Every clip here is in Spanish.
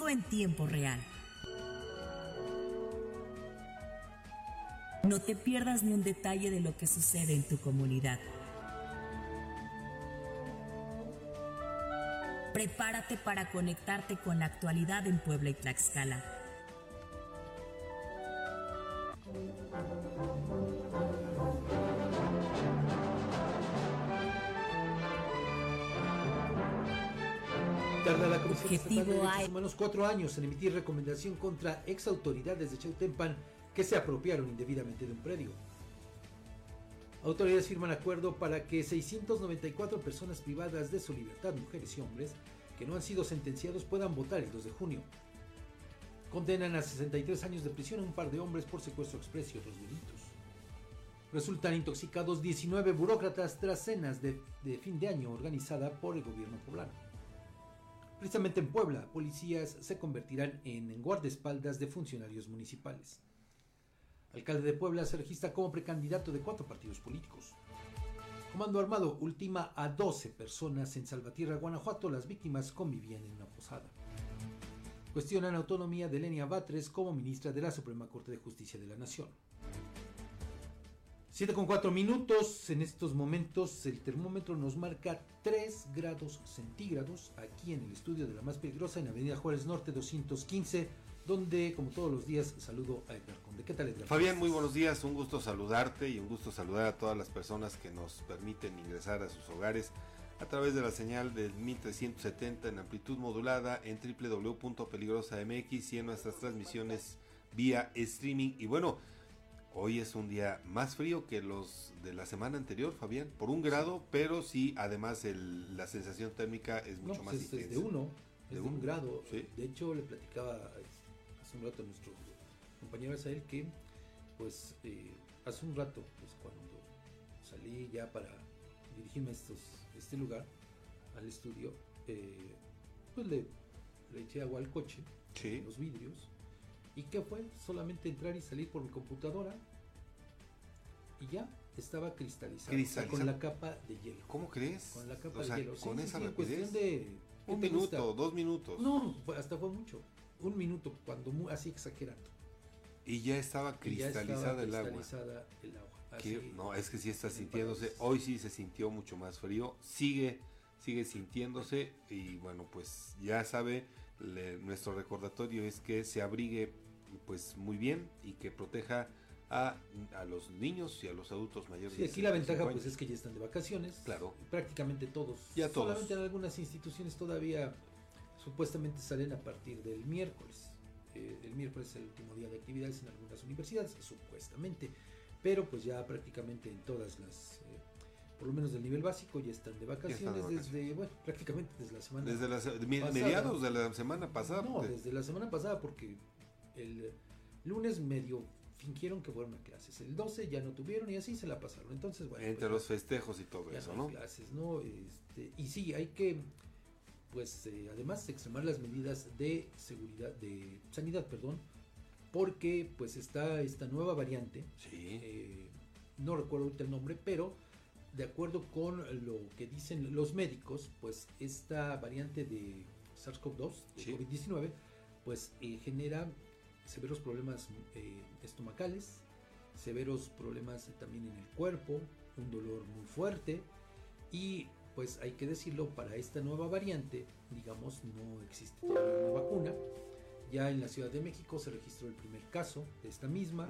todo en tiempo real. No te pierdas ni un detalle de lo que sucede en tu comunidad. Prepárate para conectarte con la actualidad en Puebla y Tlaxcala. Humanos cuatro años en emitir recomendación contra ex autoridades de Chautempan que se apropiaron indebidamente de un predio. Autoridades firman acuerdo para que 694 personas privadas de su libertad, mujeres y hombres, que no han sido sentenciados puedan votar el 2 de junio. Condenan a 63 años de prisión a un par de hombres por secuestro expreso y otros delitos. Resultan intoxicados 19 burócratas tras cenas de fin de año organizada por el gobierno poblano. Precisamente en Puebla, policías se convertirán en guardaespaldas de funcionarios municipales. Alcalde de Puebla se registra como precandidato de cuatro partidos políticos. Comando Armado ultima a 12 personas en Salvatierra, Guanajuato. Las víctimas convivían en una posada. Cuestionan autonomía de Lenia Batres como ministra de la Suprema Corte de Justicia de la Nación. 7 con 4 minutos. En estos momentos el termómetro nos marca 3 grados centígrados aquí en el estudio de la más peligrosa en Avenida Juárez Norte 215, donde como todos los días saludo a Edgar Conde. ¿Qué tal Edgar? Fabián, muy buenos días. Un gusto saludarte y un gusto saludar a todas las personas que nos permiten ingresar a sus hogares a través de la señal del 1370 en amplitud modulada en www.peligrosa.mx y en nuestras transmisiones vía streaming. Y bueno, Hoy es un día más frío que los de la semana anterior, Fabián, por un grado, pero sí, además el, la sensación térmica es mucho no, más pues es, intensa. Es de uno, es ¿De de un uno? grado. Sí. De hecho, le platicaba hace un rato a nuestro compañero Asael que, pues, eh, hace un rato, pues, cuando salí ya para dirigirme a estos, este lugar, al estudio, eh, pues le, le eché agua al coche, Sí. los vidrios, ¿Y qué fue? Solamente entrar y salir por mi computadora y ya estaba cristalizado. Con la capa de hielo. ¿Cómo crees? Con la capa O sea, de hielo. Sí, con sí, esa sí, rapidez. cuestión de. ¿qué Un minuto, gusta? dos minutos. No, hasta fue mucho. Un minuto, cuando así exagerando. Y ya estaba Y ya estaba cristalizada el agua. cristalizada el agua. Qué- Así, no, es que sí está sintiéndose. Hoy sí se sintió mucho más frío. Sigue, sigue sintiéndose. Y bueno, pues ya sabe, le- nuestro recordatorio es que se abrigue pues muy bien y que proteja a, a los niños y a los adultos mayores. Sí, aquí la 65 ventaja pues es que ya están de vacaciones. Claro. Prácticamente todos. Ya todos. Solamente en algunas instituciones todavía supuestamente salen a partir del miércoles. Eh, el miércoles es el último día de actividades en algunas universidades, supuestamente. Pero pues ya prácticamente en todas las, eh, por lo menos del nivel básico, ya están de vacaciones, vacaciones. desde, bueno, prácticamente desde la semana Desde la pasada. mediados de la semana pasada. No, de- desde la semana pasada porque el lunes medio fingieron que fueron a clases. El 12 ya no tuvieron y así se la pasaron. Entonces, bueno. entre pues, los festejos y todo ya eso, no clases, ¿no? Este, y sí, hay que, pues, eh, además extremar las medidas de seguridad, de sanidad, perdón, porque pues está esta nueva variante, Sí. eh, no recuerdo ahorita el nombre, pero de acuerdo con lo que dicen los médicos, pues esta variante de SARS-CoV-2, de Sí. COVID-19, pues eh, genera severos problemas eh, estomacales, severos problemas también en el cuerpo, un dolor muy fuerte y pues hay que decirlo, para esta nueva variante, digamos, no existe todavía una vacuna. Ya en la Ciudad de México se registró el primer caso de esta misma.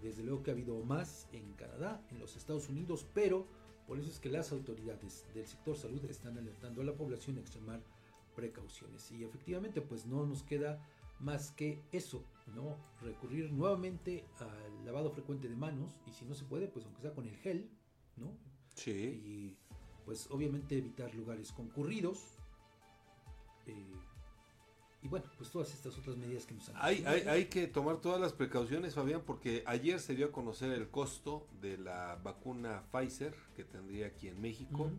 Desde luego que ha habido más en Canadá, en los Estados Unidos, pero por eso es que las autoridades del sector salud están alertando a la población a extremar precauciones. Y efectivamente, pues no nos queda más que eso, ¿no? Recurrir nuevamente al lavado frecuente de manos y si no se puede, pues aunque sea con el gel, ¿no? Sí. Y pues obviamente evitar lugares concurridos. eh, y bueno, pues todas estas otras medidas que nos han Hay, hay, hay que tomar todas las precauciones, Fabián, porque ayer se dio a conocer el costo de la vacuna Pfizer que tendría aquí en México Ujú.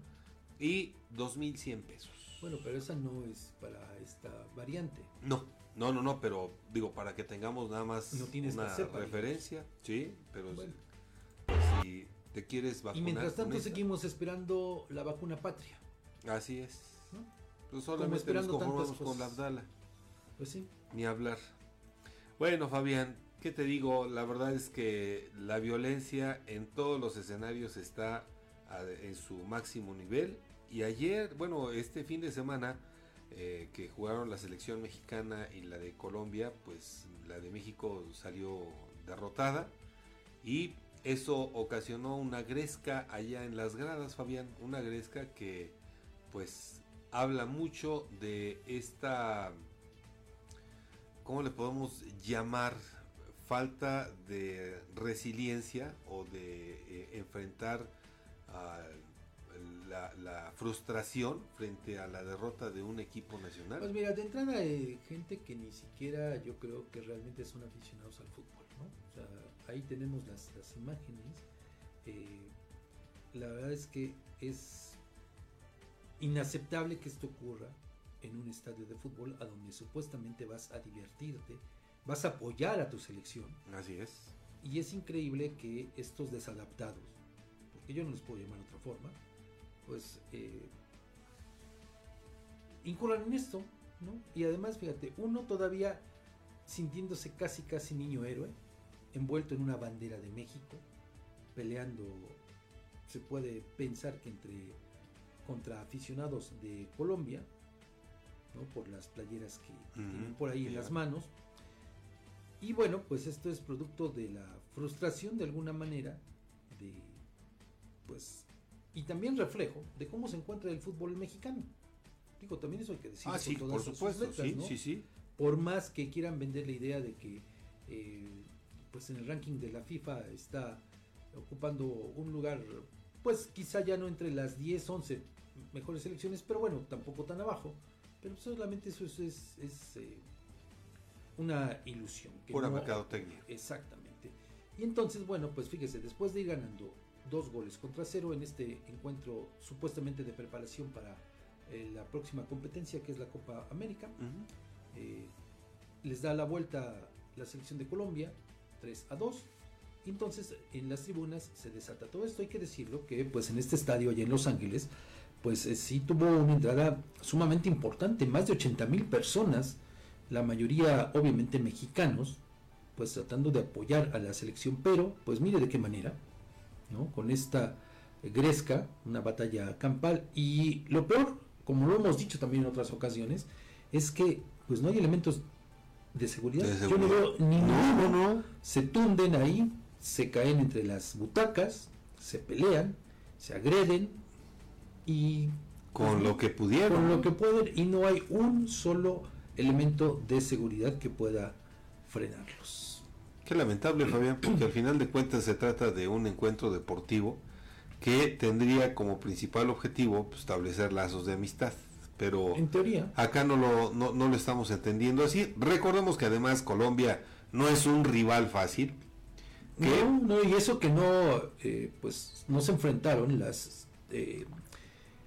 y 2.100 pesos. Bueno, pero esa no es para esta variante. No, no, no, no, pero digo, para que tengamos nada más No tienes una la cepa, referencia, sí, pero si- Bueno. si te quieres vacunar. Y mientras tanto seguimos esperando la vacuna patria. Así es. ¿no? Pues solamente nos esperando tantas conformamos con la. Abdala. Pues sí. Ni hablar. Bueno, Fabián, ¿qué te digo? La verdad es que la violencia en todos los escenarios está en su máximo nivel. Y ayer, bueno, este fin de semana eh, que jugaron la selección mexicana y la de Colombia, pues la de México salió derrotada. Y eso ocasionó una gresca allá en las gradas, Fabián. Una gresca que pues habla mucho de esta, ¿cómo le podemos llamar? Falta de resiliencia o de eh, enfrentar la, frustración frente a la derrota de un equipo nacional. Pues mira, de entrada hay gente que ni siquiera yo creo que realmente son aficionados al fútbol, ¿no? O sea, ahí tenemos las, imágenes. Eh, la verdad es que es inaceptable que esto ocurra en un estadio de fútbol a donde supuestamente vas a divertirte, vas a apoyar a tu selección. Así es. Y es increíble que estos desadaptados, porque yo no les puedo llamar de otra forma, pues eh, incurran en esto, ¿no? Y además, fíjate, uno todavía sintiéndose casi casi niño héroe, envuelto en una bandera de México, peleando, se puede pensar que entre contra aficionados de Colombia, ¿no? por las playeras que tienen por ahí en las manos. Y bueno, pues esto es producto de la frustración de alguna manera, de pues, y también reflejo de cómo se encuentra el fútbol mexicano. Digo, también eso hay que decir. Ah, sí, por supuesto, sí, sí, sí. Por más que quieran vender la idea de que eh, pues en el ranking de la FIFA está ocupando un lugar, pues quizá ya no entre las 10, 11 mejores selecciones, pero bueno, tampoco tan abajo. Pero solamente eso es, es, eh, una ilusión. Pura no, mercadotecnia. Exactamente. Y entonces, bueno, pues fíjese, después de ir ganando dos goles contra cero en este encuentro supuestamente de preparación para eh, la próxima competencia que es la Copa América, eh, les da la vuelta la selección de Colombia, 3 a 2. Entonces en las tribunas se desata todo esto. Hay que decirlo que pues en este estadio allá en Los Ángeles, pues eh, sí tuvo una entrada sumamente importante, más de 80 mil personas, la mayoría obviamente mexicanos, pues tratando de apoyar a la selección, pero pues mire de qué manera, ¿no? Con esta gresca, una batalla campal, y lo peor, como lo hemos dicho también en otras ocasiones, es que pues no hay elementos de seguridad. Yo no veo ninguno. No, Se tunden ahí, se caen entre las butacas, se pelean, se agreden y con lo que pudieron. Con lo que pueden y no hay un solo elemento de seguridad que pueda frenarlos. Qué lamentable, Fabián, porque al final de cuentas se trata de un encuentro deportivo que tendría como principal objetivo pues, establecer lazos de amistad pero en teoría acá no lo, no, lo estamos entendiendo así. Recordemos que además Colombia no es un rival fácil. No, no, y eso que no, eh, pues no se enfrentaron las, eh,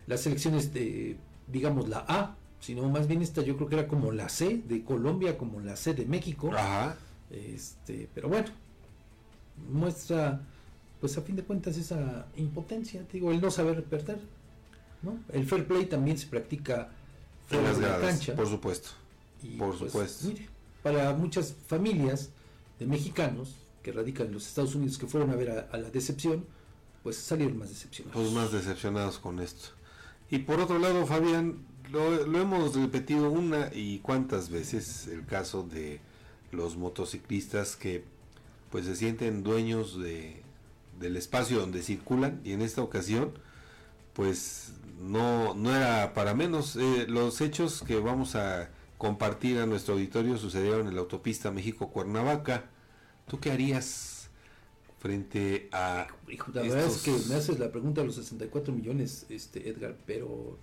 las selecciones de, digamos, la A, sino más bien esta yo creo que era como la C de Colombia, como la C de México. Ajá. Este, pero bueno, muestra, pues a fin de cuentas, esa impotencia, digo, el no saber perder. El fair play también se practica fuera de la cancha. Por supuesto. por pues, supuesto. para muchas familias de mexicanos que radican en los Estados Unidos que fueron a ver a, la decepción, pues salieron más decepcionados. Pues más decepcionados con esto. Y por otro lado, Fabián, lo, lo hemos repetido una y cuántas veces el caso de los motociclistas que pues se sienten dueños de, del espacio donde circulan y en esta ocasión pues no, no era para menos. Eh, los hechos que vamos a compartir a nuestro auditorio sucedieron en la autopista México-Cuernavaca. ¿Tú qué harías frente a... la verdad es que me haces la pregunta de los 64 millones, este Edgar, pero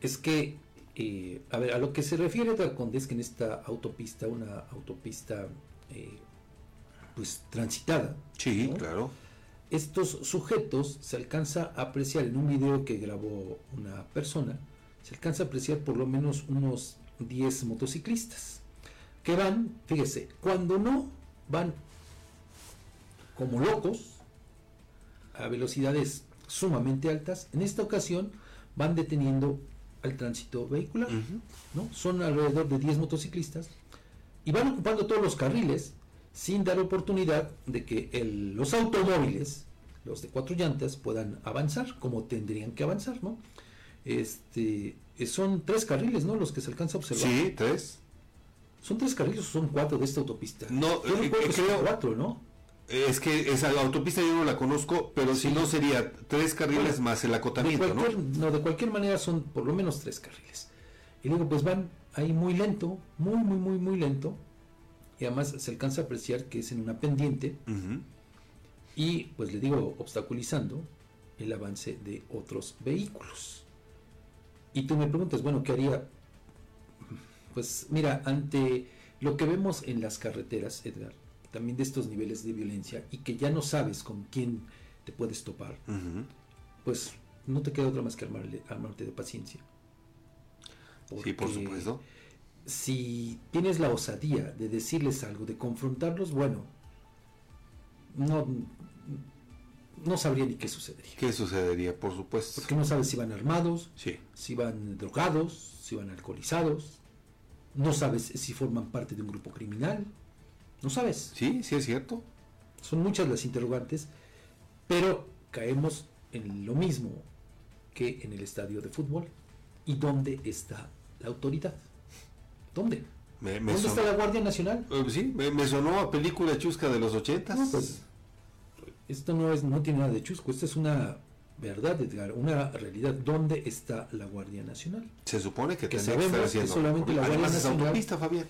es que, eh, a ver, a lo que se refiere Edgar Conde es que en esta autopista, una autopista eh, pues transitada. Sí, claro estos sujetos se alcanza a apreciar en un video que grabó una persona, se alcanza a apreciar por lo menos unos 10 motociclistas que van, fíjese, cuando no van como locos a velocidades sumamente altas, en esta ocasión van deteniendo al tránsito vehicular. ¿no? Son alrededor de 10 motociclistas y van ocupando todos los carriles sin dar oportunidad de que los automóviles, los de cuatro llantas, puedan avanzar como tendrían que avanzar, ¿no? Este, son tres carriles, ¿no? Los que se alcanza a observar. Sí, tres. ¿Son tres carriles o son cuatro de esta autopista? No, Yo eh, recuerdo que creo- son cuatro, ¿no? Es que esa autopista yo no la conozco, pero si no sería tres carriles Bueno, más el acotamiento, ¿no? ¿no? de cualquier manera son por lo menos tres carriles. Y luego pues van ahí muy lento, muy, muy, muy, muy lento. Y además se alcanza a apreciar que es en una pendiente y pues le digo obstaculizando el avance de otros vehículos. Y tú me preguntas, bueno, ¿qué haría? Pues mira, ante lo que vemos en las carreteras, Edgar, también de estos niveles de violencia y que ya no sabes con quién te puedes topar, pues no te queda otra más que armarle, armarte de paciencia. Sí, por supuesto. Si tienes la osadía de decirles algo, de confrontarlos, bueno, no, no sabría ni qué sucedería. ¿Qué sucedería? Por supuesto. Porque no sabes si van armados, Sí. si van drogados, si van alcoholizados, no sabes si forman parte de un grupo criminal, no sabes. Sí, sí es cierto. Son muchas las interrogantes, pero caemos en lo mismo que en el estadio de fútbol. ¿Y dónde está la autoridad? ¿Dónde? Me, me ¿Dónde sonó, está la Guardia Nacional? Eh, sí, me, me sonó a película chusca de los ochentas. No, pues, esto no, es, no tiene nada de chusco, esta es una verdad, Edgar, una realidad. ¿Dónde está la Guardia Nacional? Se supone que, que sabemos que solamente la Además Guardia es Nacional- autopista, Fabián.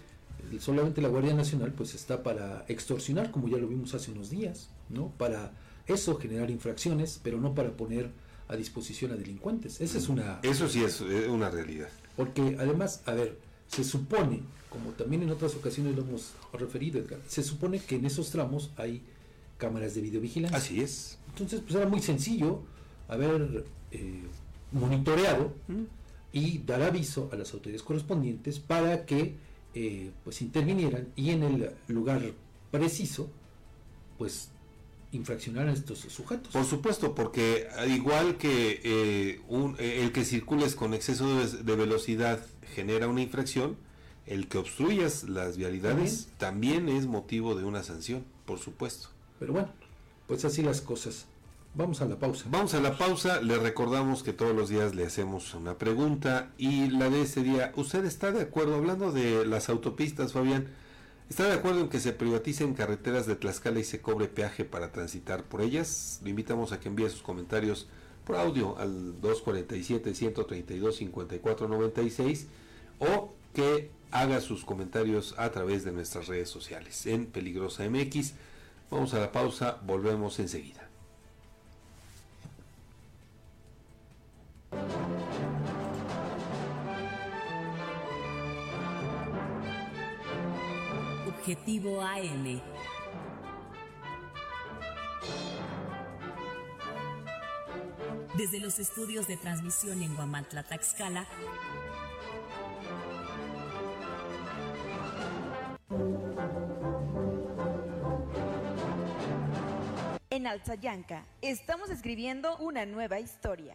Solamente la Guardia Nacional pues está para extorsionar, como ya lo vimos hace unos días, ¿no? Para eso generar infracciones, pero no para poner a disposición a delincuentes. Esa es una... Eso sí es una realidad. Porque además, a ver, se supone, como también en otras ocasiones lo hemos referido, Edgar, se supone que en esos tramos hay cámaras de videovigilancia. Así es. Entonces, pues era muy sencillo haber eh, monitoreado y dar aviso a las autoridades correspondientes para que eh, pues intervinieran y en el lugar preciso, pues infraccionaran a estos sujetos. Por supuesto, porque al igual que eh, un- eh, el que circules con exceso de, de velocidad genera una infracción, el que obstruyas las vialidades también es motivo de una sanción, por supuesto. Pero bueno, pues así las cosas. Vamos a la pausa. Vamos a la pausa, le recordamos que todos los días le hacemos una pregunta y la de este día, ¿usted está de acuerdo, hablando de las autopistas, Fabián, está de acuerdo en que se privaticen carreteras de Tlaxcala y se cobre peaje para transitar por ellas? Le invitamos a que envíe sus comentarios por audio al 247-132-5496 o que haga sus comentarios a través de nuestras redes sociales en Peligrosa MX. Vamos a la pausa, volvemos enseguida. Objetivo AM. Desde los estudios de transmisión en Guamantla, Taxcala, En Alzayanca estamos escribiendo una nueva historia.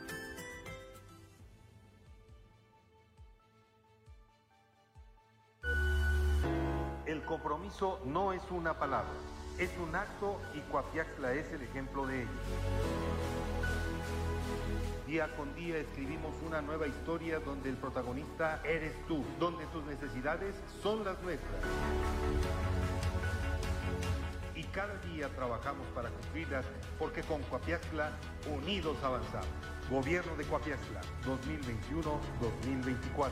El compromiso no es una palabra, es un acto y Coapiaxla es el ejemplo de ello. Día con día escribimos una nueva historia donde el protagonista eres tú, donde tus necesidades son las nuestras. Y cada día trabajamos para cumplirlas porque con Coapiaxla unidos avanzamos. Gobierno de Coapiaxla 2021-2024.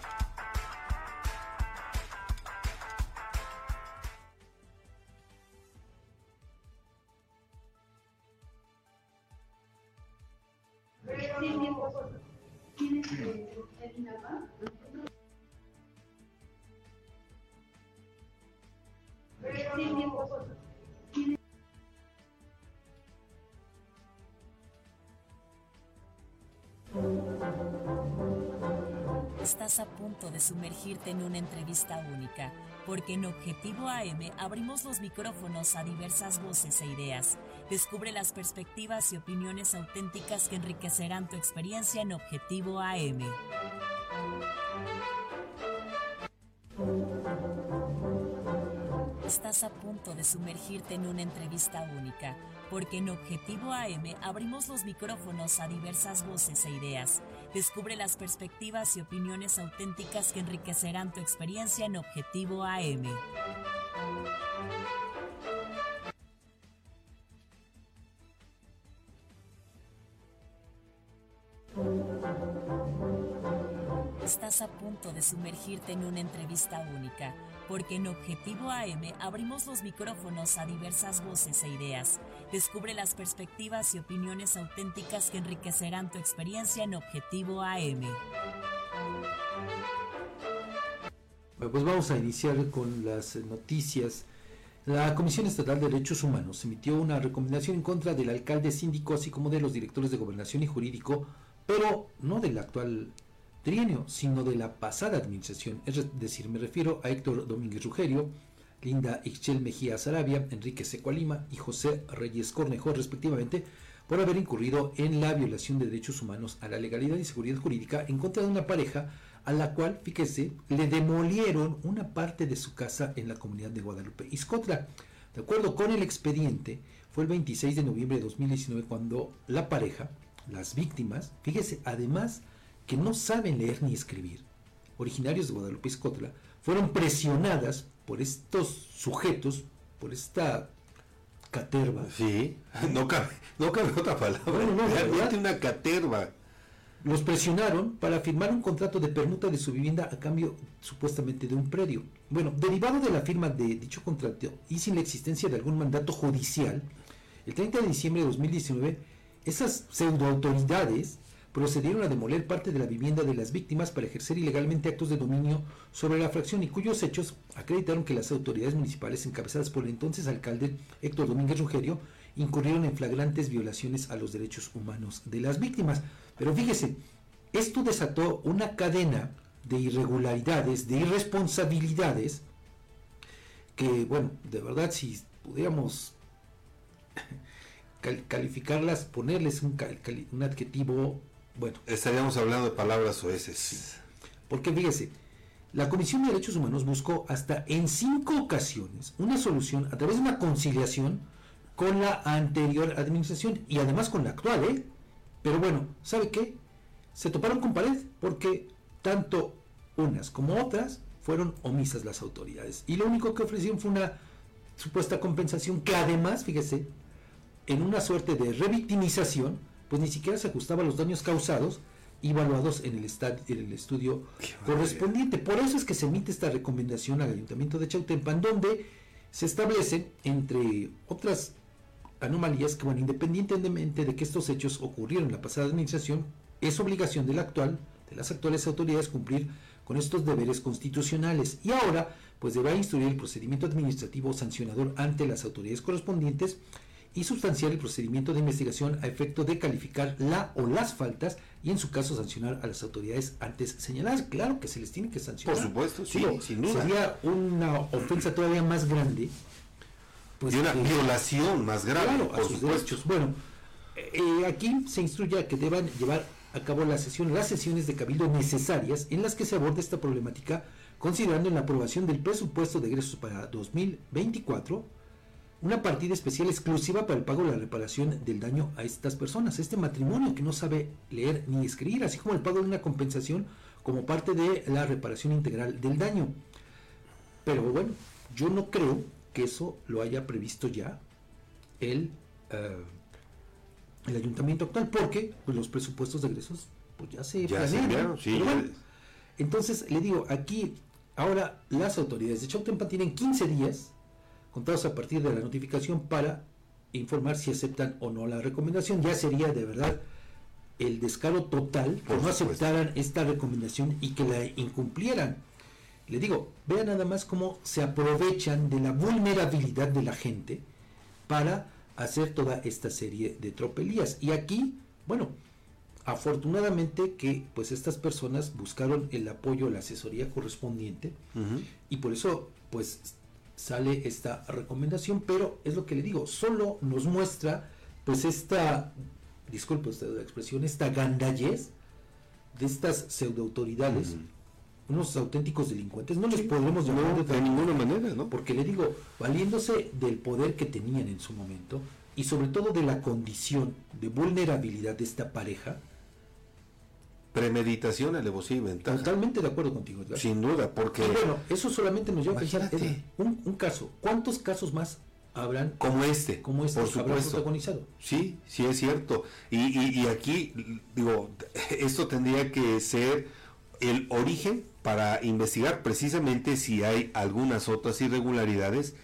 嗯。Estás a punto de sumergirte en una entrevista única, porque en Objetivo AM abrimos los micrófonos a diversas voces e ideas. Descubre las perspectivas y opiniones auténticas que enriquecerán tu experiencia en Objetivo AM. Estás a punto de sumergirte en una entrevista única, porque en Objetivo AM abrimos los micrófonos a diversas voces e ideas. Descubre las perspectivas y opiniones auténticas que enriquecerán tu experiencia en Objetivo AM. Punto de sumergirte en una entrevista única, porque en Objetivo AM abrimos los micrófonos a diversas voces e ideas. Descubre las perspectivas y opiniones auténticas que enriquecerán tu experiencia en Objetivo AM. Pues vamos a iniciar con las noticias. La Comisión Estatal de Derechos Humanos emitió una recomendación en contra del alcalde síndico, así como de los directores de gobernación y jurídico, pero no del actual trienio, sino de la pasada administración. Es decir, me refiero a Héctor Domínguez Rugerio, Linda Ixchel Mejía Sarabia, Enrique Secualima y José Reyes Cornejo, respectivamente, por haber incurrido en la violación de derechos humanos a la legalidad y seguridad jurídica en contra de una pareja a la cual, fíjese, le demolieron una parte de su casa en la comunidad de Guadalupe, Iscotla. De acuerdo con el expediente, fue el 26 de noviembre de 2019 cuando la pareja, las víctimas, fíjese, además que no saben leer ni escribir, originarios de Guadalupe Iscotla, fueron presionadas por estos sujetos, por esta caterva. Sí, no cabe, no cabe otra palabra. Bueno, no, Realmente una caterva. Los presionaron para firmar un contrato de permuta de su vivienda a cambio supuestamente de un predio. Bueno, derivado de la firma de dicho contrato y sin la existencia de algún mandato judicial, el 30 de diciembre de 2019, esas pseudoautoridades procedieron a demoler parte de la vivienda de las víctimas para ejercer ilegalmente actos de dominio sobre la fracción y cuyos hechos acreditaron que las autoridades municipales encabezadas por el entonces alcalde Héctor Domínguez Rugerio incurrieron en flagrantes violaciones a los derechos humanos de las víctimas. Pero fíjese, esto desató una cadena de irregularidades, de irresponsabilidades, que, bueno, de verdad, si pudiéramos calificarlas, ponerles un, un adjetivo, bueno. Estaríamos hablando de palabras oeces. Sí. Porque fíjese, la Comisión de Derechos Humanos buscó hasta en cinco ocasiones una solución a través de una conciliación con la anterior administración y además con la actual, ¿eh? Pero bueno, ¿sabe qué? Se toparon con pared porque tanto unas como otras fueron omisas las autoridades. Y lo único que ofrecieron fue una supuesta compensación que además, fíjese, en una suerte de revictimización, pues ni siquiera se ajustaba a los daños causados y evaluados en el, en el estudio correspondiente. Por eso es que se emite esta recomendación al Ayuntamiento de Chautempan, donde se establece, entre otras anomalías, que bueno, independientemente de que estos hechos ocurrieron en la pasada administración, es obligación de la actual, de las actuales autoridades cumplir con estos deberes constitucionales. Y ahora, pues deberá instruir el procedimiento administrativo sancionador ante las autoridades correspondientes y sustanciar el procedimiento de investigación a efecto de calificar la o las faltas y en su caso sancionar a las autoridades antes señaladas. Claro que se les tiene que sancionar. Por supuesto, sí, sin duda. Sería una ofensa todavía más grande. Pues, y una violación más grave, a sus derechos. Bueno, eh, aquí se instruye a que deban llevar a cabo la sesión, las sesiones de cabildo necesarias en las que se aborde esta problemática, considerando en la aprobación del presupuesto de egresos para 2024 una partida especial exclusiva para el pago de la reparación del daño a estas personas, este matrimonio que no sabe leer ni escribir, así como el pago de una compensación como parte de la reparación integral del daño. Pero bueno, yo no creo que eso lo haya previsto ya el, eh, el ayuntamiento actual, porque pues, los presupuestos de egresos pues ya se planean. entonces le digo, aquí ahora las autoridades de Chautempan tienen 15 días contados a partir de la notificación para informar si aceptan o no la recomendación. Ya sería de verdad el descaro total que no aceptaran esta recomendación y que la incumplieran. Le digo, vean nada más cómo se aprovechan de la vulnerabilidad de la gente para hacer toda esta serie de tropelías. Y aquí, bueno, afortunadamente que pues estas personas buscaron el apoyo, la asesoría correspondiente y por eso pues sale esta recomendación, pero es lo que le digo, solo nos muestra pues esta, disculpe usted la expresión, esta gandallez de estas pseudoautoridades, unos auténticos delincuentes, no les podremos llamar de, ninguna manera, ¿no? Porque le digo, valiéndose del poder que tenían en su momento y sobre todo de la condición de vulnerabilidad de esta pareja, Premeditación, alevosía y ventaja. Totalmente de acuerdo contigo, Sin duda, porque... bueno, eso solamente nos lleva a pensar un, un, caso. ¿Cuántos casos más habrán... Como este, como este por supuesto. protagonizado? Sí, sí es cierto. Y, y, aquí, digo, esto tendría que ser el origen para investigar precisamente si hay algunas otras irregularidades.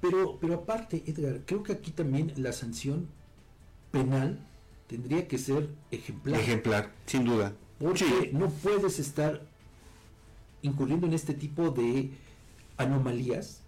Pero, pero aparte, Edgar, creo que aquí también la sanción penal tendría que ser ejemplar. Ejemplar, sin duda. Porque no puedes estar incurriendo en este tipo de anomalías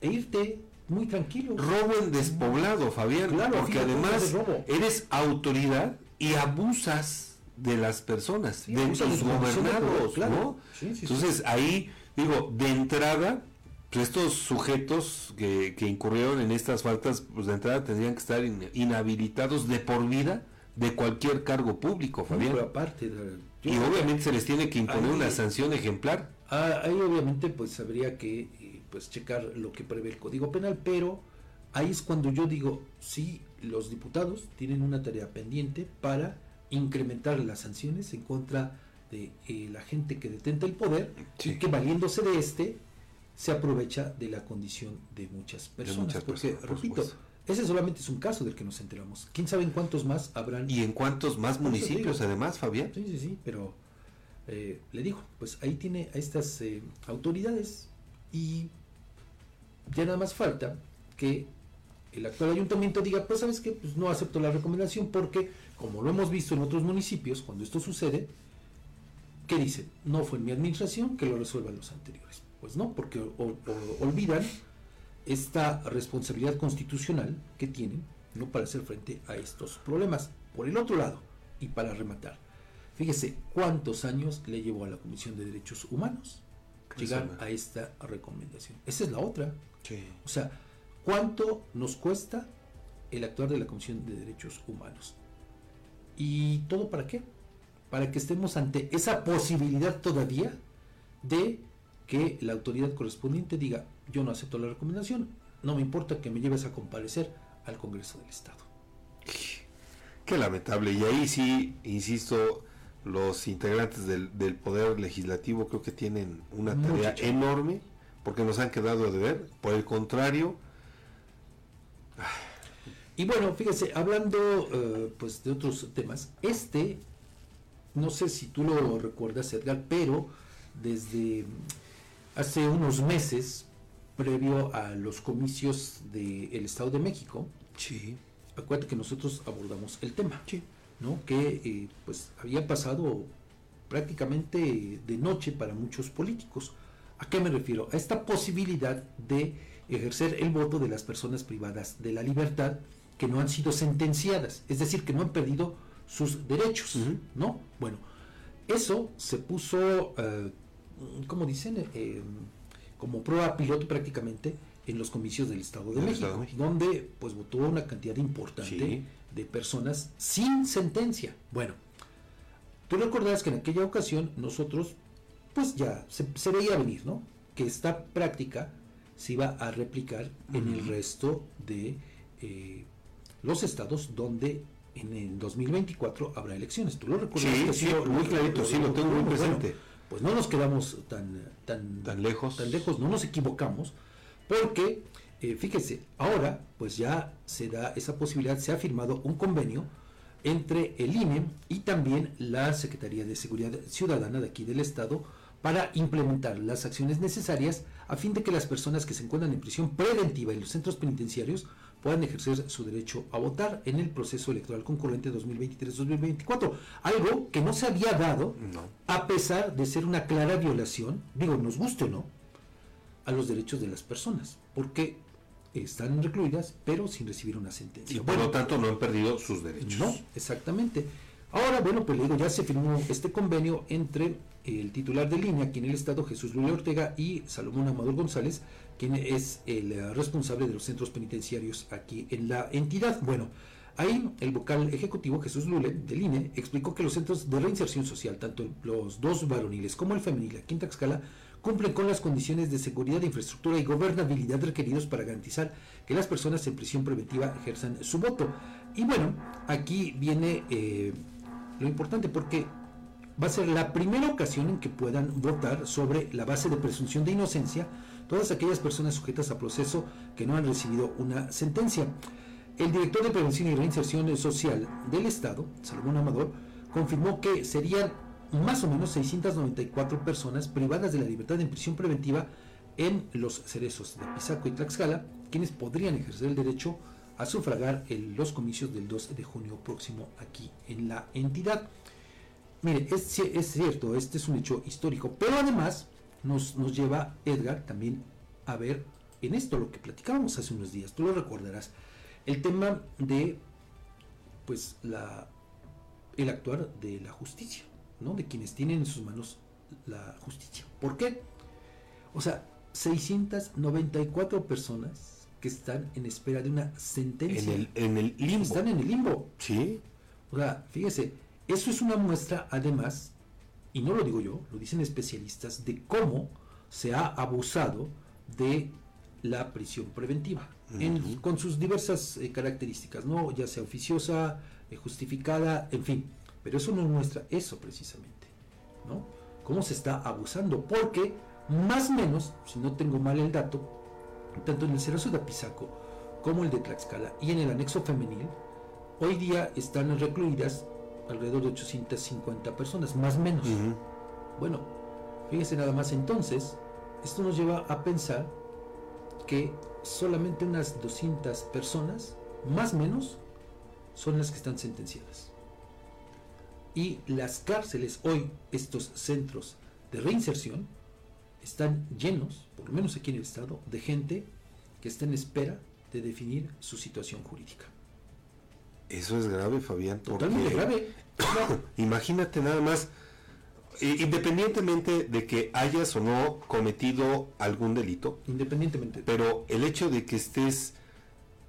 e irte muy tranquilo. Robo en despoblado, Fabián. Claro, porque además eres autoridad y abusas de las personas, de tus gobernados, ¿no? Entonces ahí, digo, de entrada, pues estos sujetos que, que, incurrieron en estas faltas, pues de entrada tendrían que estar inhabilitados de por vida de cualquier cargo público, Fabián. aparte, y obviamente se les tiene que imponer una sanción ejemplar. Ah, ahí obviamente pues habría que eh, pues checar lo que prevé el Código Penal, pero ahí es cuando yo digo, sí, los diputados tienen una tarea pendiente para incrementar las sanciones en contra de eh, la gente que detenta el poder y que valiéndose de este se aprovecha de la condición de muchas personas. porque, repito, ese solamente es un caso del que nos enteramos. ¿Quién sabe en cuántos más habrán? ¿Y en cuántos más municipios además, Fabián? Sí, sí, sí, pero eh, le digo, pues ahí tiene a estas eh, autoridades y ya nada más falta que el actual ayuntamiento diga, pues sabes qué, pues no acepto la recomendación porque, como lo hemos visto en otros municipios, cuando esto sucede, ¿qué dicen? No fue en mi administración, que lo resuelvan los anteriores. Pues no, porque olvidan esta responsabilidad constitucional que tienen ¿no? para hacer frente a estos problemas. Por el otro lado, y para rematar, fíjese cuántos años le llevó a la Comisión de Derechos Humanos llegar a esta recomendación. Esa es la otra. O sea, ¿cuánto nos cuesta el actuar de la Comisión de Derechos Humanos? ¿Y todo para qué? Para que estemos ante esa posibilidad todavía de que la autoridad correspondiente diga, yo no acepto la recomendación, no me importa que me lleves a comparecer al Congreso del Estado. Qué lamentable. Y ahí sí, insisto, los integrantes del, Poder Legislativo creo que tienen una tarea enorme porque nos han quedado de ver. Por el contrario... Y bueno, fíjese, hablando eh, pues de otros temas, este, no sé si tú lo recuerdas, Edgar, pero desde hace unos meses previo a los comicios del Estado de México, sí. acuérdate que nosotros abordamos el tema, ¿no? que eh, pues había pasado prácticamente de noche para muchos políticos. ¿A qué me refiero? A esta posibilidad de ejercer el voto de las personas privadas de la libertad que no han sido sentenciadas, es decir, que no han perdido sus derechos, ¿no? Bueno, eso se puso, eh, como dicen, eh, como prueba piloto prácticamente en los comicios del Estado de, México, donde pues votó una cantidad importante de personas sin sentencia. Bueno, tú recordarás que en aquella ocasión nosotros, pues ya se, veía venir, ¿no? Que esta práctica se iba a replicar en el resto de eh, los estados donde en el 2024 habrá elecciones. ¿Tú lo recuerdas? Sí, sí, muy clarito, sí, lo tengo muy presente. Pues no nos quedamos tan, tan, tan lejos. Tan lejos, no nos equivocamos, porque, eh, fíjese, ahora pues ya se da esa posibilidad, se ha firmado un convenio entre el INE y también la Secretaría de Seguridad Ciudadana de aquí del Estado para implementar las acciones necesarias a fin de que las personas que se encuentran en prisión preventiva en los centros penitenciarios puedan ejercer su derecho a votar en el proceso electoral concurrente 2023-2024. Algo que no se había dado a pesar de ser una clara violación, digo, nos guste o no, a los derechos de las personas, porque están recluidas pero sin recibir una sentencia. Y por lo tanto no han perdido sus derechos. No, exactamente. Ahora, bueno, pues le digo, ya se firmó este convenio entre el titular de línea aquí en el Estado, Jesús Luis Ortega, y Salomón Amador González, quien es el eh, responsable de los centros penitenciarios aquí en la entidad. Bueno, ahí el vocal ejecutivo Jesús Lule del INE explicó que los centros de reinserción social, tanto los dos varoniles como el femenil aquí en Taxcala, cumplen con las condiciones de seguridad, infraestructura y gobernabilidad requeridos para garantizar que las personas en prisión preventiva ejerzan su voto. Y bueno, aquí viene eh, lo importante porque va a ser la primera ocasión en que puedan votar sobre la base de presunción de inocencia todas aquellas personas sujetas a proceso que no han recibido una sentencia. El director de Prevención y Reinserción Social del Estado, Salomón Amador, confirmó que serían más o menos 694 personas privadas de la libertad en prisión preventiva en los cerezos de Pisaco y Tlaxcala, quienes podrían ejercer el derecho a sufragar en los comicios del 2 de junio próximo aquí en la entidad. Mire, es, es cierto, este es un hecho histórico, pero además nos, nos lleva Edgar también a ver en esto lo que platicábamos hace unos días, tú lo recordarás, el tema de pues la el actuar de la justicia, ¿no? De quienes tienen en sus manos la justicia. ¿Por qué? O sea, 694 personas que están en espera de una sentencia. En el, en el limbo. Están en el limbo. Sí. O sea, fíjese, eso es una muestra además y no lo digo yo, lo dicen especialistas, de cómo se ha abusado de la prisión preventiva, con sus diversas eh, características, ¿no? ya sea oficiosa, eh, justificada, en fin. Pero eso nos muestra eso precisamente, ¿no? Cómo se está abusando, porque más o menos, si no tengo mal el dato, tanto en el Cerazo de Apizaco como el de Tlaxcala y en el anexo femenil, hoy día están recluidas alrededor de 850 personas, más o menos. Bueno, fíjese nada más entonces, esto nos lleva a pensar que solamente unas 200 personas, más o menos, son las que están sentenciadas. Y las cárceles hoy, estos centros de reinserción, están llenos, por lo menos aquí en el estado, de gente que está en espera de definir su situación jurídica. Eso es grave, Fabián. Totalmente grave. imagínate nada más, independientemente de que hayas o no cometido algún delito. Independientemente. Pero el hecho de que estés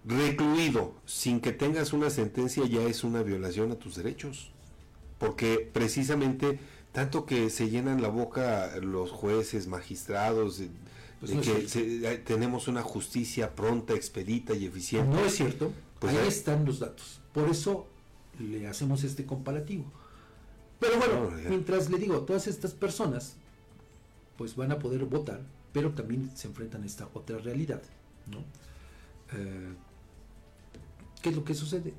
recluido sin que tengas una sentencia ya es una violación a tus derechos. Porque precisamente tanto que se llenan la boca los jueces, magistrados, de, pues que eh, tenemos una justicia pronta, expedita y eficiente. No es cierto. Pues ahí están los datos. Por eso le hacemos este comparativo. Pero bueno, mientras le digo, todas estas personas pues van a poder votar, pero también se enfrentan a esta otra realidad. ¿no? Eh, ¿Qué es lo que sucede?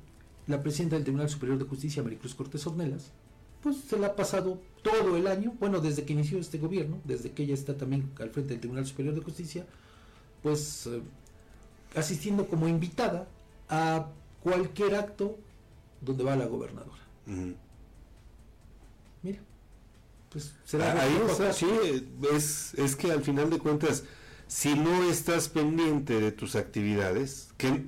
La presidenta del Tribunal Superior de Justicia, Maricruz Cortés Ornelas, pues se la ha pasado todo el año, bueno, desde que inició este gobierno, desde que ella está también al frente del Tribunal Superior de Justicia, pues eh, asistiendo como invitada a cualquier acto donde va la gobernadora. Mira, pues será ah, ahí está, sí, es, es que al final de cuentas, si no estás pendiente de tus actividades, que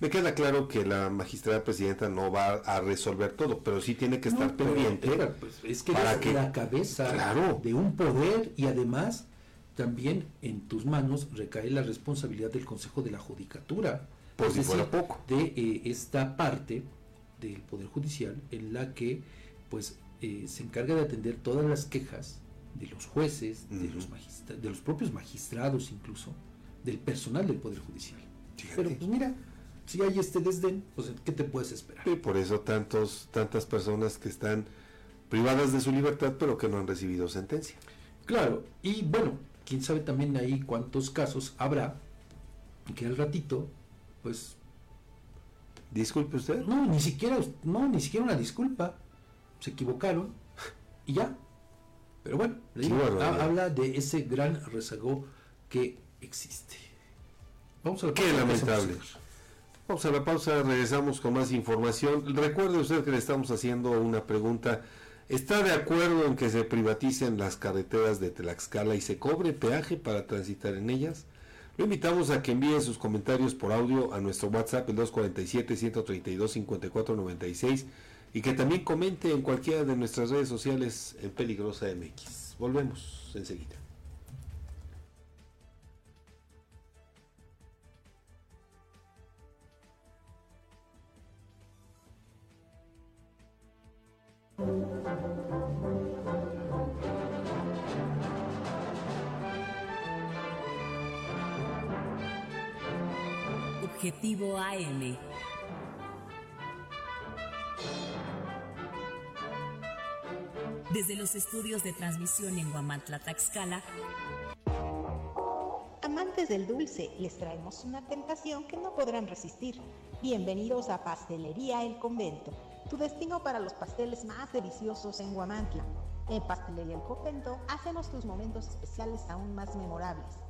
Me queda claro que la magistrada presidenta no va a resolver todo, pero sí tiene que estar No, pero, pendiente. Pues, es que para eres que- la cabeza Claro. de un poder y además también en tus manos recae la responsabilidad del Consejo de la Judicatura. Por es si fuera decir, poco. de eh, esta parte del Poder Judicial en la que pues eh, se encarga de atender todas las quejas de los jueces, de, los de los propios magistrados incluso, del personal del Poder Judicial. Fíjate. Pero pues mira, si hay este desdén, pues ¿qué te puedes esperar? Y por eso tantos, tantas personas que están privadas de su libertad, pero que no han recibido sentencia. Claro, y bueno, quién sabe también ahí cuántos casos habrá que al ratito, pues, Disculpe usted. no, ni siquiera, no, ni siquiera una disculpa, se equivocaron y ya. Pero bueno, le digo, ha- habla de ese gran rezago que existe. Vamos a la Qué pausa, lamentable. Vamos a la pausa, regresamos con más información. Recuerde usted que le estamos haciendo una pregunta. ¿Está de acuerdo en que se privaticen las carreteras de Tlaxcala y se cobre peaje para transitar en ellas? Lo invitamos a que envíe sus comentarios por audio a nuestro WhatsApp el 247-132-5496 y que también comente en cualquiera de nuestras redes sociales en Peligrosa MX. Volvemos enseguida. Objetivo AM. Desde los estudios de transmisión en Guamantla, Taxcala, Amantes del dulce, les traemos una tentación que no podrán resistir. Bienvenidos a Pastelería El Convento, tu destino para los pasteles más deliciosos en Guamantla. En Pastelería El Convento hacemos tus momentos especiales aún más memorables.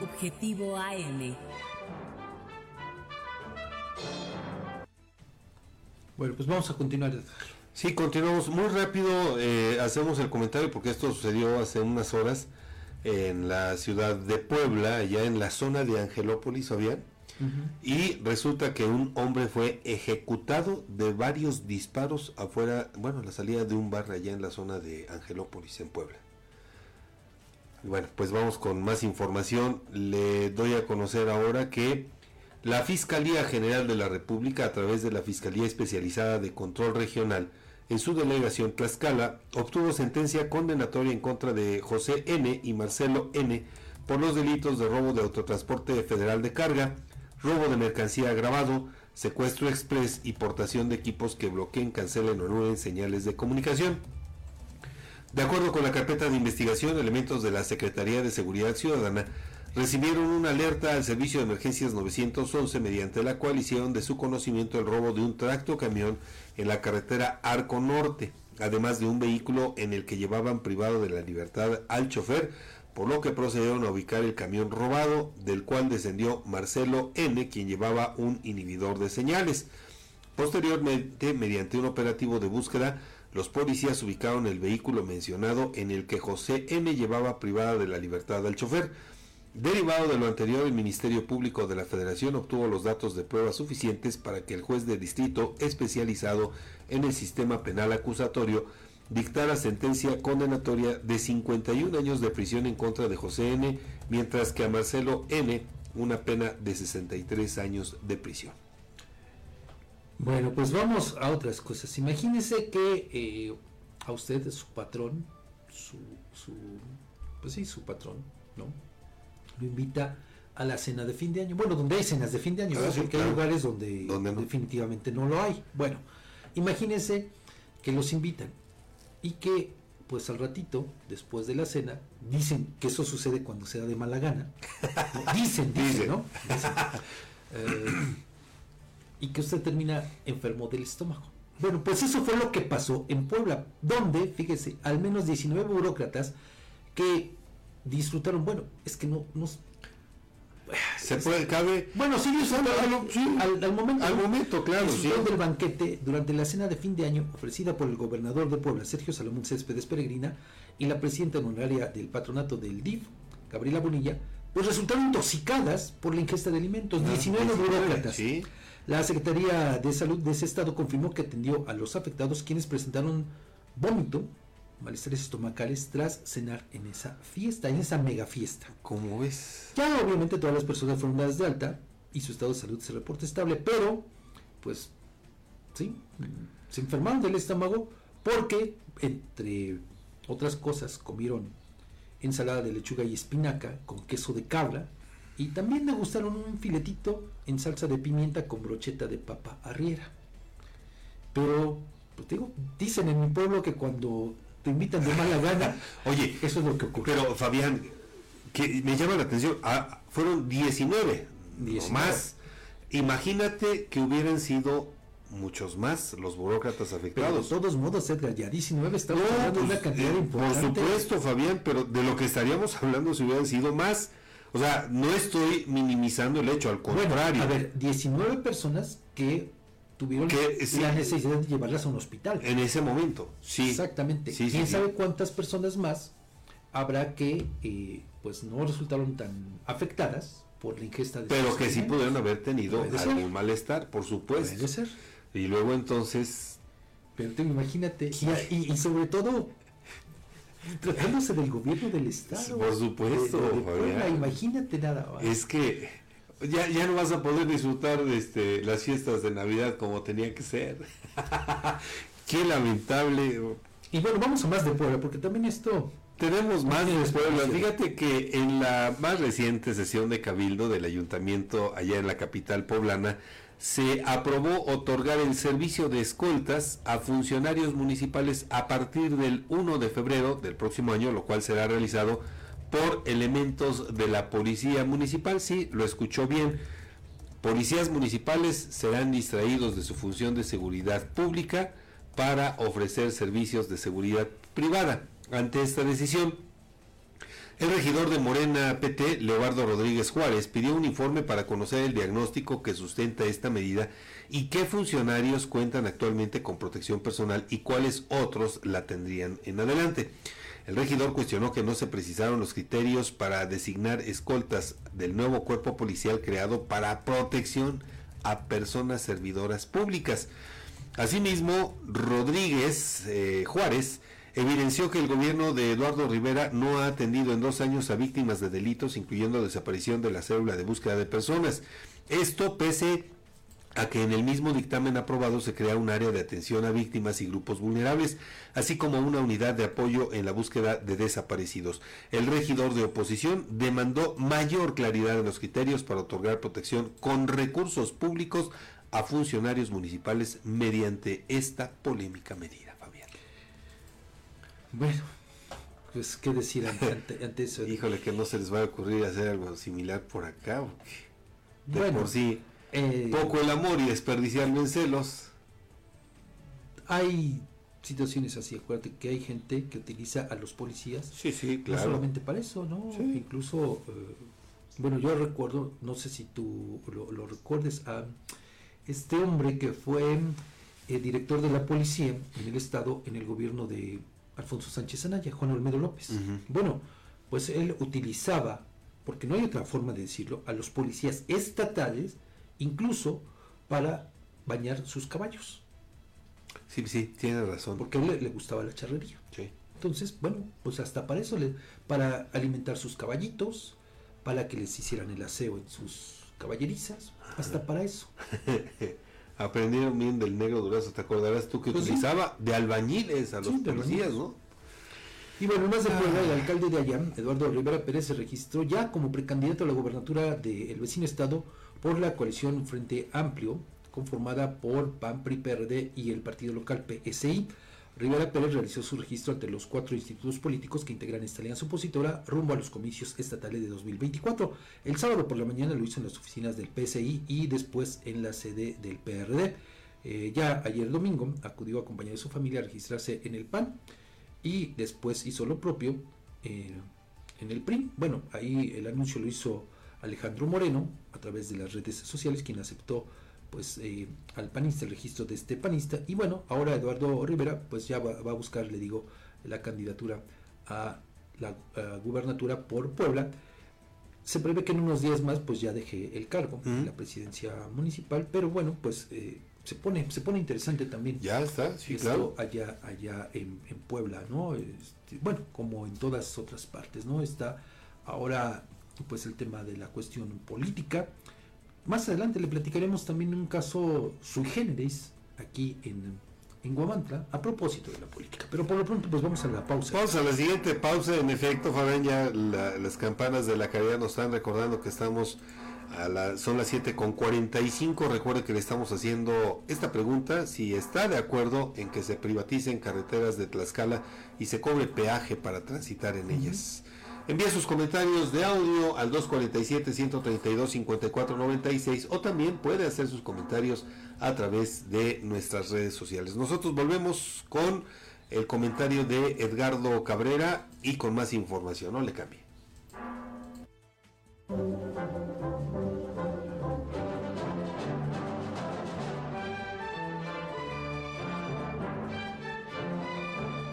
Objetivo AM. Bueno, pues vamos a continuar. Sí, continuamos muy rápido. eh, hacemos el comentario porque esto sucedió hace unas horas en la ciudad de Puebla, allá en la zona de Angelópolis, Y resulta que un hombre fue ejecutado de varios disparos afuera, bueno, la salida de un bar allá en la zona de Angelópolis, en Puebla. Bueno, pues vamos con más información. Le doy a conocer ahora que la Fiscalía General de la República, a través de la Fiscalía Especializada de Control Regional, en su delegación Tlaxcala, obtuvo sentencia condenatoria en contra de José N. y Marcelo N. por los delitos de robo de autotransporte federal de carga, robo de mercancía agravado, secuestro express y portación de equipos que bloqueen, cancelen o anulen señales de comunicación. De acuerdo con la carpeta de investigación, elementos de la Secretaría de Seguridad Ciudadana recibieron una alerta al Servicio de Emergencias 911 mediante la cual hicieron de su conocimiento el robo de un tracto camión en la carretera Arco Norte, además de un vehículo en el que llevaban privado de la libertad al chofer, por lo que procedieron a ubicar el camión robado, del cual descendió Marcelo N., quien llevaba un inhibidor de señales. Posteriormente, mediante un operativo de búsqueda, los policías ubicaron el vehículo mencionado en el que José N. llevaba privada de la libertad al chofer. Derivado de lo anterior, el Ministerio Público de la Federación obtuvo los datos de pruebas suficientes para que el juez de distrito especializado en el sistema penal acusatorio dictara sentencia condenatoria de 51 años de prisión en contra de José N., mientras que a Marcelo N. una pena de 63 años de prisión. Bueno, pues vamos a otras cosas. Imagínese que eh, a usted, su patrón, su, su, pues sí, su patrón, ¿no? Lo invita a la cena de fin de año. Bueno, donde hay cenas de fin de año, Ah, sí, porque claro. hay lugares donde, Donde no. definitivamente no lo hay. Bueno, imagínense que los invitan y que, pues al ratito, después de la cena, dicen que eso sucede cuando se da de mala gana. ¿no? Dicen, dicen, Dicen. ¿no? Dicen. Eh, y que usted termina enfermo del estómago. Bueno, pues eso fue lo que pasó en Puebla, donde, fíjese, al menos 19 burócratas que disfrutaron, bueno, es que no, no Se puede, cabe bueno, disfrutaron sí. al, al momento, al momento, claro, sí. del banquete durante la cena de fin de año ofrecida por el gobernador de Puebla, Sergio Salomón Céspedes Peregrina, y la presidenta honoraria del patronato del DIF, Gabriela Bonilla, pues resultaron intoxicadas por la ingesta de alimentos, 19 burócratas. Ah, Sí. La Secretaría de Salud de ese estado confirmó que atendió a los afectados quienes presentaron vómito, malestares estomacales tras cenar en esa fiesta, en esa mega fiesta. ¿Cómo ves? Ya obviamente todas las personas fueron dadas de alta y su estado de salud se reporta estable, pero pues sí, se enfermaron del estómago porque entre otras cosas comieron ensalada de lechuga y espinaca con queso de cabra y también degustaron un filetito en salsa de pimienta con brocheta de papa arriera. Pero, pues digo, dicen en mi pueblo que cuando te invitan de mala gana, Oye, eso es lo que ocurre. pero Fabián, que me llama la atención, ah, fueron 19, no 19. más. Imagínate que hubieran sido muchos más los burócratas Pero de afectados. todos modos, Edgar, ya 19 estamos No, hablando de pues, una cantidad eh, importante. Por supuesto, Fabián, pero de lo que estaríamos hablando si hubieran sido más. O sea, no estoy minimizando el hecho, al Bueno, contrario. a ver, 19 personas que tuvieron Que, sí. la necesidad de llevarlas a un hospital. en ese momento, sí. Exactamente. Sí, ¿Quién sí. sabe cuántas personas más habrá que eh, pues no resultaron tan afectadas por la ingesta de Pero que sí pudieron haber tenido ser. algún malestar, por supuesto. Puede ser. Y luego entonces, Pero te imagínate, y, y- y sobre todo tratándose del gobierno del estado. Por supuesto, de- de Puebla, Fabián. imagínate nada más. es que ya, ya no vas a poder disfrutar de este, las fiestas de Navidad como tenía que ser. Qué lamentable. Y bueno, vamos a más de Puebla, porque también esto Tenemos más de Puebla. Fíjate que en la más reciente sesión de Cabildo del Ayuntamiento allá en la capital poblana se aprobó otorgar el servicio de escoltas a funcionarios municipales a partir del 1 de febrero del próximo año, lo cual será realizado por elementos de la policía municipal. Sí, lo escuchó bien. Policías municipales serán distraídos de su función de seguridad pública para ofrecer servicios de seguridad privada. Ante esta decisión, el regidor de Morena PT, Leobardo Rodríguez Juárez, pidió un informe para conocer el diagnóstico que sustenta esta medida y qué funcionarios cuentan actualmente con protección personal y cuáles otros la tendrían en adelante. El regidor cuestionó que no se precisaron los criterios para designar escoltas del nuevo cuerpo policial creado para protección a personas servidoras públicas. Asimismo, Rodríguez eh, Juárez evidenció que el gobierno de Eduardo Rivera no ha atendido en dos años a víctimas de delitos, incluyendo desaparición de la célula de búsqueda de personas. Esto pese a que en el mismo dictamen aprobado se crea un área de atención a víctimas y grupos vulnerables, así como una unidad de apoyo en la búsqueda de desaparecidos. El regidor de oposición demandó mayor claridad en los criterios para otorgar protección con recursos públicos a funcionarios municipales mediante esta polémica medida, Fabián. Bueno, pues qué decir ante, eso. Híjole, que no se les va a ocurrir hacer algo similar por acá, porque de Bueno, por sí Eh, poco el amor y desperdiciarlo en celos. hay situaciones así, acuérdate que hay gente que utiliza a los policías Sí, sí, no solamente para eso, ¿no? Sí. Incluso, eh, bueno, yo recuerdo, no sé si tú lo, lo recuerdes, a este hombre que fue eh, director de la policía en el estado, en el gobierno de Alfonso Sánchez Anaya, Juan Olmedo López. Bueno, pues él utilizaba porque no hay otra forma de decirlo, a los policías estatales, incluso para bañar sus caballos. Sí, sí, tiene razón. Porque a él le, le gustaba la charrería. Sí. Entonces, bueno, pues hasta para eso, le, para alimentar sus caballitos, para que les hicieran el aseo en sus caballerizas, hasta para eso. Aprendieron bien del negro durazo, ¿te acordarás tú que Pues sí. utilizaba de albañiles a los Sí, de policías. ¿no? Y bueno, más de Puebla, el alcalde de allá, Eduardo Rivera Pérez, se registró ya como precandidato a la gobernatura del vecino estado por la coalición Frente Amplio, conformada por PAN, PRI, PRD y el partido local PSI. Rivera Pérez realizó su registro ante los cuatro institutos políticos que integran esta alianza opositora rumbo a los comicios estatales de 2024. El sábado por la mañana lo hizo en las oficinas del PSI y después en la sede del PRD. Eh, ya ayer domingo acudió acompañado de su familia a registrarse en el PAN y después hizo lo propio eh, en el PRI. Bueno, ahí el anuncio lo hizo Alejandro Moreno a través de las redes sociales, quien aceptó pues eh, al panista el registro de este panista y bueno, ahora Eduardo Rivera pues ya va, va a buscar, le digo, la candidatura a la a gubernatura por Puebla. Se prevé que en unos días más pues ya deje el cargo la presidencia municipal, pero bueno, pues eh, se pone se pone interesante también Ya está, sí, esto claro. allá allá en, en Puebla no Este, bueno como en todas otras partes no está ahora pues el tema de la cuestión política más adelante le platicaremos también un caso sui generis aquí en en Guamantla a propósito de la política pero por lo pronto pues vamos a la pausa Vamos a la siguiente pausa. En efecto, Fabián, ya la- las campanas de la caridad nos están recordando que estamos a la, son las 7 con 45. Recuerde que le estamos haciendo esta pregunta: si está de acuerdo en que se privaticen carreteras de Tlaxcala y se cobre peaje para transitar en ellas. Envía sus comentarios de audio al 247-132-5496 o también puede hacer sus comentarios a través de nuestras redes sociales. Nosotros volvemos con el comentario de Edgardo Cabrera y con más información. No le cambie.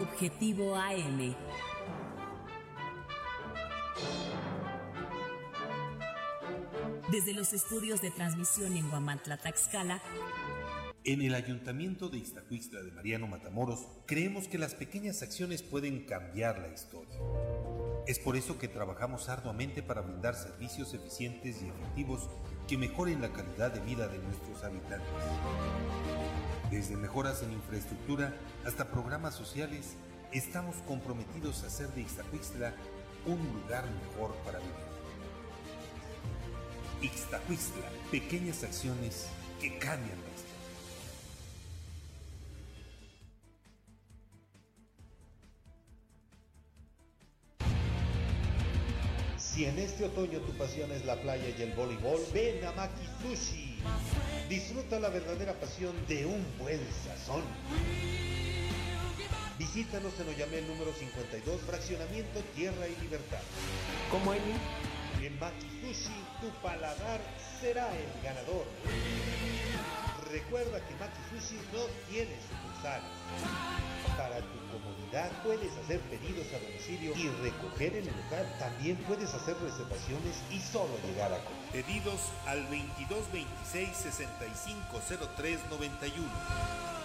Objetivo AM. Desde los estudios de transmisión en Guamantla, Taxcala, En el Ayuntamiento de Iztacuistla de Mariano Matamoros creemos que las pequeñas acciones pueden cambiar la historia. Es por eso que trabajamos arduamente para brindar servicios eficientes y efectivos que mejoren la calidad de vida de nuestros habitantes. Desde mejoras en infraestructura hasta programas sociales, estamos comprometidos a hacer de Iztacuistla un lugar mejor para vivir. Ixtacuistla, pequeñas acciones que cambian la historia. Si en este otoño tu pasión es la playa y el voleibol, ven a Maki Sushi. Disfruta la verdadera pasión de un buen sazón. Visítanos en Oyamel número 52, Fraccionamiento Tierra y Libertad. Como en En Maki Sushi, tu paladar será el ganador. Recuerda que Maki Sushi no tiene sucursales. Para tu comodidad puedes hacer pedidos a domicilio y recoger en el local. También puedes hacer reservaciones y solo llegar a comer. Pedidos al 2226 650391.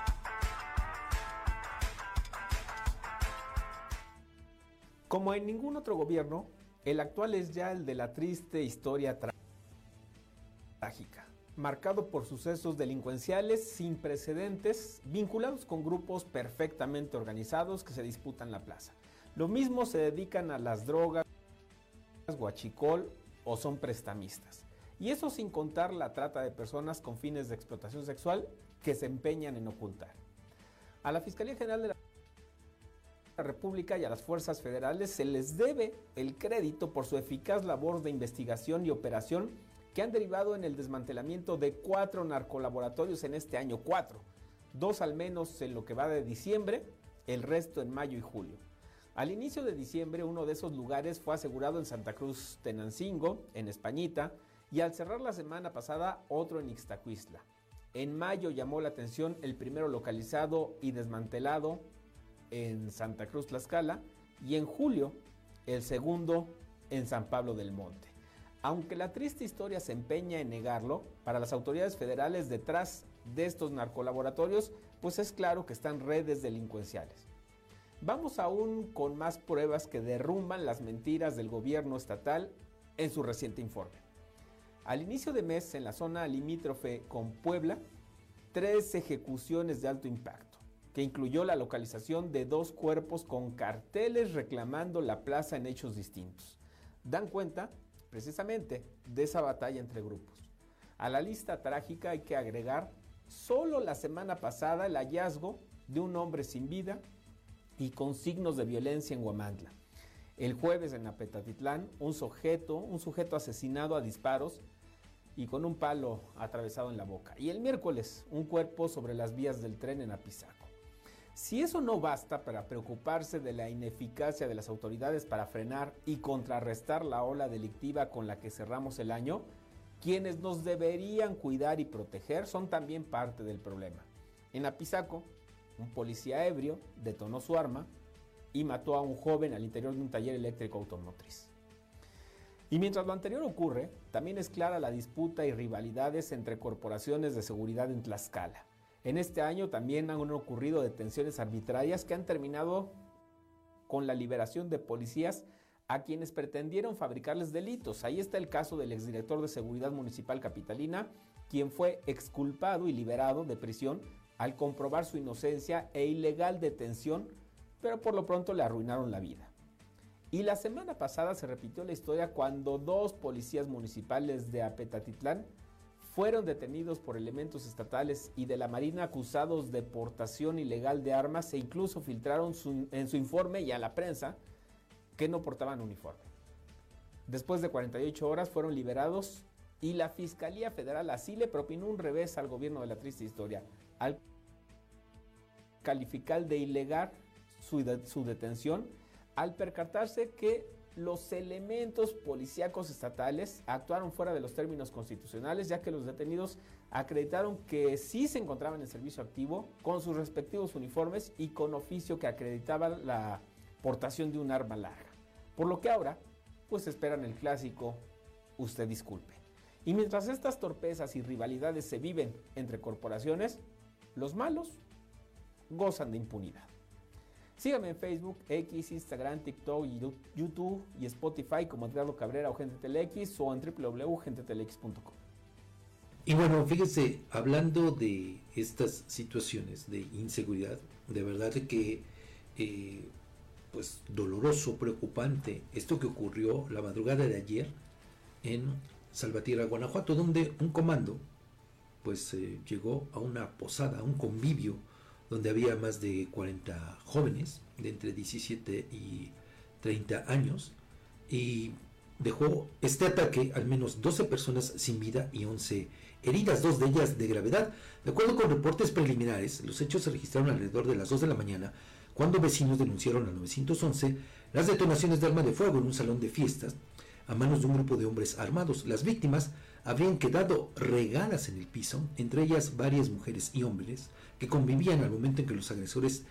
Como en ningún otro gobierno, El actual es ya el de la triste historia trágica, marcado por sucesos delincuenciales sin precedentes vinculados con grupos perfectamente organizados que se disputan la plaza. Lo mismo se dedican a las drogas, guachicol o son prestamistas. Y eso sin contar la trata de personas con fines de explotación sexual que se empeñan en ocultar. A la Fiscalía General de la República y a las fuerzas federales se les debe el crédito por su eficaz labor de investigación y operación que han derivado en el desmantelamiento de cuatro narcolaboratorios en este año, cuatro, dos al menos en lo que va de diciembre, el resto en mayo y julio. Al inicio de diciembre uno de esos lugares fue asegurado en Santa Cruz Tenancingo, en Españita, y al cerrar la semana pasada otro en Ixtacuistla. En mayo llamó la atención el primero localizado y desmantelado en Santa Cruz Tlaxcala y en julio el segundo en San Pablo del Monte. Aunque la triste historia se empeña en negarlo, para las autoridades federales detrás de estos narcolaboratorios, pues es claro que están redes delincuenciales. Vamos aún con más pruebas que derrumban las mentiras del gobierno estatal en su reciente informe. Al inicio de mes, en la zona limítrofe con Puebla, tres ejecuciones de alto impacto, que incluyó la localización de dos cuerpos con carteles reclamando la plaza en hechos distintos. Dan cuenta, precisamente, de esa batalla entre grupos. A la lista trágica hay que agregar solo la semana pasada el hallazgo de un hombre sin vida y con signos de violencia en Guamantla. El jueves en Apetatitlán, un sujeto, un sujeto asesinado a disparos y con un palo atravesado en la boca. Y el miércoles, un cuerpo sobre las vías del tren en Apizaco. Si eso no basta para preocuparse de la ineficacia de las autoridades para frenar y contrarrestar la ola delictiva con la que cerramos el año, quienes nos deberían cuidar y proteger son también parte del problema. En Apizaco, un policía ebrio detonó su arma y mató a un joven al interior de un taller eléctrico automotriz. Y mientras lo anterior ocurre, también es clara la disputa y rivalidades entre corporaciones de seguridad en Tlaxcala. En este año también han ocurrido detenciones arbitrarias que han terminado con la liberación de policías a quienes pretendieron fabricarles delitos. Ahí está el caso del exdirector de Seguridad Municipal Capitalina, quien fue exculpado y liberado de prisión al comprobar su inocencia e ilegal detención, pero por lo pronto le arruinaron la vida. Y la semana pasada se repitió la historia cuando dos policías municipales de Apetatitlán fueron detenidos por elementos estatales y de la Marina acusados de portación ilegal de armas e incluso filtraron en su informe y a la prensa que no portaban uniforme. Después de 48 horas fueron liberados y la Fiscalía Federal así le propinó un revés al gobierno de la triste historia, al calificar de ilegal su, su detención al percatarse que los elementos policíacos estatales actuaron fuera de los términos constitucionales, ya que los detenidos acreditaron que sí se encontraban en servicio activo con sus respectivos uniformes y con oficio que acreditaba la portación de un arma larga. Por lo que ahora, pues esperan el clásico, usted disculpe. Y mientras estas torpezas y rivalidades se viven entre corporaciones, los malos gozan de impunidad. Síganme en Facebook, X, Instagram, TikTok, YouTube y Spotify como Edgardo Cabrera o Gente Telex o en www.gentetelex.com. Y bueno, fíjense, hablando de estas situaciones de inseguridad, de verdad que eh, pues doloroso, preocupante, esto que ocurrió la madrugada de ayer en Salvatierra, Guanajuato, donde un comando pues eh, llegó a una posada, a un convivio donde había más de 40 jóvenes de entre 17 y 30 años y dejó este ataque al menos 12 personas sin vida y 11 heridas, dos de ellas de gravedad. De acuerdo con reportes preliminares, los hechos se registraron alrededor de las 2 de la mañana cuando vecinos denunciaron a 911 las detonaciones de arma de fuego en un salón de fiestas a manos de un grupo de hombres armados. Las víctimas habrían quedado regadas en el piso, entre ellas varias mujeres y hombres, que convivían al momento en que los agresores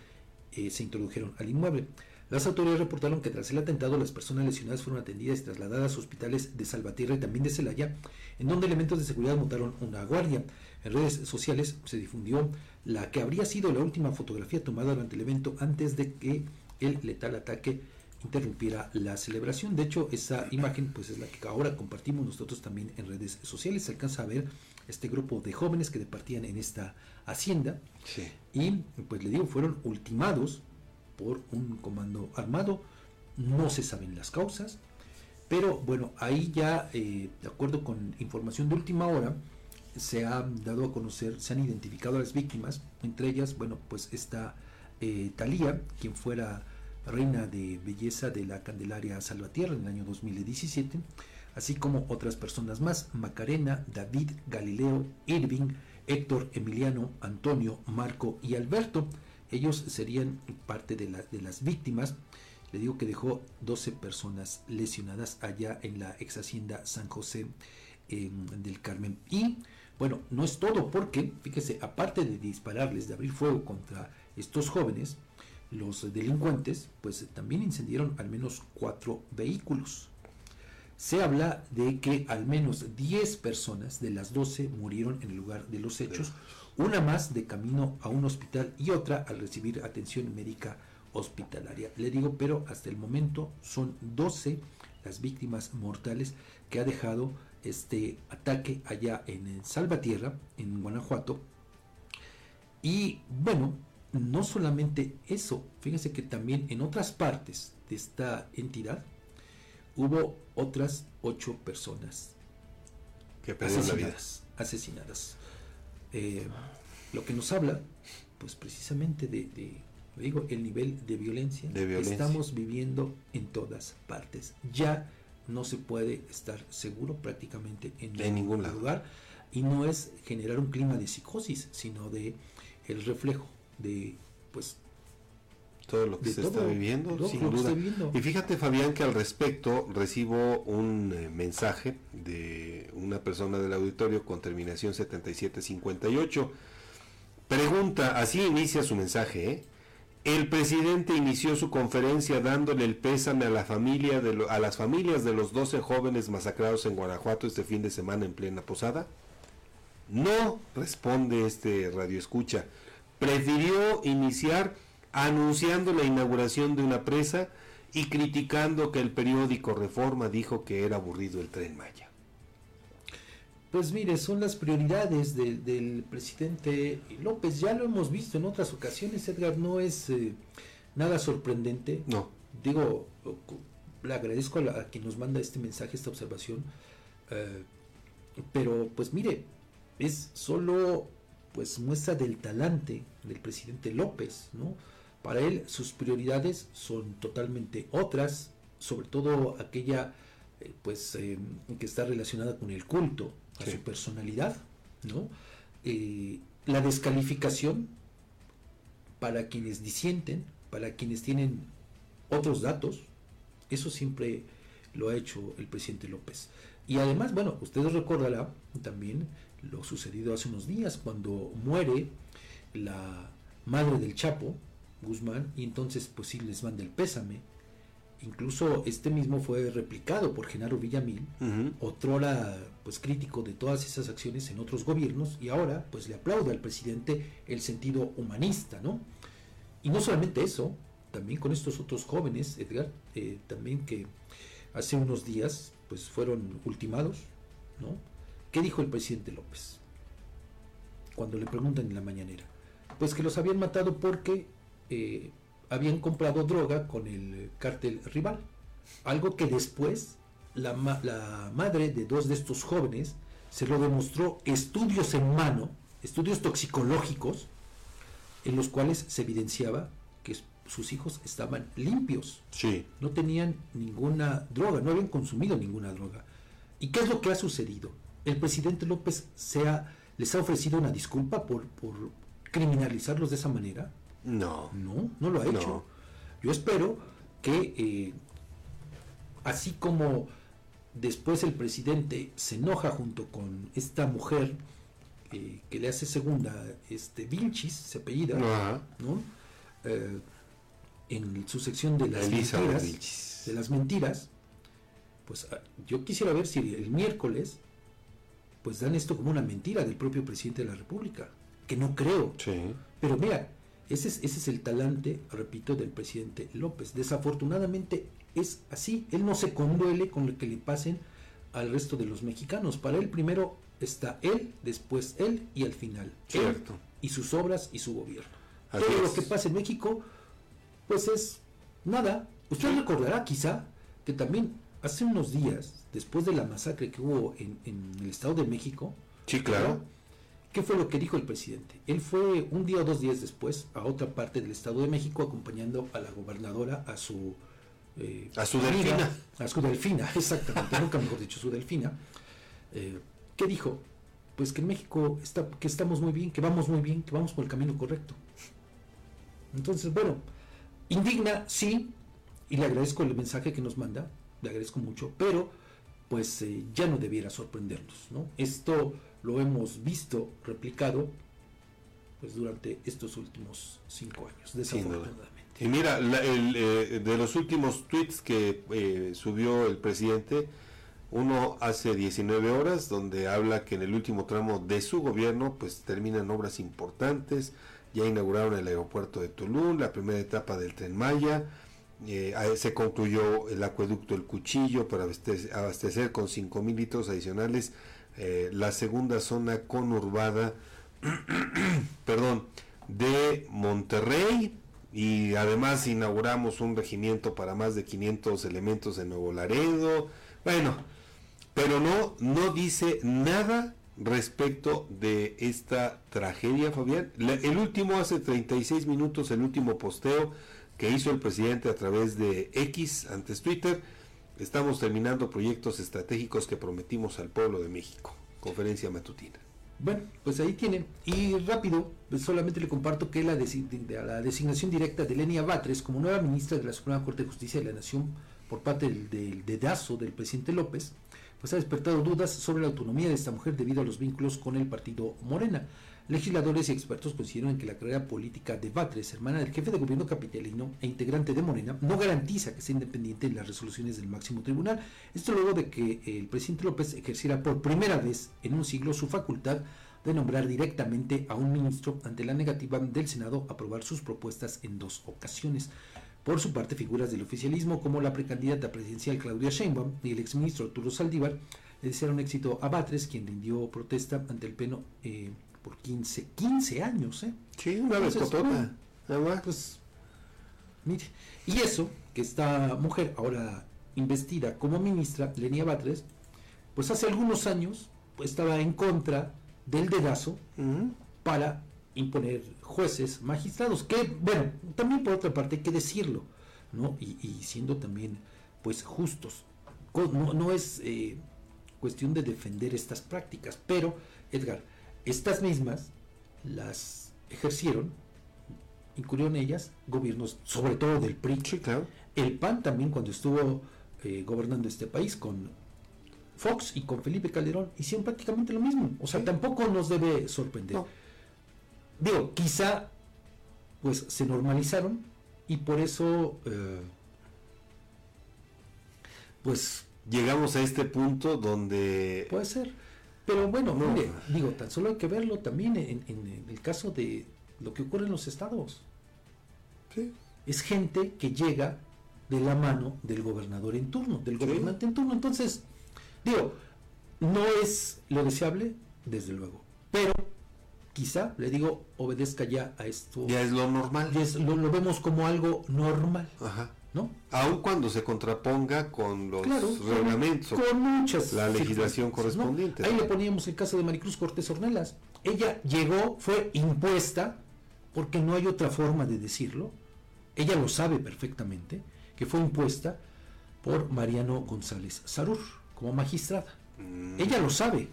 eh, se introdujeron al inmueble. Las autoridades reportaron que tras el atentado las personas lesionadas fueron atendidas y trasladadas a hospitales de Salvatierra y también de Celaya, en donde elementos de seguridad montaron una guardia. En redes sociales se difundió la que habría sido la última fotografía tomada durante el evento antes de que el letal ataque interrumpiera la celebración. De hecho, esa imagen pues es la que ahora compartimos nosotros también en redes sociales. Se alcanza a ver este grupo de jóvenes que departían en esta hacienda y pues le digo, fueron ultimados por un comando armado. No se saben las causas, pero bueno, ahí ya, eh, de acuerdo con información de última hora, se ha dado a conocer, se han identificado a las víctimas, entre ellas, bueno, pues está eh, Talía, quien fuera reina de belleza de la Candelaria Salvatierra en el año 2017, así como otras personas más, Macarena, David, Galileo, Irving, Héctor, Emiliano, Antonio, Marco y Alberto. Ellos serían parte de, las víctimas. Le digo que dejó 12 personas lesionadas allá en la ex hacienda San José em, del Carmen. Y bueno, no es todo porque, fíjese, aparte de dispararles, de abrir fuego contra estos jóvenes, los delincuentes pues también incendiaron al menos cuatro vehículos. Se habla de que al menos 10 personas de las 12 murieron en el lugar de los hechos, una más de camino a un hospital y otra al recibir atención médica hospitalaria. Le digo, pero hasta el momento son 12 las víctimas mortales que ha dejado este ataque allá en Salvatierra, en Guanajuato. Y bueno, no solamente eso, fíjense que también en otras partes de esta entidad hubo otras ocho personas que asesinadas. asesinadas. Eh, lo que nos habla, pues precisamente de, digo, el nivel de violencia, que estamos viviendo en todas partes. Ya no se puede estar seguro prácticamente en, ningún lugar y no es generar un clima de psicosis, sino de el reflejo de pues todo lo que se está viviendo, sin duda. Y fíjate, Fabián, que al respecto recibo un eh, mensaje de una persona del auditorio con terminación 7758. Pregunta, así inicia su mensaje, ¿eh? El presidente inició su conferencia dándole el pésame a la familia de a las familias de los 12 jóvenes masacrados en Guanajuato este fin de semana en plena posada. No, responde este radio escucha prefirió iniciar anunciando la inauguración de una presa y criticando que el periódico Reforma dijo que era aburrido el tren Maya. Pues mire, son las prioridades del presidente López. Ya lo hemos visto en otras ocasiones, Edgar, no es eh, nada sorprendente. No. Digo, le agradezco a, quien nos manda este mensaje, esta observación. Eh, pero pues mire, es solo pues muestra del talante del presidente López, ¿no? Para él sus prioridades son totalmente otras, sobre todo aquella eh, pues eh, que está relacionada con el culto a su personalidad, ¿no? Eh, la descalificación para quienes disienten, para quienes tienen otros datos, eso siempre lo ha hecho el presidente López. Y además, bueno, ustedes recordarán también lo sucedido hace unos días cuando muere la madre del Chapo, Guzmán, y entonces pues sí les manda el pésame. Incluso este mismo fue replicado por Genaro Villamil, otro otrora pues crítico de todas esas acciones en otros gobiernos, y ahora pues le aplaude al presidente el sentido humanista, ¿no? Y no solamente eso, también con estos otros jóvenes, Edgar, eh, también que hace unos días pues fueron ultimados, ¿no? ¿Qué dijo el presidente López? Cuando le preguntan en la mañanera. Pues que los habían matado porque eh, habían comprado droga con el cártel rival. Algo que después la, la madre de dos de estos jóvenes se lo demostró estudios en mano, estudios toxicológicos, en los cuales se evidenciaba que sus hijos estaban limpios. Sí. No tenían ninguna droga, no habían consumido ninguna droga. ¿Y qué es lo que ha sucedido? el presidente López se les ha ofrecido una disculpa por, criminalizarlos de esa manera? No. No, no lo ha hecho. Yo espero que eh, así como después el presidente se enoja junto con esta mujer eh, que le hace segunda, este Vilchis, se apellida, ¿no? Eh, en su sección de las mentiras, de las mentiras, pues ah, yo quisiera ver si el miércoles pues dan esto como una mentira del propio presidente de la República, que no creo. Pero mira, Ese es, ese es el talante, repito, del presidente López. Desafortunadamente es así. Él no se conduele con lo que le pasen al resto de los mexicanos. Para él primero está él, después él y al final. Cierto. y sus obras y su gobierno. Todo lo que pasa en México, pues es nada. Usted recordará quizá que también hace unos días, después de la masacre que hubo en, el Estado de México, sí, claro. ¿Qué fue lo que dijo el presidente? Él fue un día o dos días después a otra parte del Estado de México acompañando a la gobernadora a su... Eh, a su delfina. A su delfina, exactamente, nunca mejor dicho, su delfina. Eh, ¿Qué dijo? Pues que en México está, que estamos muy bien, que vamos muy bien, que vamos por el camino correcto. Entonces, bueno, indigna, sí, y le agradezco el mensaje que nos manda, le agradezco mucho, pero pues eh, ya no debiera sorprendernos, ¿no? Esto lo hemos visto replicado pues durante estos últimos cinco años, desafortunadamente. Y mira, el, eh, de los últimos tweets que eh, subió el presidente, uno hace 19 horas, donde habla que en el último tramo de su gobierno, pues terminan obras importantes, ya inauguraron el aeropuerto de Tulum, la primera etapa del tren Maya, eh, se concluyó el acueducto El Cuchillo para abastecer, abastecer con 5 mil litros adicionales eh, la segunda zona conurbada, perdón, de Monterrey y además inauguramos un regimiento para más de 500 elementos en Nuevo Laredo. Bueno, pero no, no dice nada respecto de esta tragedia, Fabián. el último hace 36 minutos, el último posteo que hizo el presidente a través de X, antes Twitter, Estamos terminando proyectos estratégicos que prometimos al pueblo de México. Conferencia matutina. Bueno, pues ahí tienen. Y rápido, pues solamente le comparto que la, la designación directa de Lenia Batres como nueva ministra de la Suprema Corte de Justicia de la Nación por parte del, del dedazo del presidente López, pues ha despertado dudas sobre la autonomía de esta mujer debido a los vínculos con el partido Morena. Legisladores y expertos coincidieron en que la carrera política de Batres, hermana del jefe de gobierno capitalino e integrante de Morena, no garantiza que sea independiente en las resoluciones del máximo tribunal. Esto luego de que el presidente López ejerciera por primera vez en un siglo su facultad de nombrar directamente a un ministro ante la negativa del Senado a aprobar sus propuestas en dos ocasiones. Por su parte, figuras del oficialismo como la precandidata presidencial Claudia Sheinbaum y el exministro Arturo Saldívar le desearon éxito a Batres, quien rindió protesta ante el pleno eh, por 15, 15 años, ¿eh? Sí, una vez Pues, mire, y eso, que esta mujer ahora investida como ministra, Lenia Batres, pues hace algunos años pues, estaba en contra del dedazo para imponer jueces, magistrados, que, bueno, también por otra parte hay que decirlo, ¿no? Y, siendo también, pues, justos. No, no es eh, cuestión de defender estas prácticas, pero, Edgar, estas mismas las ejercieron, incurrieron ellas, gobiernos, sobre todo del PRI. claro. El PAN también cuando estuvo eh, gobernando este país con Fox y con Felipe Calderón hicieron prácticamente lo mismo. O sea, tampoco nos debe sorprender. Digo, quizá pues se normalizaron y por eso eh, pues llegamos a este punto donde puede ser pero bueno, mire, digo, tan solo hay que verlo también en, el caso de lo que ocurre en los estados. Es gente que llega de la mano del gobernador en turno, del gobernante en turno. Entonces, digo, no es lo deseable, desde luego, pero quizá, le digo, obedezca ya a esto. Ya es lo normal. lo, lo, vemos como algo normal. Ajá. ¿No? Aun cuando se contraponga con los reglamentos, con, muchas la legislación correspondiente. Ahí le poníamos el caso de Maricruz Cortés Ornelas. Ella llegó, fue impuesta, porque no hay otra forma de decirlo. Ella lo sabe perfectamente, que fue impuesta por Mariano González Sarur como magistrada. Mm. Ella lo sabe,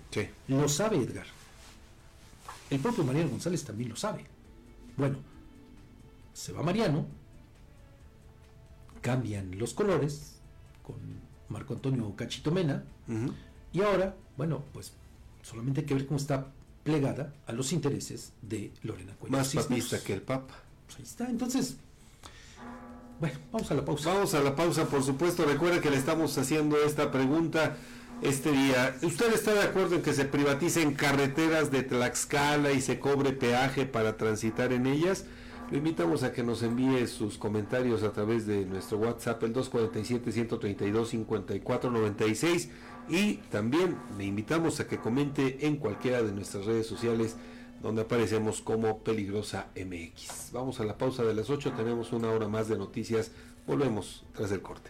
lo sabe Edgar. El propio Mariano González también lo sabe. Bueno, se va Mariano, cambian los colores con Marco Antonio Cachito Mena y ahora, bueno, pues solamente hay que ver cómo está plegada a los intereses de Lorena Cuellar. Más papista que el Papa. Pues ahí está, entonces, bueno, vamos a la pausa. Vamos a la pausa, por supuesto. Recuerda que le estamos haciendo esta pregunta este día. ¿Usted está de acuerdo en que se privaticen carreteras de Tlaxcala y se cobre peaje para transitar en ellas? Lo invitamos a que nos envíe sus comentarios a través de nuestro WhatsApp, el 247-132-5496. Y también le invitamos a que comente en cualquiera de nuestras redes sociales donde aparecemos como Peligrosa MX. Vamos a la pausa de las 8, tenemos una hora más de noticias. Volvemos tras el corte.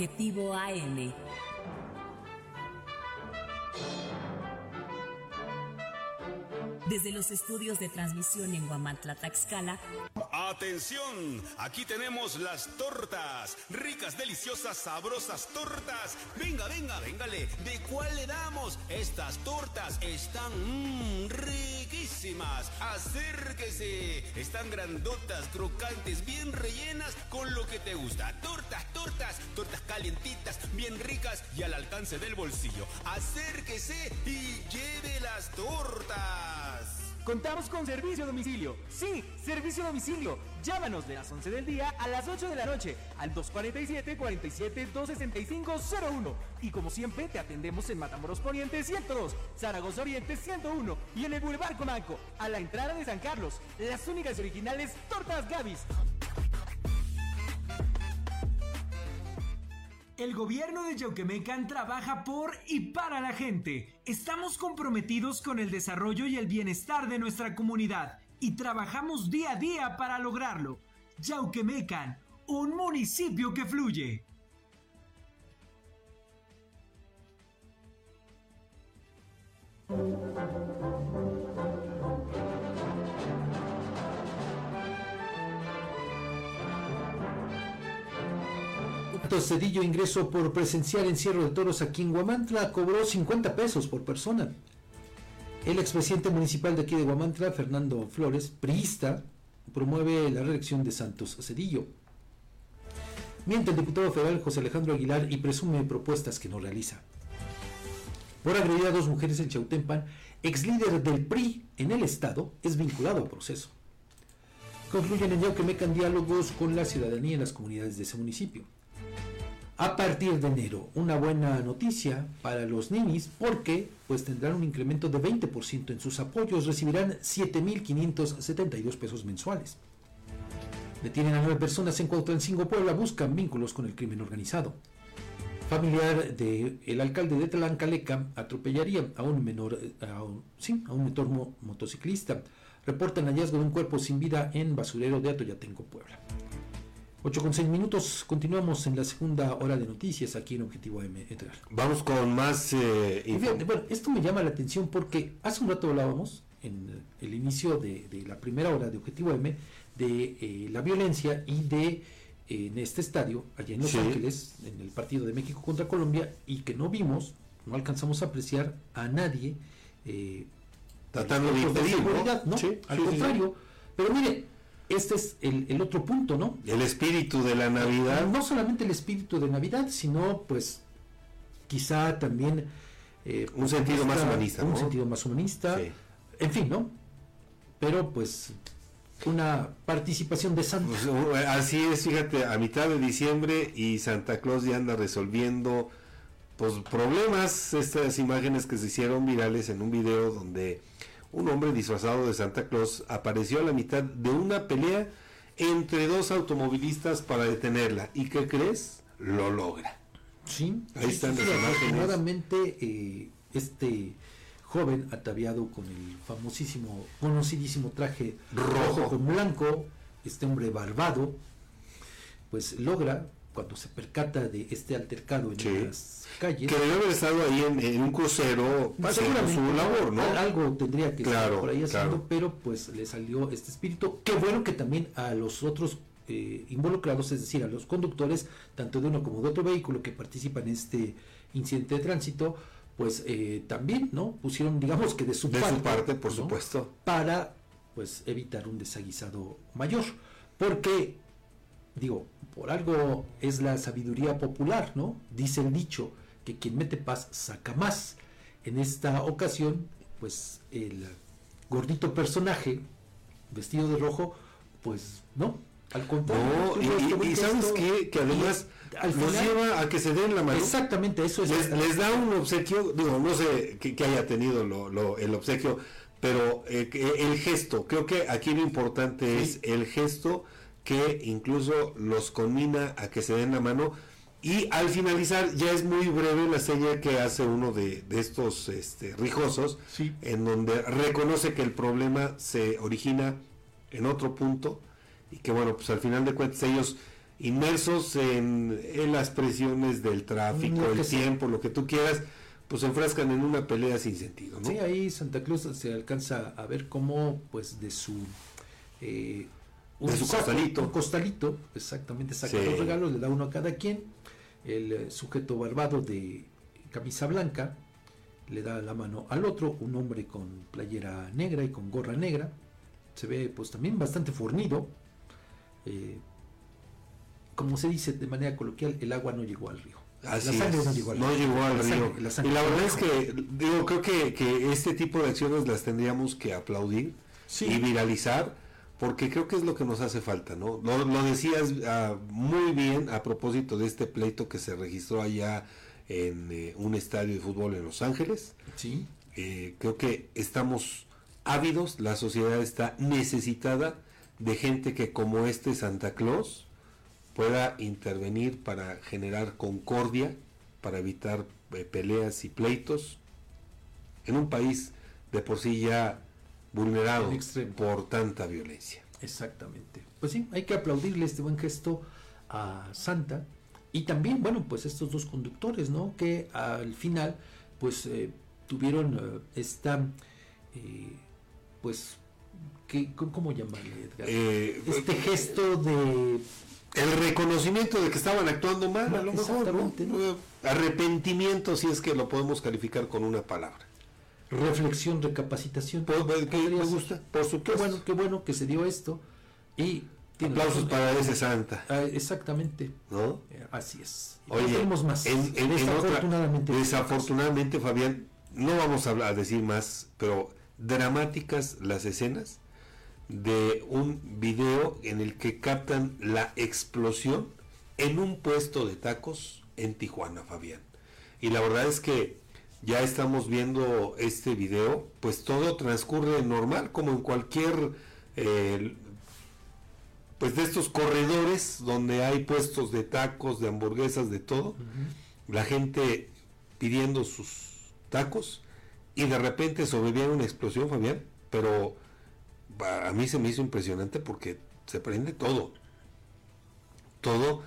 Objetivo AM desde los estudios de transmisión en Guamantla, Taxcala. Atención, aquí tenemos las tortas, ricas, deliciosas, sabrosas tortas. Venga, venga, véngale, ¿de cuál le damos? Estas tortas están mmm, riquísimas. Acérquese, están grandotas, crocantes, bien rellenas con lo que te gusta. Tortas, tortas, tortas calientitas, bien ricas y al alcance del bolsillo. Acérquese y lleve las tortas. Contamos con servicio domicilio. Sí, servicio domicilio. Llámanos de las 11 del día a las 8 de la noche al 247-47-265-01. Y como siempre, te atendemos en Matamoros Poniente 102, Zaragoza Oriente 101 y en el Boulevard Comanco, a la entrada de San Carlos. Las únicas originales Tortas Gavis. El gobierno de Yauquemecan trabaja por y para la gente. Estamos comprometidos con el desarrollo y el bienestar de nuestra comunidad y trabajamos día a día para lograrlo. Yauquemecan, un municipio que fluye. Cedillo ingreso por presenciar encierro de toros aquí en Guamantla cobró 50 pesos por persona. El expresidente municipal de aquí de Guamantla, Fernando Flores, priista, promueve la reelección de Santos Cedillo. Miente el diputado federal José Alejandro Aguilar y presume propuestas que no realiza. Por agredir a dos mujeres en Chautempan, ex líder del PRI en el estado es vinculado a proceso. Concluyen en Yauquemecan diálogos con la ciudadanía en las comunidades de ese municipio a partir de enero. Una buena noticia para los ninis porque pues tendrán un incremento de 20% en sus apoyos, recibirán 7.572 pesos mensuales. Detienen a nueve personas en Cuautlancingo, Puebla, buscan vínculos con el crimen organizado. Familiar del alcalde de Tlancaleca atropellaría a un menor, a un, sí, a un motociclista. Reportan hallazgo de un cuerpo sin vida en basurero de Atoyatenco, Puebla. 8 con 6 minutos, continuamos en la segunda hora de noticias aquí en Objetivo M, Edgar. Vamos con más... Eh, bueno, esto me llama la atención porque hace un rato hablábamos en el inicio de, la primera hora de Objetivo M de eh, la violencia y de en este estadio, allá en Los Ángeles, en el partido de México contra Colombia, y que no vimos, no alcanzamos a apreciar a nadie eh, tratando de impedir, seguridad, ¿no? Al contrario, pero mire, este es el, otro punto, ¿no? El espíritu de la Navidad. No solamente el espíritu de Navidad, sino pues quizá también... Eh, un sentido más humanista. Un sentido más humanista. En fin, ¿no? Pero pues una participación de Santa. Pues, uh, así es, fíjate, a mitad de diciembre y Santa Claus ya anda resolviendo pues problemas, estas imágenes que se hicieron virales en un video donde un hombre disfrazado de Santa Claus apareció a la mitad de una pelea entre dos automovilistas para detenerla. ¿Y qué crees? Lo logra. Sí, ahí están sí, Afortunadamente, eh, este joven ataviado con el famosísimo, conocidísimo traje rojo con blanco, este hombre barbado, pues logra cuando se percata de este altercado en las calles. Que debe haber estado ahí en, un crucero haciendo su labor, ¿no? Algo tendría que estar por ahí haciendo, pero pues le salió este espíritu. Qué bueno que también a los otros eh, involucrados, es decir, a los conductores, tanto de uno como de otro vehículo que participan en este incidente de tránsito, pues eh, también, ¿no? Pusieron, digamos que de su parte. su parte, por supuesto. Para, pues, evitar un desaguisado mayor. Porque, digo, por algo es la sabiduría popular, ¿no? Dice el dicho que quien mete paz saca más. En esta ocasión, pues el gordito personaje vestido de rojo, pues no, Al contrario. y, sabes qué? que además al nos lleva a que se den la mano. Exactamente, eso es. Les, da un obsequio, digo, no sé que, haya tenido lo, el obsequio, pero eh, el gesto, creo que aquí lo importante es el gesto que incluso los conmina a que se den la mano. Y al finalizar, ya es muy breve la seña que hace uno de, estos este, rijosos, en donde reconoce que el problema se origina en otro punto y que, bueno, pues al final de cuentas ellos inmersos en, las presiones del tráfico, el tiempo, lo que tú quieras, pues se enfrascan en una pelea sin sentido. ¿no? Sí, ahí Santa Cruz se alcanza a ver cómo, pues de su. Eh, un costalito. Un costalito, exactamente, saca los regalos, le da uno a cada quien. El eh, sujeto barbado de camisa blanca le da la mano al otro, un hombre con playera negra y con gorra negra. Se ve pues también bastante fornido. Eh, como se dice de manera coloquial, el agua no llegó al río. la sangre no llegó al río. Llegó al río. y la verdad es que, digo, creo que, que, este tipo de acciones las tendríamos que aplaudir y viralizar porque creo que es lo que nos hace falta, ¿no? Lo, decías ah, muy bien a propósito de este pleito que se registró allá en eh, un estadio de fútbol en Los Ángeles. Sí. Eh, creo que estamos ávidos, la sociedad está necesitada de gente que como este Santa Claus pueda intervenir para generar concordia, para evitar eh, peleas y pleitos en un país de por sí ya vulnerado por tanta violencia. Exactamente. Pues sí, hay que aplaudirle este buen gesto a Santa y también, bueno, pues estos dos conductores, ¿no? Que al final, pues eh, tuvieron eh, esta, eh, pues, ¿qué, ¿cómo llamarle, Edgar? este gesto de el reconocimiento de que estaban actuando mal, a lo mejor, arrepentimiento, si es que lo podemos calificar con una palabra reflexión, recapacitación. Pues, me gusta, por supuesto. Qué bueno, qué bueno que se dio esto. Y aplausos para ese santa. Ah, exactamente. ¿No? Eh, así es. Oye, tenemos más. desafortunadamente, desafortunadamente, Fabián, no vamos a, a decir más, pero dramáticas las escenas de un video en el que captan la explosión en un puesto de tacos en Tijuana, Fabián. Y la verdad es que ya estamos viendo este video, pues todo transcurre normal, como en cualquier, eh, pues de estos corredores donde hay puestos de tacos, de hamburguesas, de todo, la gente pidiendo sus tacos y de repente sobreviene una explosión, Fabián, pero a mí se me hizo impresionante porque se prende todo, todo.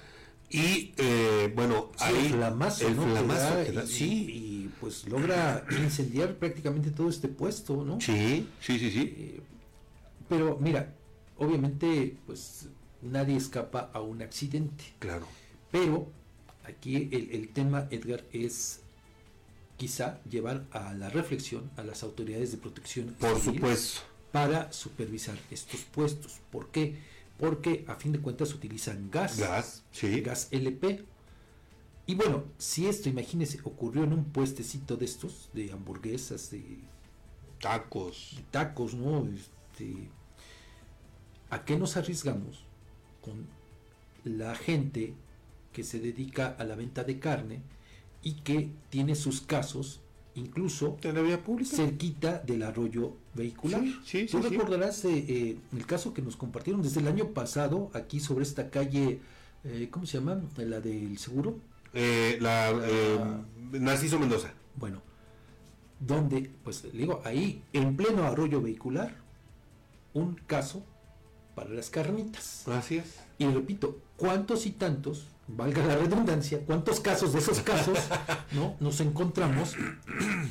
Y eh, bueno, ahí el flamazo, el sí, pues logra incendiar prácticamente todo este puesto, ¿no? Sí, sí, sí, sí. Eh, pero mira, obviamente, pues nadie escapa a un accidente. Claro. Pero aquí el, tema, Edgar, es quizá llevar a la reflexión a las autoridades de protección Por supuesto. para supervisar estos puestos. ¿Por qué? Porque a fin de cuentas utilizan gas. Gas, sí. Gas LP y bueno, si esto, imagínese, ocurrió en un puestecito de estos, de hamburguesas, de tacos. tacos, ¿no? Este, ¿A qué nos arriesgamos con la gente que se dedica a la venta de carne y que tiene sus casos incluso en la vía pública cerquita del arroyo vehicular. Sí, Tú recordarás eh, eh, el caso que nos compartieron desde el año pasado aquí sobre esta calle, eh, ¿cómo se llama? La del seguro. La Narciso Mendoza. Bueno, donde, pues digo, ahí en pleno arroyo vehicular, un caso para las carnitas. Así es. Y repito, ¿cuántos y tantos, valga la redundancia, cuántos casos de esos casos no nos encontramos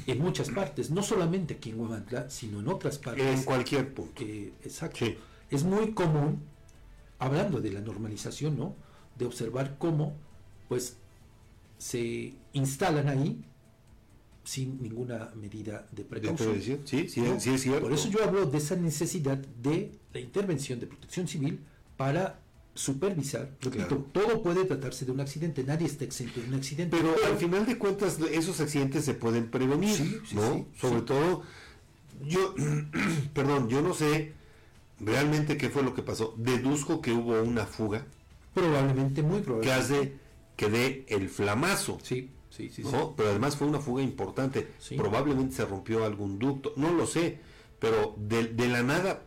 en muchas partes? No solamente aquí en Huamantla, sino en otras partes. En cualquier punto. exacto. Es muy común, hablando de la normalización, ¿no? De observar cómo, pues, se instalan ahí sin ninguna medida de precaución. Sí, sí, sí, es cierto. Por eso yo hablo de esa necesidad de la intervención de protección civil para supervisar. todo puede tratarse de un accidente, nadie está exento de un accidente. Pero, al final de cuentas esos accidentes se pueden prevenir, ¿no? Sobre todo, yo, perdón, yo no sé ¿Realmente qué fue lo que pasó? Deduzco que hubo una fuga. Probablemente, muy probablemente. Que hace que dé el flamazo. Sí, sí, sí. Pero además fue una fuga importante. Probablemente se rompió algún ducto. No lo sé. Pero de, la nada.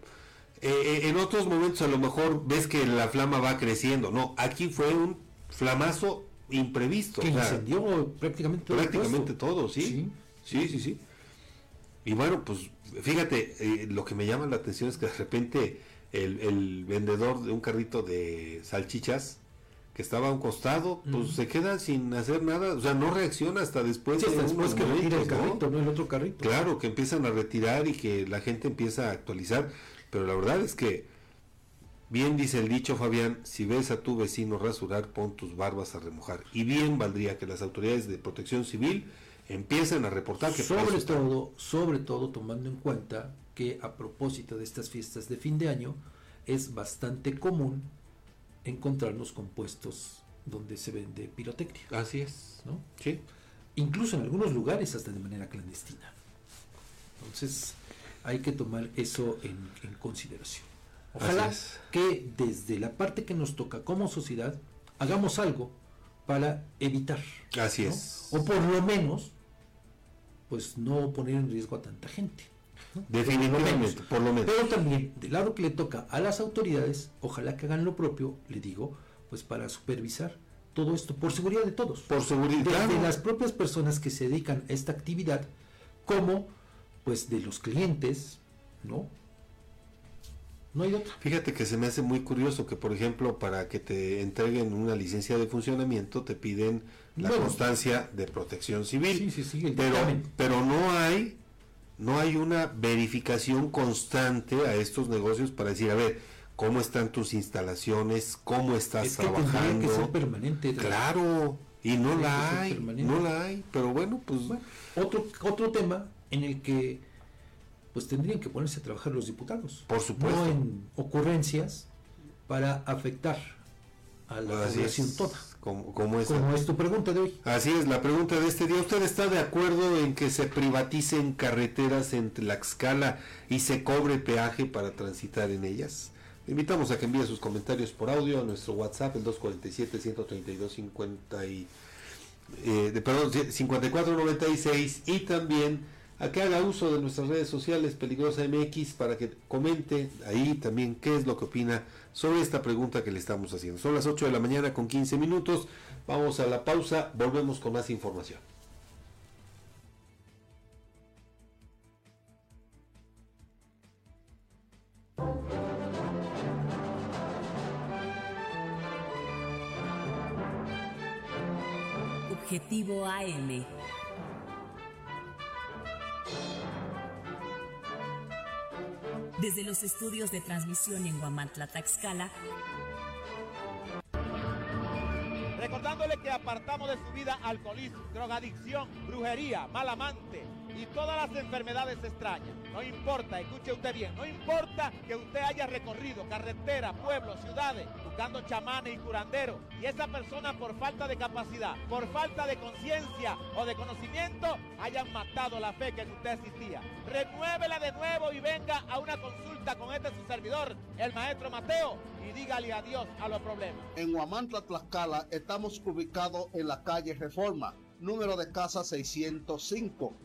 Eh, eh, en otros momentos a lo mejor ves que la flama va creciendo. No, aquí fue un flamazo imprevisto. Que incendió prácticamente todo. Prácticamente todo, ¿sí? Sí, sí, sí. Y bueno, pues fíjate, eh, lo que me llama la atención es que de repente el, vendedor de un carrito de salchichas que estaba a un costado, pues se queda sin hacer nada, o sea, no reacciona hasta después. Sí, después que retira el carrito, ¿no? El otro carrito. Claro, que empiezan a retirar y que la gente empieza a actualizar, pero la verdad es que, bien dice el dicho Fabián, si ves a tu vecino rasurar, pon tus barbas a remojar. Y bien valdría que las autoridades de protección civil empiecen a reportar que sobre todo, sobre todo tomando en cuenta que a propósito de estas fiestas de fin de año es bastante común encontrarnos con puestos donde se vende pirotecnia. Así es, ¿no? Sí. Incluso en algunos lugares hasta de manera clandestina. Entonces, hay que tomar eso en, consideración. Ojalá que desde la parte que nos toca como sociedad hagamos algo para evitar. Así es. O por lo menos pues no poner en riesgo a tanta gente. Definitivamente, por lo, menos. Pero también, del lado que le toca a las autoridades, ojalá que hagan lo propio, le digo, pues para supervisar todo esto, por seguridad de todos. Por seguridad. De, las propias personas que se dedican a esta actividad, como pues de los clientes, ¿no? No hay otra. Fíjate que se me hace muy curioso que, por ejemplo, para que te entreguen una licencia de funcionamiento, te piden la constancia de protección civil. Sí, sí, sí, pero, pero no hay no hay una verificación constante a estos negocios para decir, a ver, cómo están tus instalaciones, cómo estás es que trabajando. Que ser permanente. Claro, y no la hay, no la hay, pero bueno, pues otro otro tema en el que pues tendrían que ponerse a trabajar los diputados. Por supuesto. No en ocurrencias para afectar a la población toda. Como, es, tu pregunta de hoy. Así es, la pregunta de este día. ¿Usted está de acuerdo en que se privaticen carreteras en Tlaxcala y se cobre peaje para transitar en ellas? Le invitamos a que envíe sus comentarios por audio a nuestro WhatsApp, el 247-132-50 y, eh, de, perdón, 5496 y también a que haga uso de nuestras redes sociales Peligrosa MX para que comente ahí también qué es lo que opina sobre esta pregunta que le estamos haciendo. Son las 8 de la mañana con 15 minutos. Vamos a la pausa, volvemos con más información. Objetivo AM Desde los estudios de transmisión en Guamantla, Taxcala. Recordándole que apartamos de su vida alcoholismo, drogadicción, brujería, mal amante y todas las enfermedades extrañas. No importa, escuche usted bien, no importa que usted haya recorrido carretera, pueblos, ciudades, buscando chamanes y curanderos, y esa persona por falta de capacidad, por falta de conciencia o de conocimiento, hayan matado la fe que en usted existía. Renuévela de nuevo y venga a una consulta con este su servidor, el maestro Mateo, y dígale adiós a los problemas. En Huamantla, Tlaxcala, estamos ubicados en la calle Reforma, número de casa 605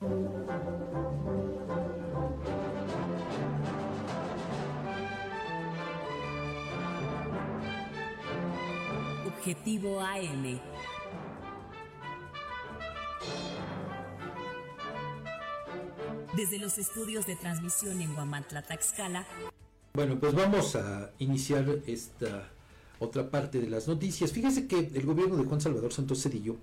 Objetivo AM. Desde los estudios de transmisión en Huamantla, Taxcala. Bueno, pues vamos a iniciar esta otra parte de las noticias. Fíjese que el gobierno de Juan Salvador Santos Cedillo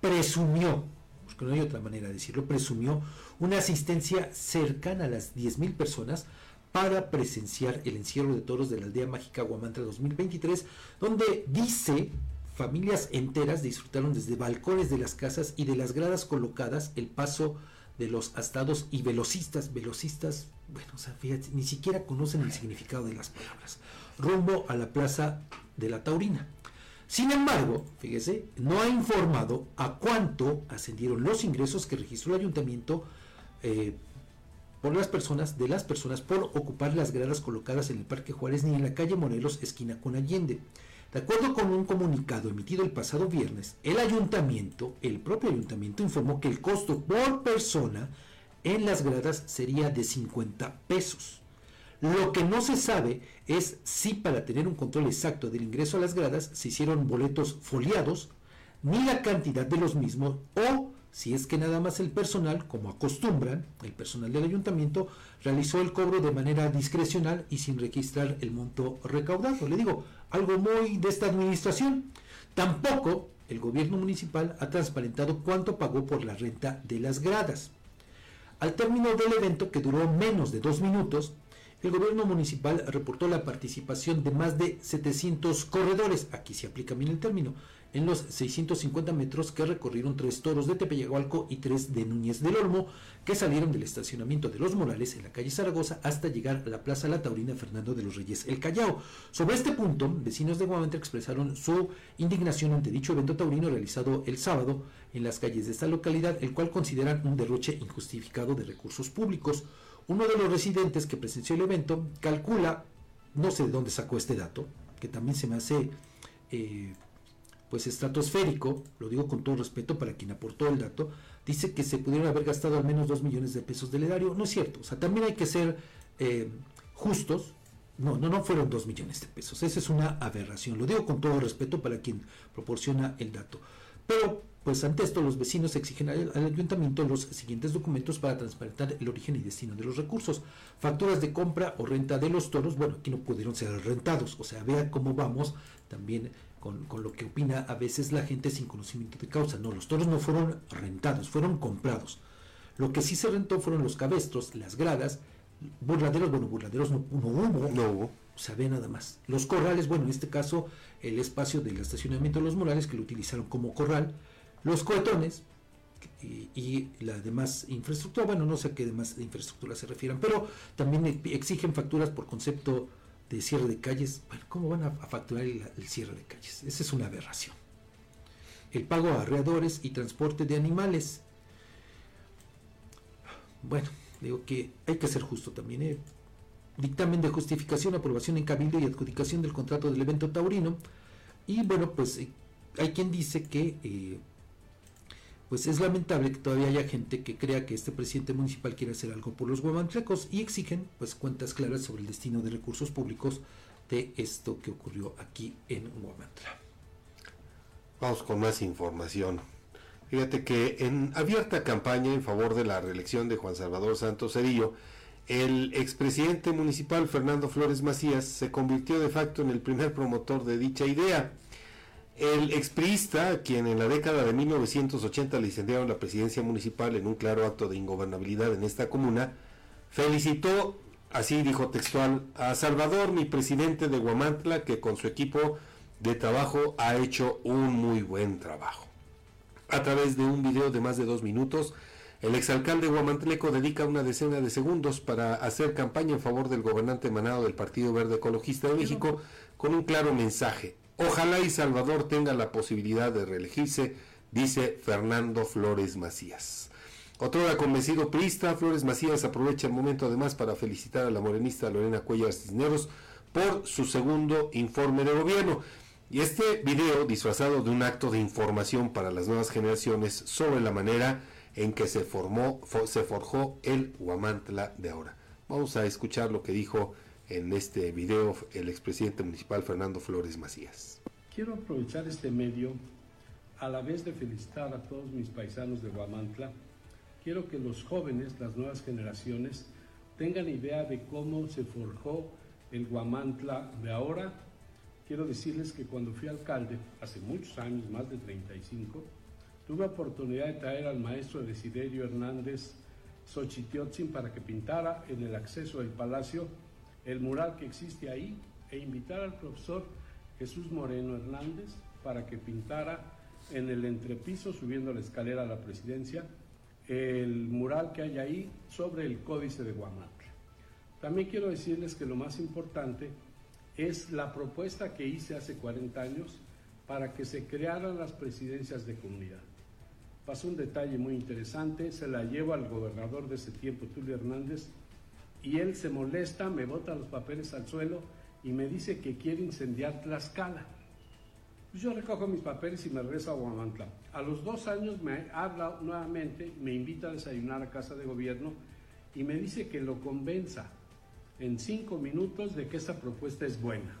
presumió porque no hay otra manera de decirlo, presumió una asistencia cercana a las 10.000 personas para presenciar el encierro de toros de la aldea mágica Guamantra 2023, donde dice familias enteras disfrutaron desde balcones de las casas y de las gradas colocadas el paso de los astados y velocistas, velocistas, bueno, fíjate, ni siquiera conocen el significado de las palabras, rumbo a la plaza de la Taurina. Sin embargo, fíjese, no ha informado a cuánto ascendieron los ingresos que registró el ayuntamiento eh, por las personas, de las personas por ocupar las gradas colocadas en el Parque Juárez ni en la calle Morelos, esquina con Allende. De acuerdo con un comunicado emitido el pasado viernes, el ayuntamiento, el propio ayuntamiento, informó que el costo por persona en las gradas sería de 50 pesos. Lo que no se sabe es si para tener un control exacto del ingreso a las gradas se hicieron boletos foliados, ni la cantidad de los mismos o si es que nada más el personal, como acostumbran, el personal del ayuntamiento, realizó el cobro de manera discrecional y sin registrar el monto recaudado. Le digo, algo muy de esta administración. Tampoco el gobierno municipal ha transparentado cuánto pagó por la renta de las gradas. Al término del evento, que duró menos de dos minutos, el gobierno municipal reportó la participación de más de 700 corredores, aquí se aplica bien el término, en los 650 metros que recorrieron tres toros de Tepeyagualco y tres de Núñez del Olmo, que salieron del estacionamiento de Los Morales en la calle Zaragoza hasta llegar a la Plaza La Taurina Fernando de los Reyes El Callao. Sobre este punto, vecinos de Guamantla expresaron su indignación ante dicho evento taurino realizado el sábado en las calles de esta localidad, el cual consideran un derroche injustificado de recursos públicos. Uno de los residentes que presenció el evento calcula, no sé de dónde sacó este dato, que también se me hace... Eh, pues estratosférico, lo digo con todo respeto para quien aportó el dato, dice que se pudieron haber gastado al menos 2 millones de pesos del erario. No es cierto, o sea, también hay que ser eh, justos. No, no, no fueron 2 millones de pesos. Esa es una aberración. Lo digo con todo respeto para quien proporciona el dato. Pero, pues ante esto, los vecinos exigen al, al, ayuntamiento los siguientes documentos para transparentar el origen y destino de los recursos. Facturas de compra o renta de los toros, bueno, aquí no pudieron ser rentados. O sea, vea cómo vamos también con, lo que opina a veces la gente sin conocimiento de causa. No, los toros no fueron rentados, fueron comprados. Lo que sí se rentó fueron los cabestros, las gradas, burladeros, bueno, burladeros no, no hubo. No hubo. O sea, ve nada más. Los corrales, bueno, en este caso, el espacio del estacionamiento de los Morales, que lo utilizaron como corral. Los cohetones, y, la demás infraestructura, bueno, no sé a qué demás infraestructura se refieran, pero también exigen facturas por concepto de cierre de calles, bueno, ¿cómo van a, facturar el, cierre de calles? Esa es una aberración. El pago a arreadores y transporte de animales. Bueno, digo que hay que ser justo también. ¿eh? Dictamen de justificación, aprobación en cabildo y adjudicación del contrato del evento taurino. Y bueno, pues eh, hay quien dice que eh, pues es lamentable que todavía haya gente que crea que este presidente municipal quiere hacer algo por los guamantlecos y exigen pues cuentas claras sobre el destino de recursos públicos de esto que ocurrió aquí en Guamantla. Vamos con más información. Fíjate que en abierta campaña en favor de la reelección de Juan Salvador Santos Cedillo, el expresidente municipal Fernando Flores Macías se convirtió de facto en el primer promotor de dicha idea. El expriista, quien en la década de 1980 le incendiaron la presidencia municipal en un claro acto de ingobernabilidad en esta comuna, felicitó, así dijo textual, a Salvador, mi presidente de Guamantla, que con su equipo de trabajo ha hecho un muy buen trabajo. A través de un video de más de dos minutos, el exalcalde guamantleco dedica una decena de segundos para hacer campaña en favor del gobernante emanado del Partido Verde Ecologista de México con un claro mensaje. Ojalá y Salvador tenga la posibilidad de reelegirse, dice Fernando Flores Macías. Otro convencido priista, Flores Macías aprovecha el momento además para felicitar a la morenista Lorena Cuellar Cisneros por su segundo informe de gobierno. Y este video, disfrazado de un acto de información para las nuevas generaciones sobre la manera en que se formó, se forjó el Huamantla de ahora. Vamos a escuchar lo que dijo en este video el expresidente municipal Fernando Flores Macías. quiero aprovechar este medio a la vez de felicitar a todos mis paisanos de Guamantla. Quiero que los jóvenes, las nuevas generaciones, tengan idea de cómo se forjó el Guamantla de ahora. Quiero decirles que cuando fui alcalde, hace muchos años, más de 35, tuve oportunidad de traer al maestro Desiderio Hernández Xochitiotzin para que pintara en el acceso del palacio el mural que existe ahí e invitar al profesor Jesús Moreno Hernández para que pintara en el entrepiso, subiendo la escalera a la presidencia, el mural que hay ahí sobre el códice de Guamantla. También quiero decirles que lo más importante es la propuesta que hice hace 40 años para que se crearan las presidencias de comunidad. Pasó un detalle muy interesante, se la llevo al gobernador de ese tiempo, Tulio Hernández, y él se molesta, me bota los papeles al suelo y me dice que quiere incendiar Tlaxcala. Pues yo recojo mis papeles y me regreso a Guamantla. A los dos años me habla nuevamente, me invita a desayunar a casa de gobierno y me dice que lo convenza en cinco minutos de que esa propuesta es buena.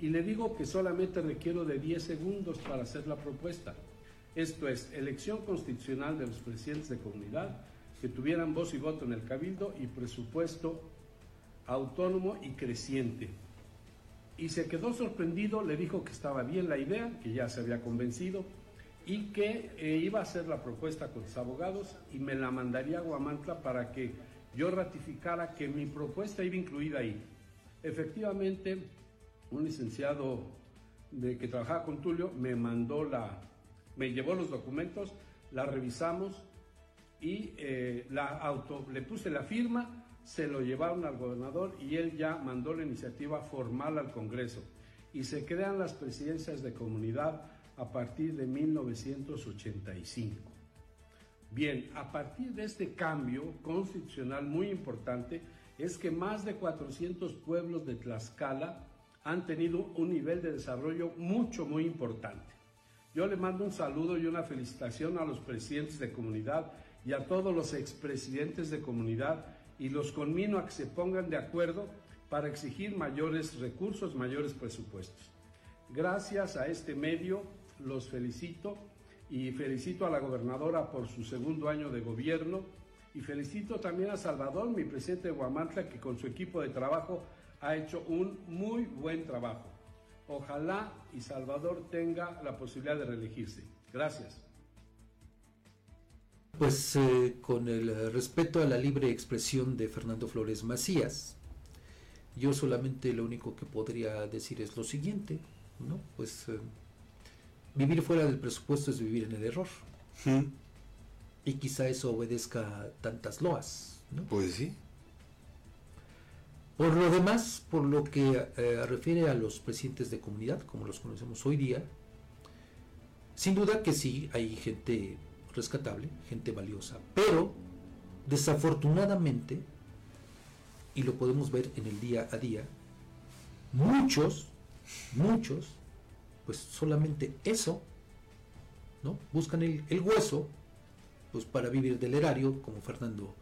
Y le digo que solamente requiero de 10 segundos para hacer la propuesta. Esto es, elección constitucional de los presidentes de comunidad que tuvieran voz y voto en el cabildo y presupuesto autónomo y creciente. Y se quedó sorprendido, le dijo que estaba bien la idea, que ya se había convencido y que eh, iba a hacer la propuesta con sus abogados y me la mandaría a Guamantla para que yo ratificara que mi propuesta iba incluida ahí. Efectivamente, un licenciado de que trabajaba con Tulio me mandó la, me llevó los documentos, la revisamos y eh, la auto, le puse la firma, se lo llevaron al gobernador y él ya mandó la iniciativa formal al Congreso y se crean las presidencias de comunidad a partir de 1985. Bien, a partir de este cambio constitucional muy importante es que más de 400 pueblos de Tlaxcala han tenido un nivel de desarrollo mucho, muy importante. Yo le mando un saludo y una felicitación a los presidentes de comunidad y a todos los expresidentes de comunidad y los conmino a que se pongan de acuerdo para exigir mayores recursos, mayores presupuestos. Gracias a este medio los felicito y felicito a la gobernadora por su segundo año de gobierno y felicito también a Salvador, mi presidente de Guamantla, que con su equipo de trabajo ha hecho un muy buen trabajo. Ojalá y Salvador tenga la posibilidad de reelegirse. Gracias. Pues eh, con el respeto a la libre expresión de Fernando Flores Macías, yo solamente lo único que podría decir es lo siguiente, ¿no? Pues eh, vivir fuera del presupuesto es vivir en el error. Y quizá eso obedezca tantas loas. ¿no? Pues sí. Por lo demás, por lo que eh, refiere a los presidentes de comunidad, como los conocemos hoy día, sin duda que sí hay gente rescatable, gente valiosa, pero desafortunadamente, y lo podemos ver en el día a día, muchos, muchos pues solamente eso, ¿no? Buscan el, hueso, pues para vivir del erario, como Fernando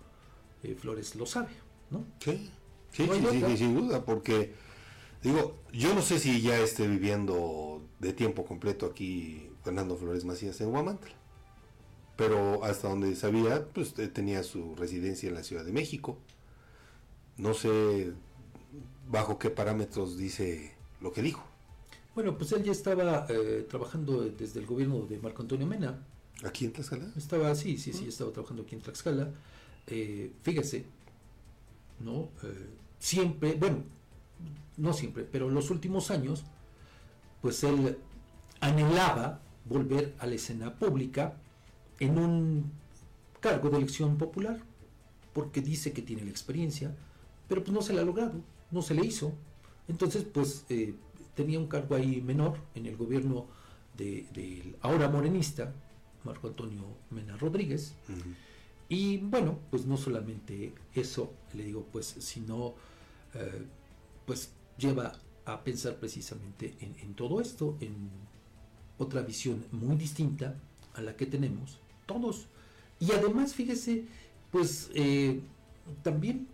eh, Flores lo sabe, ¿no? Sí, sí, sí, sin duda, porque digo, yo no sé si ya esté viviendo de tiempo completo aquí Fernando Flores Macías en Huamantla, pero hasta donde sabía, pues tenía su residencia en la Ciudad de México. No sé bajo qué parámetros dice lo que dijo. Bueno, pues él ya estaba eh, trabajando desde el gobierno de Marco Antonio Mena. ¿Aquí en Tlaxcala? Estaba, sí, sí, sí, estaba trabajando aquí en Tlaxcala. Eh, fíjese, ¿no? Eh, siempre, bueno, no siempre, pero en los últimos años, pues él anhelaba volver a la escena pública en un cargo de elección popular, porque dice que tiene la experiencia, pero pues no se le ha logrado, no se le hizo. Entonces, pues tenía un cargo ahí menor en el gobierno del de, ahora morenista, Marco Antonio Mena Rodríguez. Y bueno, pues no solamente eso, le digo, pues, sino, eh, pues lleva a pensar precisamente en, todo esto, en otra visión muy distinta a la que tenemos todos. Y además, fíjese, pues eh, también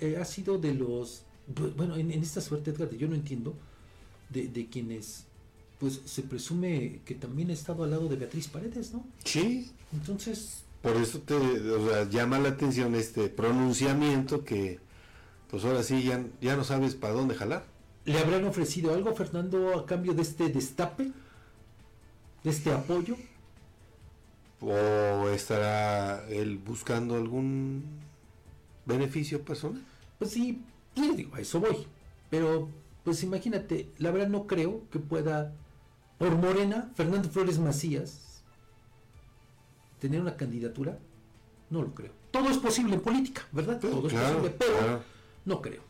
eh, ha sido de los bueno, en, esta suerte, Edgar, yo no entiendo de, quienes pues se presume que también ha estado al lado de Beatriz Paredes, ¿no? Sí. Entonces... Por eso te llama la atención este pronunciamiento que, pues ahora sí, ya, ya no sabes para dónde jalar. ¿Le habrán ofrecido algo a Fernando a cambio de este destape? ¿De este apoyo? ¿O estará él buscando algún beneficio personal? Pues sí, le digo, a eso voy. Pero, pues imagínate, la verdad no creo que pueda, por Morena, Fernando Flores Macías, tener una candidatura. No lo creo. Todo es posible en política, ¿verdad? Todo es posible, pero no creo.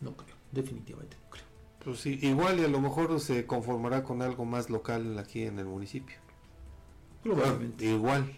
No creo, definitivamente no creo. Pues sí, igual y a lo mejor se conformará con algo más local aquí en el municipio. Probablemente. igual.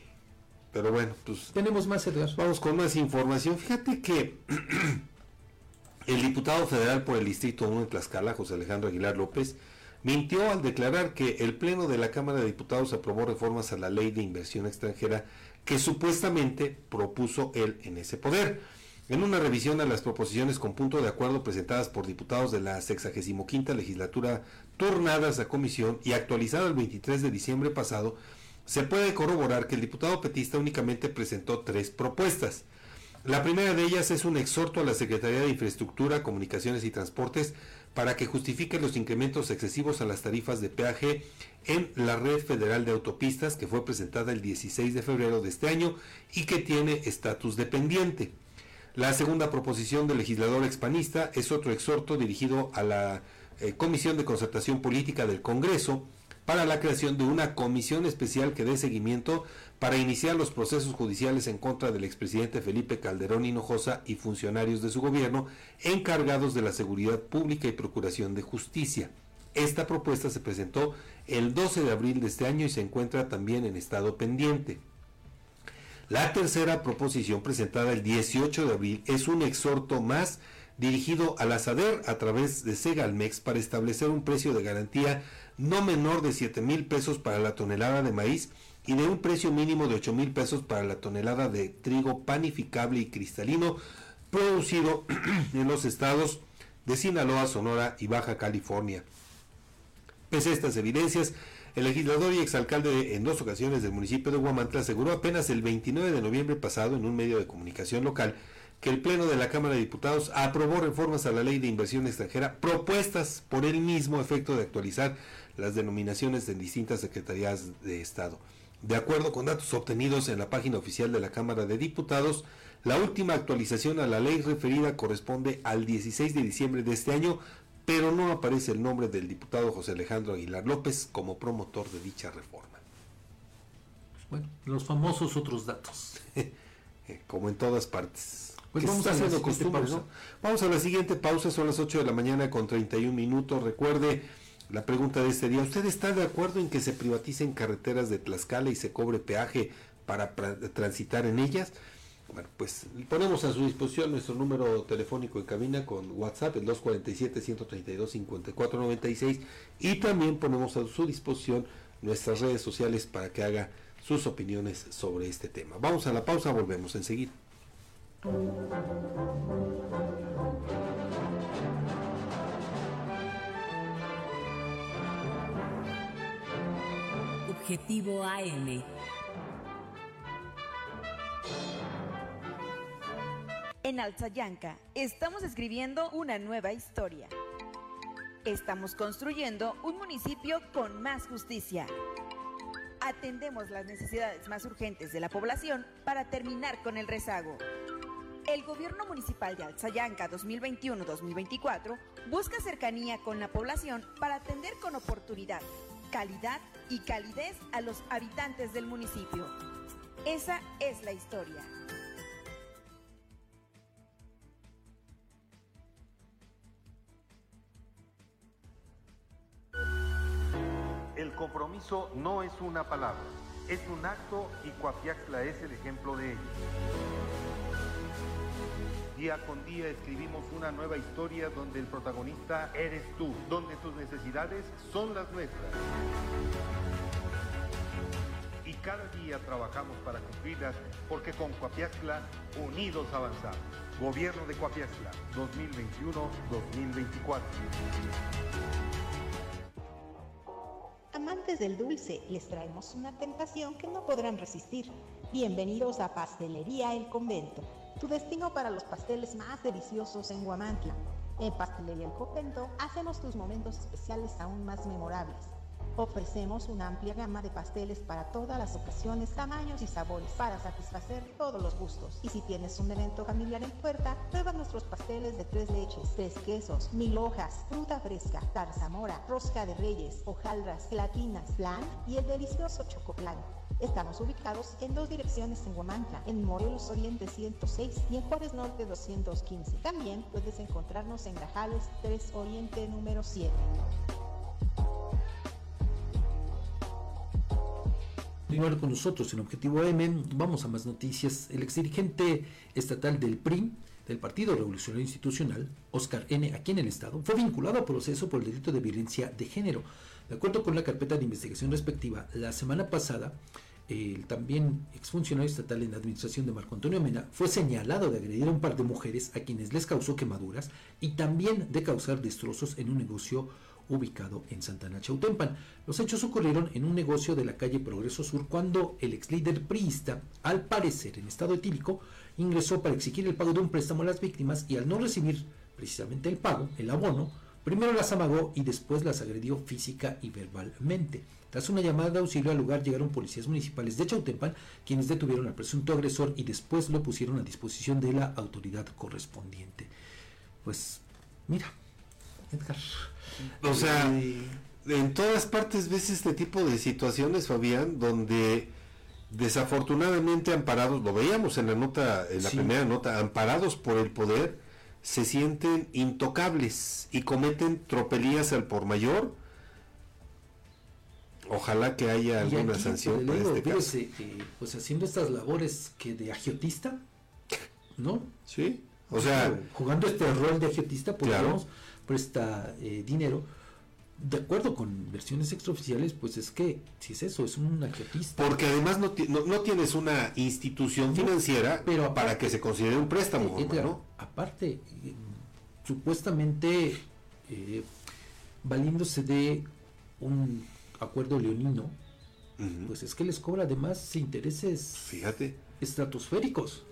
Pero bueno, pues. Tenemos más, Edgar. Vamos con más información. Fíjate que el diputado federal por el Distrito 1 de Tlaxcala, José Alejandro Aguilar López, mintió al declarar que el Pleno de la Cámara de Diputados aprobó reformas a la ley de inversión extranjera que supuestamente propuso él en ese poder. En una revisión a las proposiciones con punto de acuerdo presentadas por diputados de la 65 legislatura turnadas a comisión y actualizada el 23 de diciembre pasado, se puede corroborar que el diputado petista únicamente presentó tres propuestas. La primera de ellas es un exhorto a la Secretaría de Infraestructura, Comunicaciones y Transportes para que justifique los incrementos excesivos a las tarifas de peaje en la red federal de autopistas que fue presentada el 16 de febrero de este año y que tiene estatus dependiente. La segunda proposición del legislador expanista es otro exhorto dirigido a la eh, Comisión de Concertación Política del Congreso para la creación de una comisión especial que dé seguimiento para iniciar los procesos judiciales en contra del expresidente Felipe Calderón Hinojosa y funcionarios de su gobierno encargados de la seguridad pública y procuración de justicia. Esta propuesta se presentó el 12 de abril de este año y se encuentra también en estado pendiente. La tercera proposición presentada el 18 de abril es un exhorto más dirigido a la SADER a través de Segalmex para establecer un precio de garantía no menor de 7 mil pesos para la tonelada de maíz y de un precio mínimo de 8 mil pesos para la tonelada de trigo panificable y cristalino producido en los estados de Sinaloa, Sonora y Baja California. Pese a estas evidencias, el legislador y exalcalde en dos ocasiones del municipio de Huamantla aseguró apenas el 29 de noviembre pasado en un medio de comunicación local que el Pleno de la Cámara de Diputados aprobó reformas a la ley de inversión extranjera propuestas por el mismo efecto de actualizar las denominaciones en distintas secretarías de Estado. De acuerdo con datos obtenidos en la página oficial de la Cámara de Diputados, la última actualización a la ley referida corresponde al 16 de diciembre de este año, pero no aparece el nombre del diputado José Alejandro Aguilar López como promotor de dicha reforma. Bueno, los famosos otros datos. como en todas partes. Pues vamos a, haciendo pausa. vamos a la siguiente pausa, son las 8 de la mañana con 31 minutos. Recuerde la pregunta de este día, ¿usted está de acuerdo en que se privaticen carreteras de Tlaxcala y se cobre peaje para transitar en ellas? Bueno, pues ponemos a su disposición nuestro número telefónico en cabina con WhatsApp, el 247-132-5496, y también ponemos a su disposición nuestras redes sociales para que haga sus opiniones sobre este tema. Vamos a la pausa, volvemos enseguida. Objetivo AM. En Alzayanca estamos escribiendo una nueva historia. Estamos construyendo un municipio con más justicia. Atendemos las necesidades más urgentes de la población para terminar con el rezago. El Gobierno Municipal de Alzayanca 2021-2024 busca cercanía con la población para atender con oportunidad, calidad y calidez a los habitantes del municipio. Esa es la historia. El compromiso no es una palabra, es un acto y Coapiaxla es el ejemplo de ello. Día con día escribimos una nueva historia donde el protagonista eres tú, donde tus necesidades son las nuestras. Y cada día trabajamos para cumplirlas porque con Coapiaxla unidos avanzamos. Gobierno de Coapiaxla 2021-2024. Amantes del dulce, les traemos una tentación que no podrán resistir. Bienvenidos a Pastelería El Convento, tu destino para los pasteles más deliciosos en Guamantla. En Pastelería El Convento hacemos tus momentos especiales aún más memorables. Ofrecemos una amplia gama de pasteles para todas las ocasiones, tamaños y sabores para satisfacer todos los gustos. Y si tienes un evento familiar en puerta, prueba nuestros pasteles de tres leches, tres quesos, mil hojas, fruta fresca, tarzamora, rosca de reyes, hojaldras, gelatinas, flan y el delicioso chocoplan. Estamos ubicados en dos direcciones en Huamantla, en Morelos Oriente 106 y en Juárez Norte 215. También puedes encontrarnos en Grajales 3 Oriente número 7. continuar con nosotros en Objetivo M. Vamos a más noticias. El exdirigente estatal del PRI, del Partido Revolucionario Institucional, Oscar N., aquí en el Estado, fue vinculado a proceso por el delito de violencia de género. De acuerdo con la carpeta de investigación respectiva, la semana pasada, el también exfuncionario estatal en la administración de Marco Antonio Mena fue señalado de agredir a un par de mujeres a quienes les causó quemaduras y también de causar destrozos en un negocio ubicado en Santana Chautempan. Los hechos ocurrieron en un negocio de la calle Progreso Sur cuando el ex líder priista, al parecer en estado etílico, ingresó para exigir el pago de un préstamo a las víctimas y al no recibir precisamente el pago, el abono, primero las amagó y después las agredió física y verbalmente. Tras una llamada de auxilio al lugar llegaron policías municipales de Chautempan, quienes detuvieron al presunto agresor y después lo pusieron a disposición de la autoridad correspondiente. Pues, mira, Edgar, o sea, en todas partes ves este tipo de situaciones, Fabián, donde desafortunadamente amparados, lo veíamos en la nota, en la primera nota, amparados por el poder, se sienten intocables y cometen tropelías al por mayor. Ojalá que haya alguna sanción para este caso. Eh, pues haciendo estas labores que de agiotista, ¿no? Sí. O sea, jugando este rol de agiotista, pues presta eh, dinero. De acuerdo con versiones extraoficiales, pues es que, si es eso, es un agiotista. Porque además no, no, tienes una institución financiera pero para que se considere un préstamo. Eh, aparte, eh, supuestamente valiéndose de un acuerdo leonino, pues es que les cobra además intereses Fíjate. estratosféricos.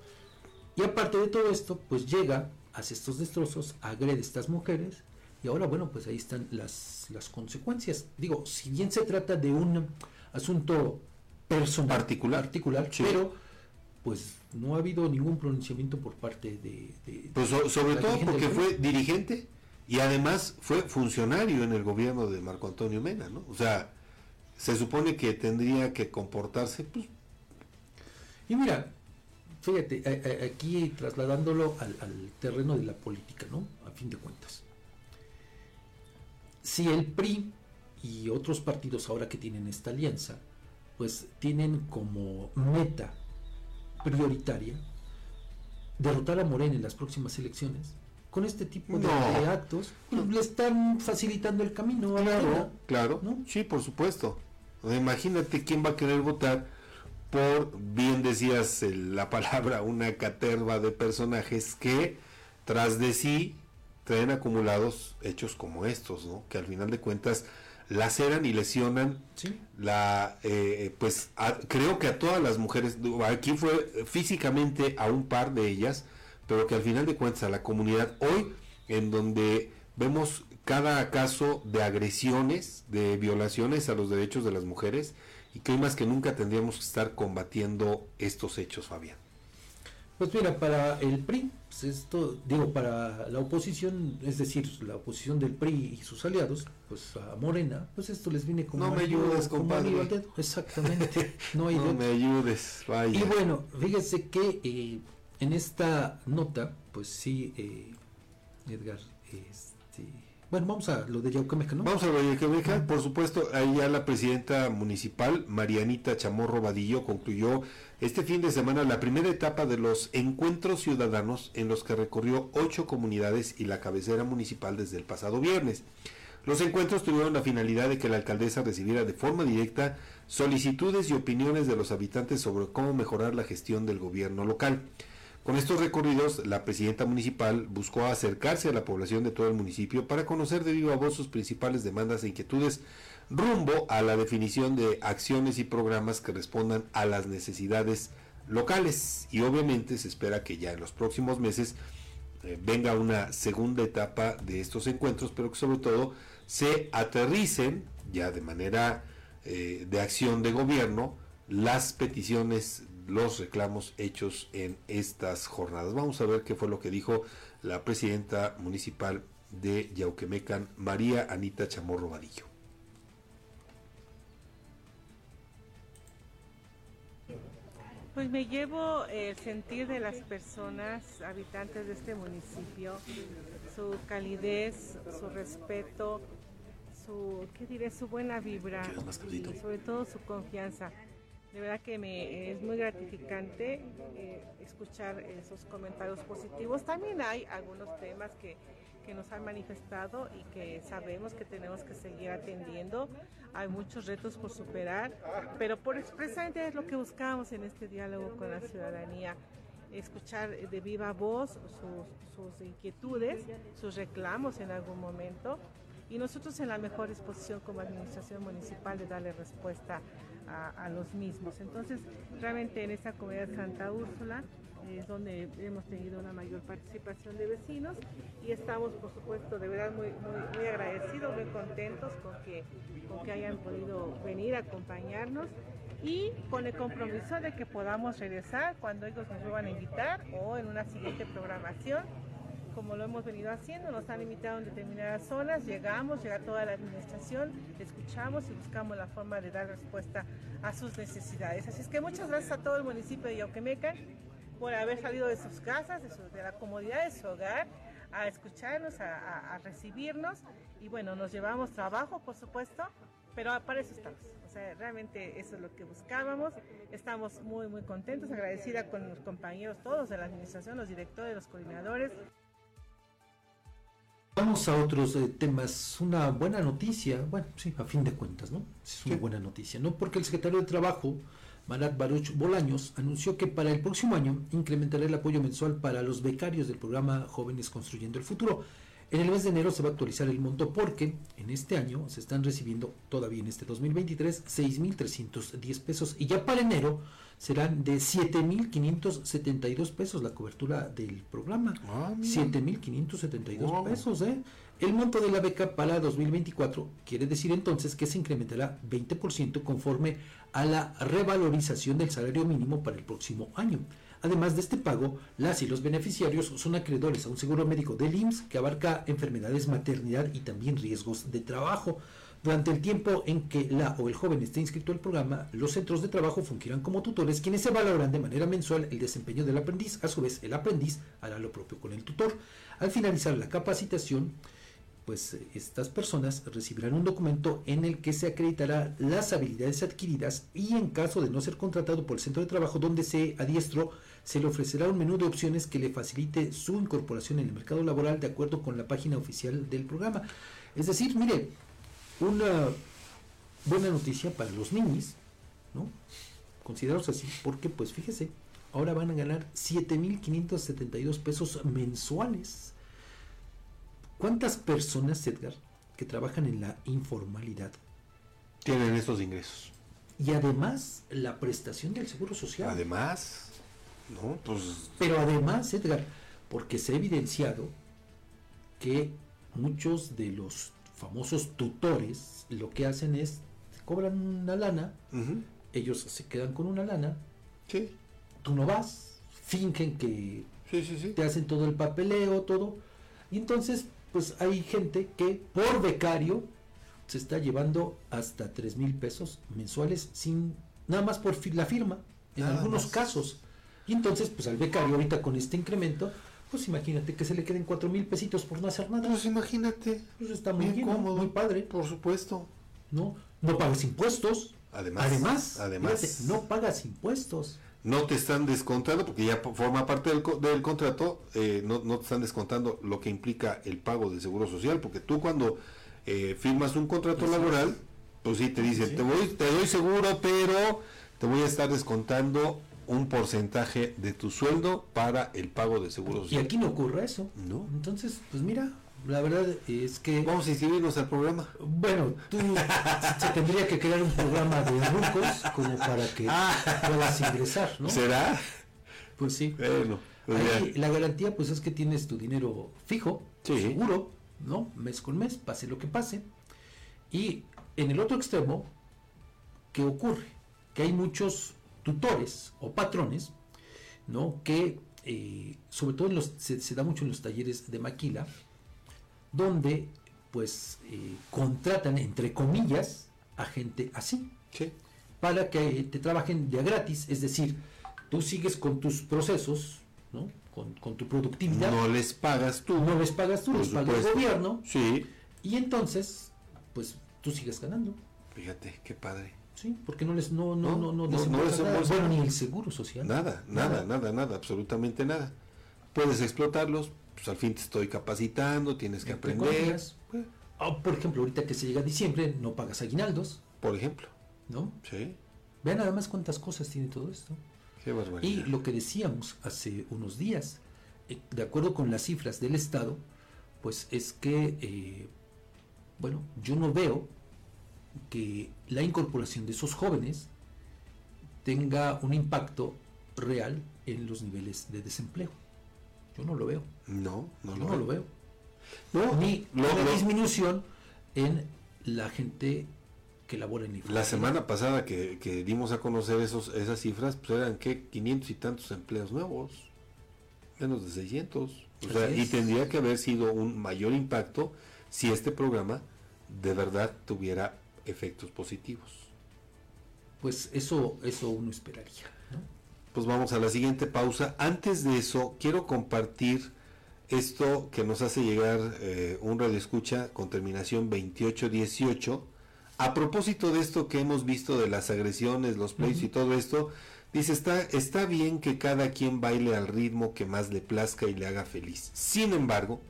Y aparte de todo esto, pues llega hace estos destrozos, agrede a estas mujeres y ahora, bueno, pues ahí están las, las consecuencias. Digo, si bien se trata de un asunto personal, particular, particular pero pues no ha habido ningún pronunciamiento por parte de... pues sobre todo porque fue dirigente y además fue funcionario en el gobierno de Marco Antonio Mena, ¿no? O sea, se supone que tendría que comportarse, pues... Y mira, fíjate, aquí trasladándolo al, terreno de la política, ¿no? A fin de cuentas. Si el PRI y otros partidos ahora que tienen esta alianza, pues tienen como meta prioritaria derrotar a Morena en las próximas elecciones, con este tipo de, actos, pues, le están facilitando el camino. Claro, claro, ¿no? sí, por supuesto. Imagínate quién va a querer votar por, bien decías la palabra, una caterva de personajes que tras de sí traen acumulados hechos como estos, ¿no? Que al final de cuentas laceran y lesionan la eh, pues creo que a todas las mujeres aquí fue físicamente a un par de ellas pero que al final de cuentas a la comunidad hoy en donde vemos cada caso de agresiones de violaciones a los derechos de las mujeres y que hoy más que nunca tendríamos que estar combatiendo estos hechos, Fabián. Pues mira, para el PRI, pues esto, digo, para la oposición, es decir, la oposición del PRI y sus aliados, pues a Morena, pues esto les viene como... No me ayudes, compadre. Exactamente, no hay No me ayudes, vaya. Y bueno, fíjese que eh, en esta nota, pues sí, eh, Edgar, este bueno, vamos a lo de Yauquemeca, ¿no? Vamos a lo de Yauquemeca, por supuesto, ahí ya la presidenta municipal, Marianita Chamorro Vadillo, concluyó este fin de semana la primera etapa de los encuentros ciudadanos en los que recorrió ocho comunidades y la cabecera municipal desde el pasado viernes. Los encuentros tuvieron la finalidad de que la alcaldesa recibiera de forma directa solicitudes y opiniones de los habitantes sobre cómo mejorar la gestión del gobierno local. Con estos recorridos, la presidenta municipal buscó acercarse a la población de todo el municipio para conocer de viva voz sus principales demandas e inquietudes rumbo a la definición de acciones y programas que respondan a las necesidades locales. Y obviamente se espera que ya en los próximos meses eh, venga una segunda etapa de estos encuentros, pero que sobre todo se aterricen ya de manera eh, de acción de gobierno las peticiones, los reclamos hechos en estas jornadas. Vamos a ver qué fue lo que dijo la presidenta municipal de Yauquemecan, María Anita Chamorro Vadillo. Pues me llevo el sentir de las personas habitantes de este municipio, su calidez, su respeto, su, ¿qué diré? su buena vibra y sobre todo su confianza. De verdad que me es muy gratificante eh, escuchar esos comentarios positivos. También hay algunos temas que que nos han manifestado y que sabemos que tenemos que seguir atendiendo. Hay muchos retos por superar, pero por expresamente es lo que buscamos en este diálogo con la ciudadanía, escuchar de viva voz sus, sus inquietudes, sus reclamos en algún momento y nosotros en la mejor disposición como administración municipal de darle respuesta a, los mismos. Entonces, realmente en esta comunidad Santa Úrsula es donde hemos tenido una mayor participación de vecinos y estamos, por supuesto, de verdad muy, muy, agradecidos, muy contentos con que, con que hayan podido venir a acompañarnos y con el compromiso de que podamos regresar cuando ellos nos vuelvan a invitar o en una siguiente programación como lo hemos venido haciendo, nos han invitado en determinadas zonas, llegamos, llega toda la administración, escuchamos y buscamos la forma de dar respuesta a sus necesidades. Así es que muchas gracias a todo el municipio de Yauquemeca por haber salido de sus casas, de, la comodidad de su hogar, a escucharnos, a, recibirnos. Y bueno, nos llevamos trabajo, por supuesto, pero para eso estamos. O sea, realmente eso es lo que buscábamos. Estamos muy, muy contentos, agradecida con los compañeros todos de la administración, los directores, los coordinadores. Vamos a otros eh, temas. Una buena noticia, bueno, sí, a fin de cuentas, ¿no? Es una buena noticia, ¿no? Porque el secretario de Trabajo Marat Baruch Bolaños anunció que para el próximo año incrementará el apoyo mensual para los becarios del programa Jóvenes Construyendo el Futuro. En el mes de enero se va a actualizar el monto porque en este año se están recibiendo, todavía en este 2023, 6.310 pesos y ya para enero serán de 7.572 pesos la cobertura del programa. 7.572 ah, pesos, ¿eh? El monto de la beca para 2024 quiere decir entonces que se incrementará 20% conforme a la revalorización del salario mínimo para el próximo año. Además de este pago, las y los beneficiarios son acreedores a un seguro médico del IMSS que abarca enfermedades, maternidad y también riesgos de trabajo. Durante el tiempo en que la o el joven esté inscrito al programa, los centros de trabajo fungirán como tutores quienes se valoran de manera mensual el desempeño del aprendiz. A su vez, el aprendiz hará lo propio con el tutor. Al finalizar la capacitación, pues eh, estas personas recibirán un documento en el que se acreditará las habilidades adquiridas y en caso de no ser contratado por el centro de trabajo donde se adiestró, se le ofrecerá un menú de opciones que le facilite su incorporación en el mercado laboral de acuerdo con la página oficial del programa. Es decir, mire, una buena noticia para los niños, ¿no? Considerados así, porque pues fíjese, ahora van a ganar 7.572 pesos mensuales ¿Cuántas personas, Edgar, que trabajan en la informalidad tienen estos ingresos? Y además la prestación del seguro social. Además, ¿no? Pues... Pero además, Edgar, porque se ha evidenciado que muchos de los famosos tutores lo que hacen es cobran una lana, ellos se quedan con una lana, sí. tú no vas, fingen que te hacen todo el papeleo, todo, y entonces pues hay gente que por becario se está llevando hasta 3 mil pesos mensuales sin nada más por la firma, en algunos casos. Y entonces, pues al becario ahorita con este incremento, pues imagínate que se le queden 4 mil pesitos por no hacer nada. Pues imagínate. Pues está muy cómodo, muy padre. Por supuesto. No, no pagas impuestos. Además, además, además no pagas impuestos no te están descontando, porque ya forma parte del, del contrato, eh, no, no, te están descontando lo que implica el pago del seguro social, porque tú cuando eh, firmas un contrato laboral, pues sí te dicen, Te, voy, te doy seguro, pero te voy a estar descontando un porcentaje de tu sueldo para el pago del seguro social. Y aquí no ocurre eso. ¿no? Entonces, pues mira, la verdad es que... Vamos a inscribirnos al programa. Bueno, tú se tendría que crear un programa de rucos como para que ah. puedas ingresar, ¿no? ¿Será? Pues sí. Bueno. Pues la garantía pues es que tienes tu dinero fijo, seguro, ¿no? Mes con mes, pase lo que pase. Y en el otro extremo, ¿qué ocurre? Que hay muchos tutores o patrones, ¿no? Que eh, sobre todo los, se, da mucho en los talleres de maquila, donde pues eh, contratan entre comillas a gente así para que te trabajen de gratis, es decir, tú sigues con tus procesos, ¿no? Con, tu productividad. No les pagas tú. No les pagas tú, les paga el gobierno. Sí. Y entonces, pues tú sigues ganando. Fíjate, qué padre. Sí, porque no les no no no no, bueno, ni el seguro social. Nada, nada, nada, nada, absolutamente nada. Puedes explotarlos, pues al fin te estoy capacitando, tienes que aprender. Ah, por ejemplo, ahorita que se llega a diciembre, no pagas aguinaldos. Por ejemplo. ¿No? Sí. Vean nada más cuántas cosas tiene todo esto. Qué barbaridad. Y lo que decíamos hace unos días, eh, de acuerdo con las cifras del Estado, pues es que, eh, bueno, yo no veo que la incorporación de esos jóvenes tenga un impacto real en los niveles de desempleo. Yo no lo veo. No, no, lo, lo veo. Ni una disminución en la gente que labora en La semana pasada que, dimos a conocer esos, esas cifras, pues eran que 500 y tantos empleos nuevos, menos de 600. y tendría que haber sido un mayor impacto si este programa de verdad tuviera efectos positivos. Pues eso, eso uno esperaría. Pues vamos a la siguiente pausa. Antes de eso, quiero compartir esto que nos hace llegar eh, un radio escucha con terminación 2818. A propósito de esto que hemos visto de las agresiones, los pleitos y todo esto, dice, está, está bien que cada quien baile al ritmo que más le plazca y le haga feliz. Sin embargo,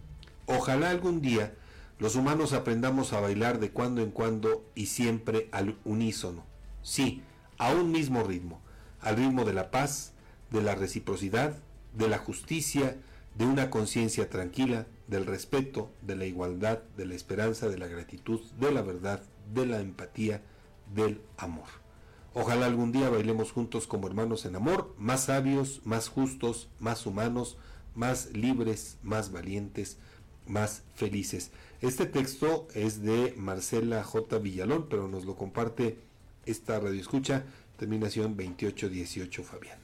ojalá algún día los humanos aprendamos a bailar de cuando en cuando y siempre al unísono. Sí, a un mismo ritmo, al ritmo de la paz, de la reciprocidad, de la justicia, de una conciencia tranquila, del respeto, de la igualdad, de la esperanza, de la gratitud, de la verdad, de la empatía, del amor. Ojalá algún día bailemos juntos como hermanos en amor, más sabios, más justos, más humanos, más libres, más valientes, más felices. Este texto es de Marcela J. Villalón, pero nos lo comparte esta radio escucha, terminación 2818, Fabián.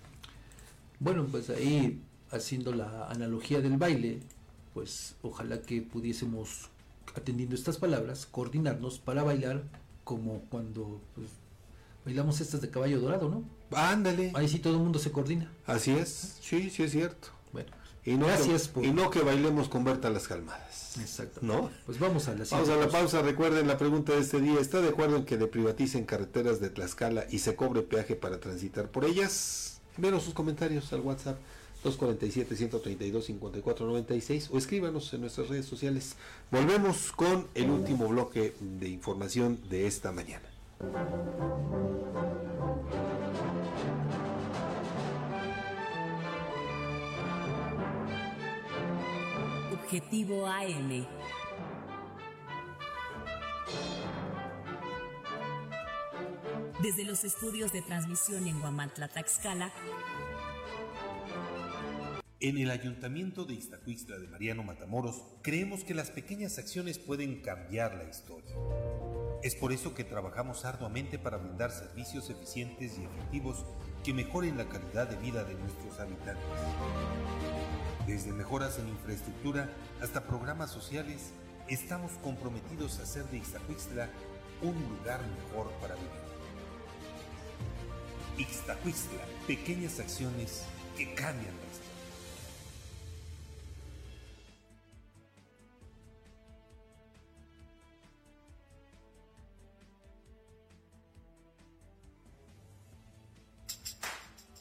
Bueno, pues ahí haciendo la analogía del baile, pues ojalá que pudiésemos, atendiendo estas palabras, coordinarnos para bailar como cuando pues, bailamos estas de caballo dorado, ¿no? Ándale. Ahí sí todo el mundo se coordina. Así es, sí, sí es cierto. Y no Gracias que, Y no que bailemos con Berta las calmadas. Exacto. ¿No? Pues vamos a la Vamos a la pausa. Recuerden la pregunta de este día. ¿Está de acuerdo en que le privaticen carreteras de Tlaxcala y se cobre peaje para transitar por ellas? Envíenos sus comentarios al WhatsApp 247-132-5496 o escríbanos en nuestras redes sociales. Volvemos con el último bloque de información de esta mañana. Objetivo AM. Desde los estudios de transmisión en Guamantla, Taxcala. En el Ayuntamiento de Iztacuixtla de Mariano Matamoros creemos que las pequeñas acciones pueden cambiar la historia. Es por eso que trabajamos arduamente para brindar servicios eficientes y efectivos que mejoren la calidad de vida de nuestros habitantes. Desde mejoras en infraestructura hasta programas sociales, estamos comprometidos a hacer de Ixtacuixtla un lugar mejor para vivir. Ixtacuixtla, pequeñas acciones que cambian la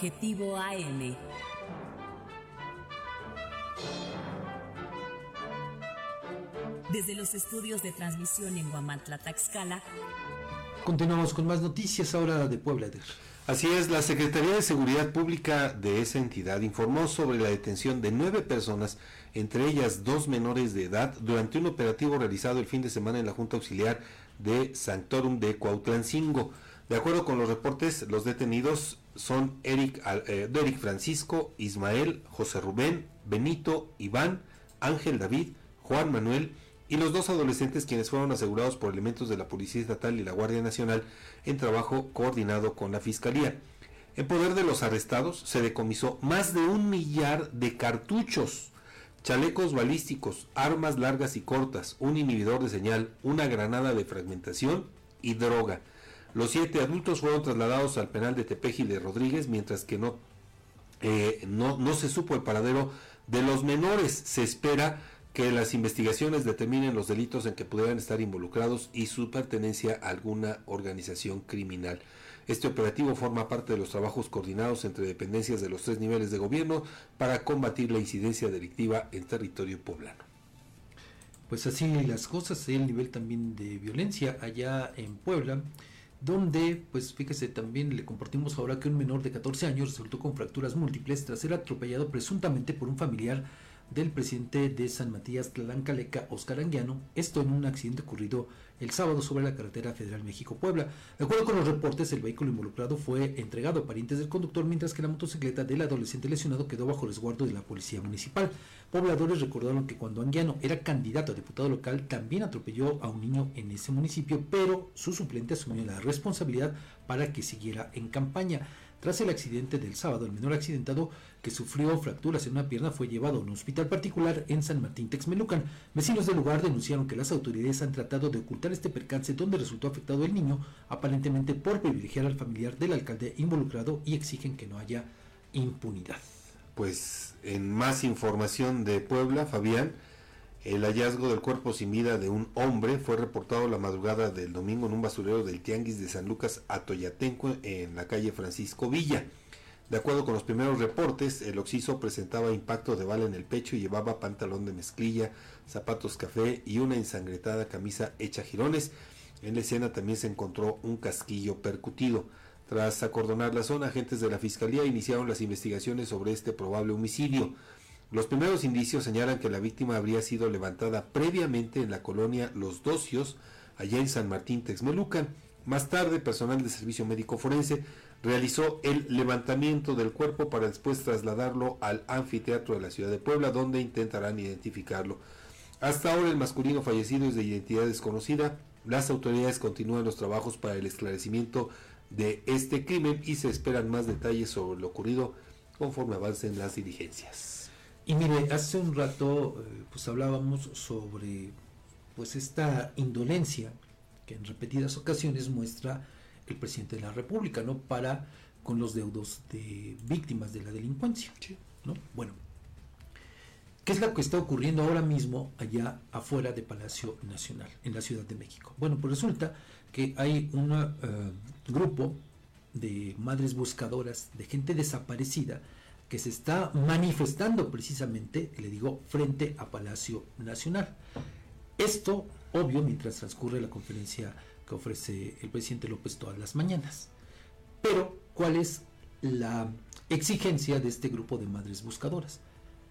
Objetivo AM. Desde los estudios de transmisión en Guamantla, Taxcala. Continuamos con más noticias ahora de Puebla. Así es, la Secretaría de Seguridad Pública de esa entidad informó sobre la detención de nueve personas, entre ellas dos menores de edad, durante un operativo realizado el fin de semana en la Junta Auxiliar de Sanctorum de Cuautlancingo. De acuerdo con los reportes, los detenidos son Eric, eh, Eric Francisco, Ismael, José Rubén, Benito, Iván, Ángel David, Juan Manuel y los dos adolescentes quienes fueron asegurados por elementos de la Policía Estatal y la Guardia Nacional en trabajo coordinado con la Fiscalía. En poder de los arrestados se decomisó más de un millar de cartuchos, chalecos balísticos, armas largas y cortas, un inhibidor de señal, una granada de fragmentación y droga. Los siete adultos fueron trasladados al penal de Tepeji de Rodríguez, mientras que no, eh, no, no se supo el paradero de los menores. Se espera que las investigaciones determinen los delitos en que pudieran estar involucrados y su pertenencia a alguna organización criminal. Este operativo forma parte de los trabajos coordinados entre dependencias de los tres niveles de gobierno para combatir la incidencia delictiva en territorio poblano. Pues así las cosas, el nivel también de violencia allá en Puebla donde, pues fíjese, también le compartimos ahora que un menor de 14 años resultó con fracturas múltiples tras ser atropellado presuntamente por un familiar del presidente de San Matías Tlancaleca, Oscar Anguiano, esto en un accidente ocurrido el sábado sobre la carretera federal México-Puebla. De acuerdo con los reportes, el vehículo involucrado fue entregado a parientes del conductor, mientras que la motocicleta del adolescente lesionado quedó bajo resguardo de la policía municipal. Pobladores recordaron que cuando Anguiano era candidato a diputado local, también atropelló a un niño en ese municipio, pero su suplente asumió la responsabilidad para que siguiera en campaña. Tras el accidente del sábado, el menor accidentado que sufrió fracturas en una pierna fue llevado a un hospital particular en San Martín Texmelucan. Vecinos del lugar denunciaron que las autoridades han tratado de ocultar este percance donde resultó afectado el niño, aparentemente por privilegiar al familiar del alcalde involucrado y exigen que no haya impunidad. Pues en más información de Puebla, Fabián, el hallazgo del cuerpo sin vida de un hombre fue reportado la madrugada del domingo en un basurero del Tianguis de San Lucas Atoyatenco en la calle Francisco Villa. De acuerdo con los primeros reportes, el occiso presentaba impacto de bala en el pecho y llevaba pantalón de mezclilla, zapatos café y una ensangretada camisa hecha jirones. En la escena también se encontró un casquillo percutido. Tras acordonar la zona, agentes de la Fiscalía iniciaron las investigaciones sobre este probable homicidio. Los primeros indicios señalan que la víctima habría sido levantada previamente en la colonia Los Docios, allá en San Martín Texmelucan. Más tarde, personal de servicio médico forense realizó el levantamiento del cuerpo para después trasladarlo al anfiteatro de la ciudad de Puebla, donde intentarán identificarlo. Hasta ahora el masculino fallecido es de identidad desconocida. Las autoridades continúan los trabajos para el esclarecimiento de este crimen y se esperan más detalles sobre lo ocurrido conforme avancen las diligencias. Y mire, hace un rato eh, pues hablábamos sobre pues esta indolencia que en repetidas ocasiones muestra el presidente de la República, ¿no? Para con los deudos de víctimas de la delincuencia, ¿no? Bueno, ¿qué es lo que está ocurriendo ahora mismo allá afuera de Palacio Nacional, en la Ciudad de México? Bueno, pues resulta que hay un eh, grupo de madres buscadoras, de gente desaparecida, que se está manifestando precisamente, le digo, frente a Palacio Nacional. Esto, obvio, mientras transcurre la conferencia que ofrece el presidente López todas las mañanas. Pero, ¿cuál es la exigencia de este grupo de madres buscadoras,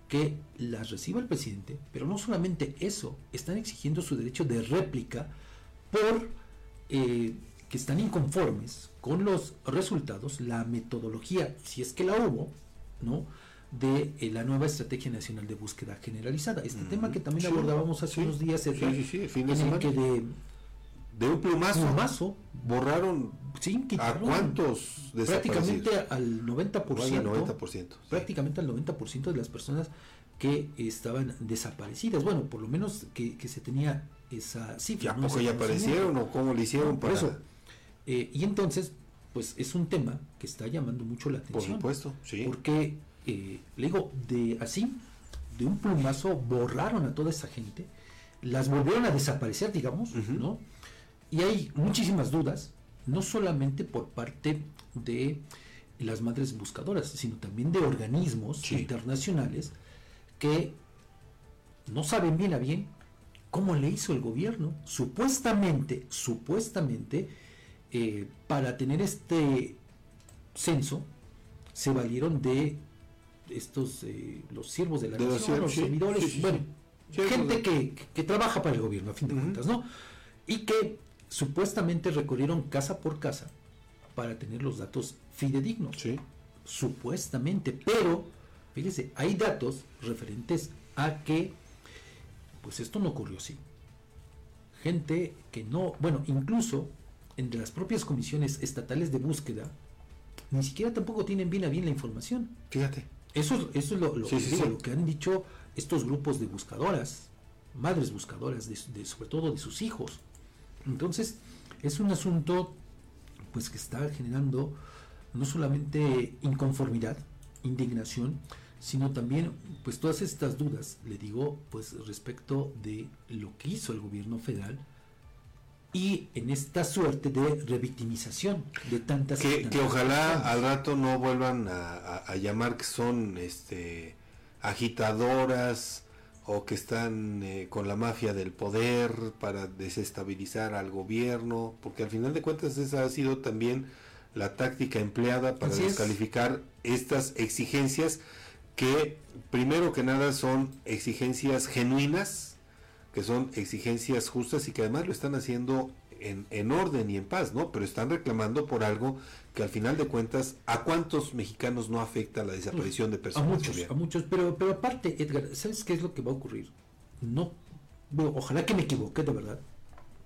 que las reciba el presidente, pero no solamente eso, están exigiendo su derecho de réplica por eh, que están inconformes con los resultados, la metodología, si es que la hubo, ¿no? de eh, la nueva Estrategia Nacional de Búsqueda Generalizada. Este tema que también abordábamos hace unos días, sí, sí, fin de en el que de, de un plumazo, plumazo borraron a cuántos prácticamente al 90%, 90% prácticamente al 90% de las personas que estaban desaparecidas. Bueno, por lo menos que, que se tenía esa cifra. ¿Y a poco ya aparecieron o cómo le hicieron por eso? Eh, y entonces, pues es un tema que está llamando mucho la atención. Por supuesto, sí. Porque, eh, le digo, de así, de un plumazo, borraron a toda esa gente, las volvieron a desaparecer, digamos, ¿no? Y hay muchísimas dudas, no solamente por parte de las madres buscadoras, sino también de organismos internacionales que no saben bien a bien cómo le hizo el gobierno, supuestamente, supuestamente, eh, para tener este censo, se valieron de estos, eh, los siervos de la nación, los servidores, bueno, gente que, que, trabaja para el gobierno, a fin de cuentas, ¿no? Y que supuestamente recorrieron casa por casa para tener los datos fidedignos. Supuestamente, pero, fíjese, hay datos referentes a que pues esto no ocurrió así. Gente que no, bueno, incluso entre las propias comisiones estatales de búsqueda, ni siquiera tampoco tienen bien a bien la información. Fíjate. Eso, eso es lo, lo, que han dicho estos grupos de buscadoras, madres buscadoras, de, sobre todo de sus hijos. Entonces, es un asunto pues que está generando no solamente inconformidad, indignación, sino también pues todas estas dudas, le digo, pues respecto de lo que hizo el gobierno federal y en esta suerte de revictimización de tantas que, que ojalá al rato no vuelvan a, llamar que son este agitadoras o que están eh, con la mafia del poder para desestabilizar al gobierno porque al final de cuentas esa ha sido también la táctica empleada para descalificar estas exigencias que primero que nada son exigencias genuinas, que son exigencias justas y que además lo están haciendo en, en, orden y en paz, ¿no? Pero están reclamando por algo que al final de cuentas, ¿a cuántos mexicanos no afecta la desaparición de personas? A muchos, a muchos, pero, pero aparte, Edgar, ¿sabes qué es lo que va a ocurrir? No, ojalá que me equivoque de verdad,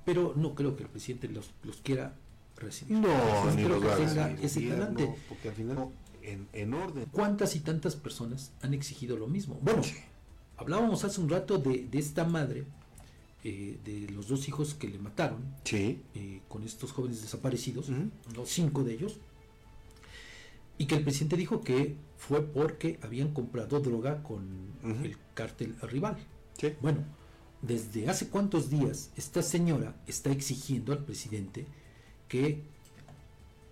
pero no creo que el presidente los, los quiera recibir. No, no ni creo que tenga ese talante. Porque al final en, orden. ¿Cuántas y tantas personas han exigido lo mismo? Bueno, hablábamos hace un rato de, esta madre, eh, de los dos hijos que le mataron, sí. Eh, con estos jóvenes desaparecidos, los cinco de ellos, y que el presidente dijo que fue porque habían comprado droga con el cártel rival. Bueno, desde hace cuántos días esta señora está exigiendo al presidente que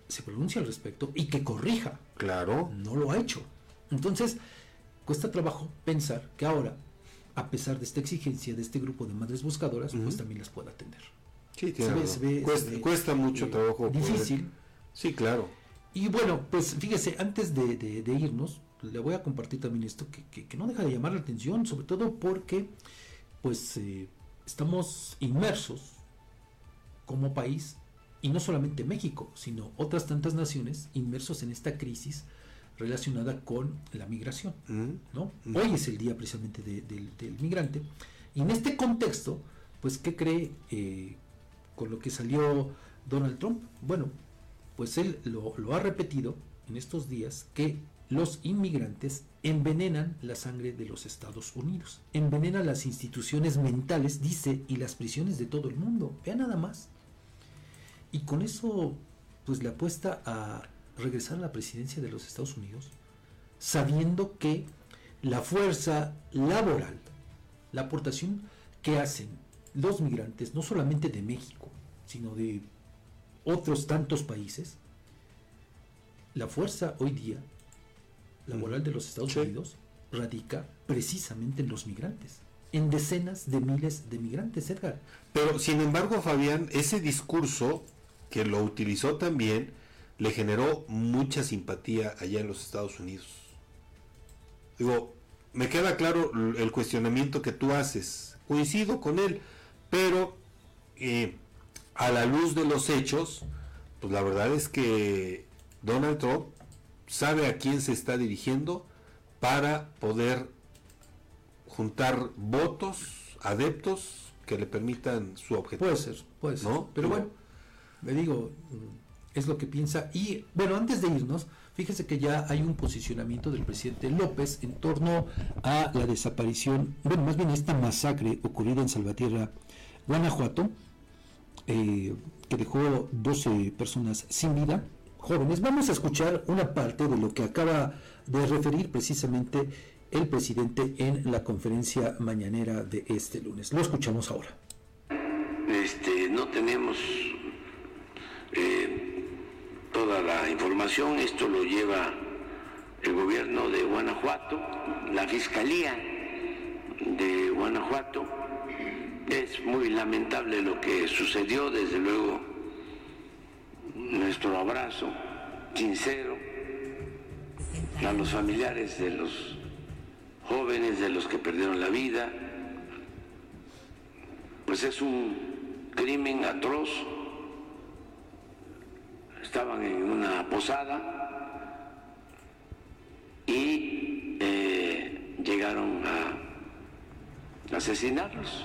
se pronuncie al respecto y que corrija. Claro. No lo ha hecho. Entonces, cuesta trabajo pensar que ahora, a pesar de esta exigencia de este grupo de madres buscadoras, pues también las pueda atender. Sí, cuesta, mucho trabajo. Difícil. Sí, claro. Y bueno, pues fíjese, antes de, irnos, le voy a compartir también esto que, no deja de llamar la atención, sobre todo porque pues eh, estamos inmersos como país y no solamente México, sino otras tantas naciones inmersos en esta crisis relacionada con la migración. ¿no? Hoy es el día precisamente del migrante. Y en este contexto, pues, ¿qué cree eh, con lo que salió Donald Trump? Bueno, pues él lo, lo ha repetido en estos días que los inmigrantes envenenan la sangre de los Estados Unidos, envenenan las instituciones mentales, dice, y las prisiones de todo el mundo. Vean nada más. Y con eso, pues le apuesta a regresar a la presidencia de los Estados Unidos, sabiendo que la fuerza laboral, la aportación que hacen los migrantes, no solamente de México, sino de otros tantos países, la fuerza hoy día laboral de los Estados Unidos radica precisamente en los migrantes en decenas de miles de migrantes, Edgar. Pero, sin embargo, Fabián, ese discurso que lo utilizó también, le generó mucha simpatía allá en los Estados Unidos. Digo, me queda claro el cuestionamiento que tú haces, coincido con él, pero eh, a la luz de los hechos, pues la verdad es que Donald Trump sabe a quién se está dirigiendo para poder juntar votos, adeptos que le permitan su objetivo. Puede ser, puede ser. Pero bueno, me digo, es lo que piensa. Y bueno, antes de irnos, fíjese que ya hay un posicionamiento del presidente López en torno a la desaparición, bueno, más bien esta masacre ocurrida en Salvatierra, Guanajuato, eh, que dejó 12 personas sin vida, jóvenes. Vamos a escuchar una parte de lo que acaba de referir precisamente el presidente en la conferencia mañanera de este lunes. Lo escuchamos ahora. Este, no tenemos eh, toda la información, esto lo lleva el gobierno de Guanajuato, la fiscalía de Guanajuato. Es muy lamentable lo que sucedió, desde luego nuestro abrazo sincero a los familiares de los jóvenes, de los que perdieron la vida. Pues es un crimen atroz. Estaban en una posada y eh, llegaron a asesinarlos.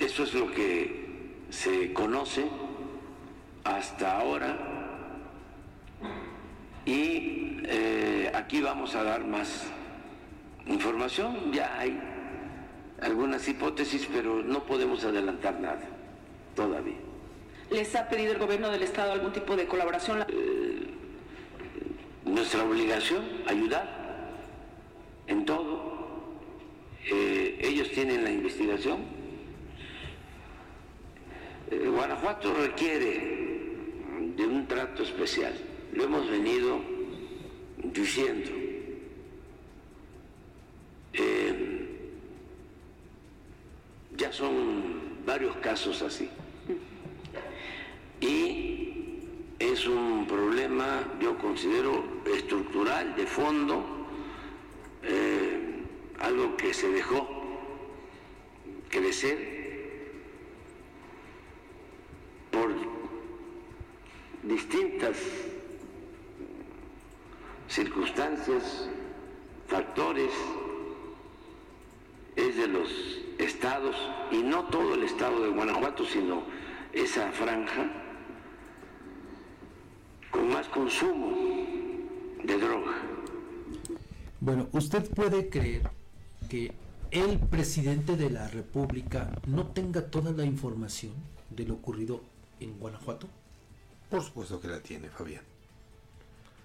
Eso es lo que se conoce hasta ahora y eh, aquí vamos a dar más información. Ya hay algunas hipótesis, pero no podemos adelantar nada todavía. ¿Les ha pedido el gobierno del Estado algún tipo de colaboración? Eh, nuestra obligación, ayudar en todo. Eh, ellos tienen la investigación. Guanajuato requiere de un trato especial. Lo hemos venido diciendo. Eh, ya son varios casos así. Y es un problema, yo considero, estructural, de fondo, eh, algo que se dejó crecer por distintas circunstancias, factores, es de los estados, y no todo el estado de Guanajuato, sino esa franja con más consumo de droga. Bueno, ¿usted puede creer que el presidente de la República no tenga toda la información de lo ocurrido en Guanajuato? Por supuesto que la tiene, Fabián.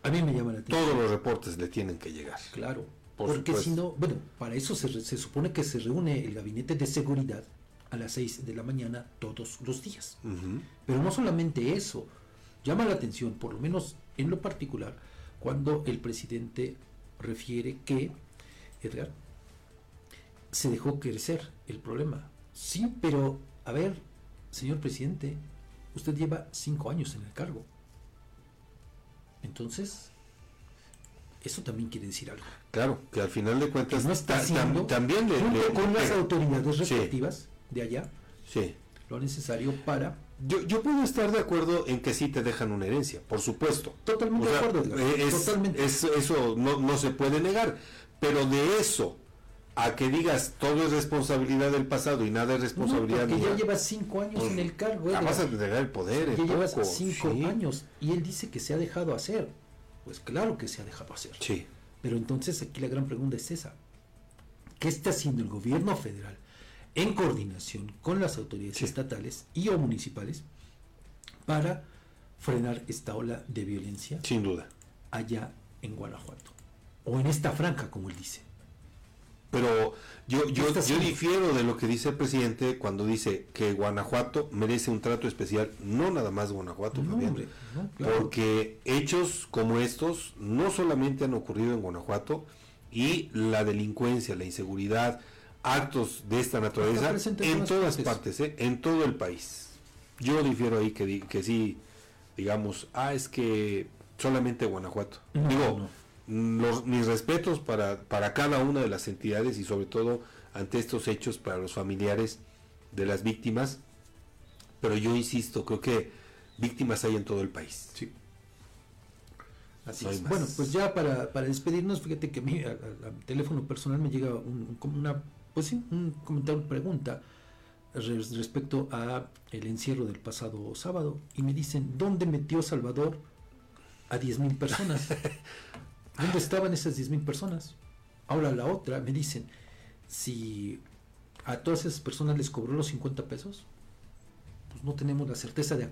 A mí me llama la atención. Todos los reportes le tienen que llegar. Claro. porque si no, bueno, para eso se, se, supone que se reúne el gabinete de seguridad a las 6 de la mañana todos los días. Pero no solamente eso, llama la atención, por lo menos en lo particular, cuando el presidente refiere que, Edgar, se dejó crecer el problema. Sí, pero, a ver, señor presidente, usted lleva cinco años en el cargo. Entonces, eso también quiere decir algo. Claro, que al final de cuentas no está haciendo, también con las autoridades respectivas de allá, sí. lo necesario para yo, yo puedo estar de acuerdo en que sí te dejan una herencia, por supuesto. Totalmente de acuerdo. eso no, no se puede negar. Pero de eso a que digas todo es responsabilidad del pasado y nada es responsabilidad no, porque ya llevas cinco años en el cargo. Ah, vas a entregar el poder. Ya llevas cinco años y él dice que se ha dejado hacer. Pues claro que se ha dejado hacer. Sí. Pero entonces aquí la gran pregunta es esa. ¿Qué está haciendo el gobierno federal en coordinación con las autoridades estatales y o municipales para frenar esta ola de violencia? Sin duda. Allá en Guanajuato. O en esta franja, como él dice. Pero yo, yo, yo difiero de lo que dice el presidente cuando dice que Guanajuato merece un trato especial, no nada más Guanajuato, porque hechos como estos no solamente han ocurrido en Guanajuato y la delincuencia, la inseguridad, actos de esta naturaleza en todas partes, ¿eh? en todo el país. Yo difiero ahí que, que sí digamos, ah, es que solamente Guanajuato. Digo, mis respetos para, para cada una de las entidades y sobre todo ante estos hechos para los familiares de las víctimas, pero yo insisto, creo que víctimas hay en todo el país. Sí. Así es. Bueno, pues ya para, para despedirnos, fíjate que a mi teléfono personal me llega un, una, pues sí, un comentario, pregunta respecto a el encierro del pasado sábado y me dicen, ¿dónde metió Salvador a 10.000 personas? ¿Dónde estaban esas 10.000 personas? Ahora la otra, me dicen, si a todas esas personas les cobró los 50 pesos, pues no tenemos la certeza de a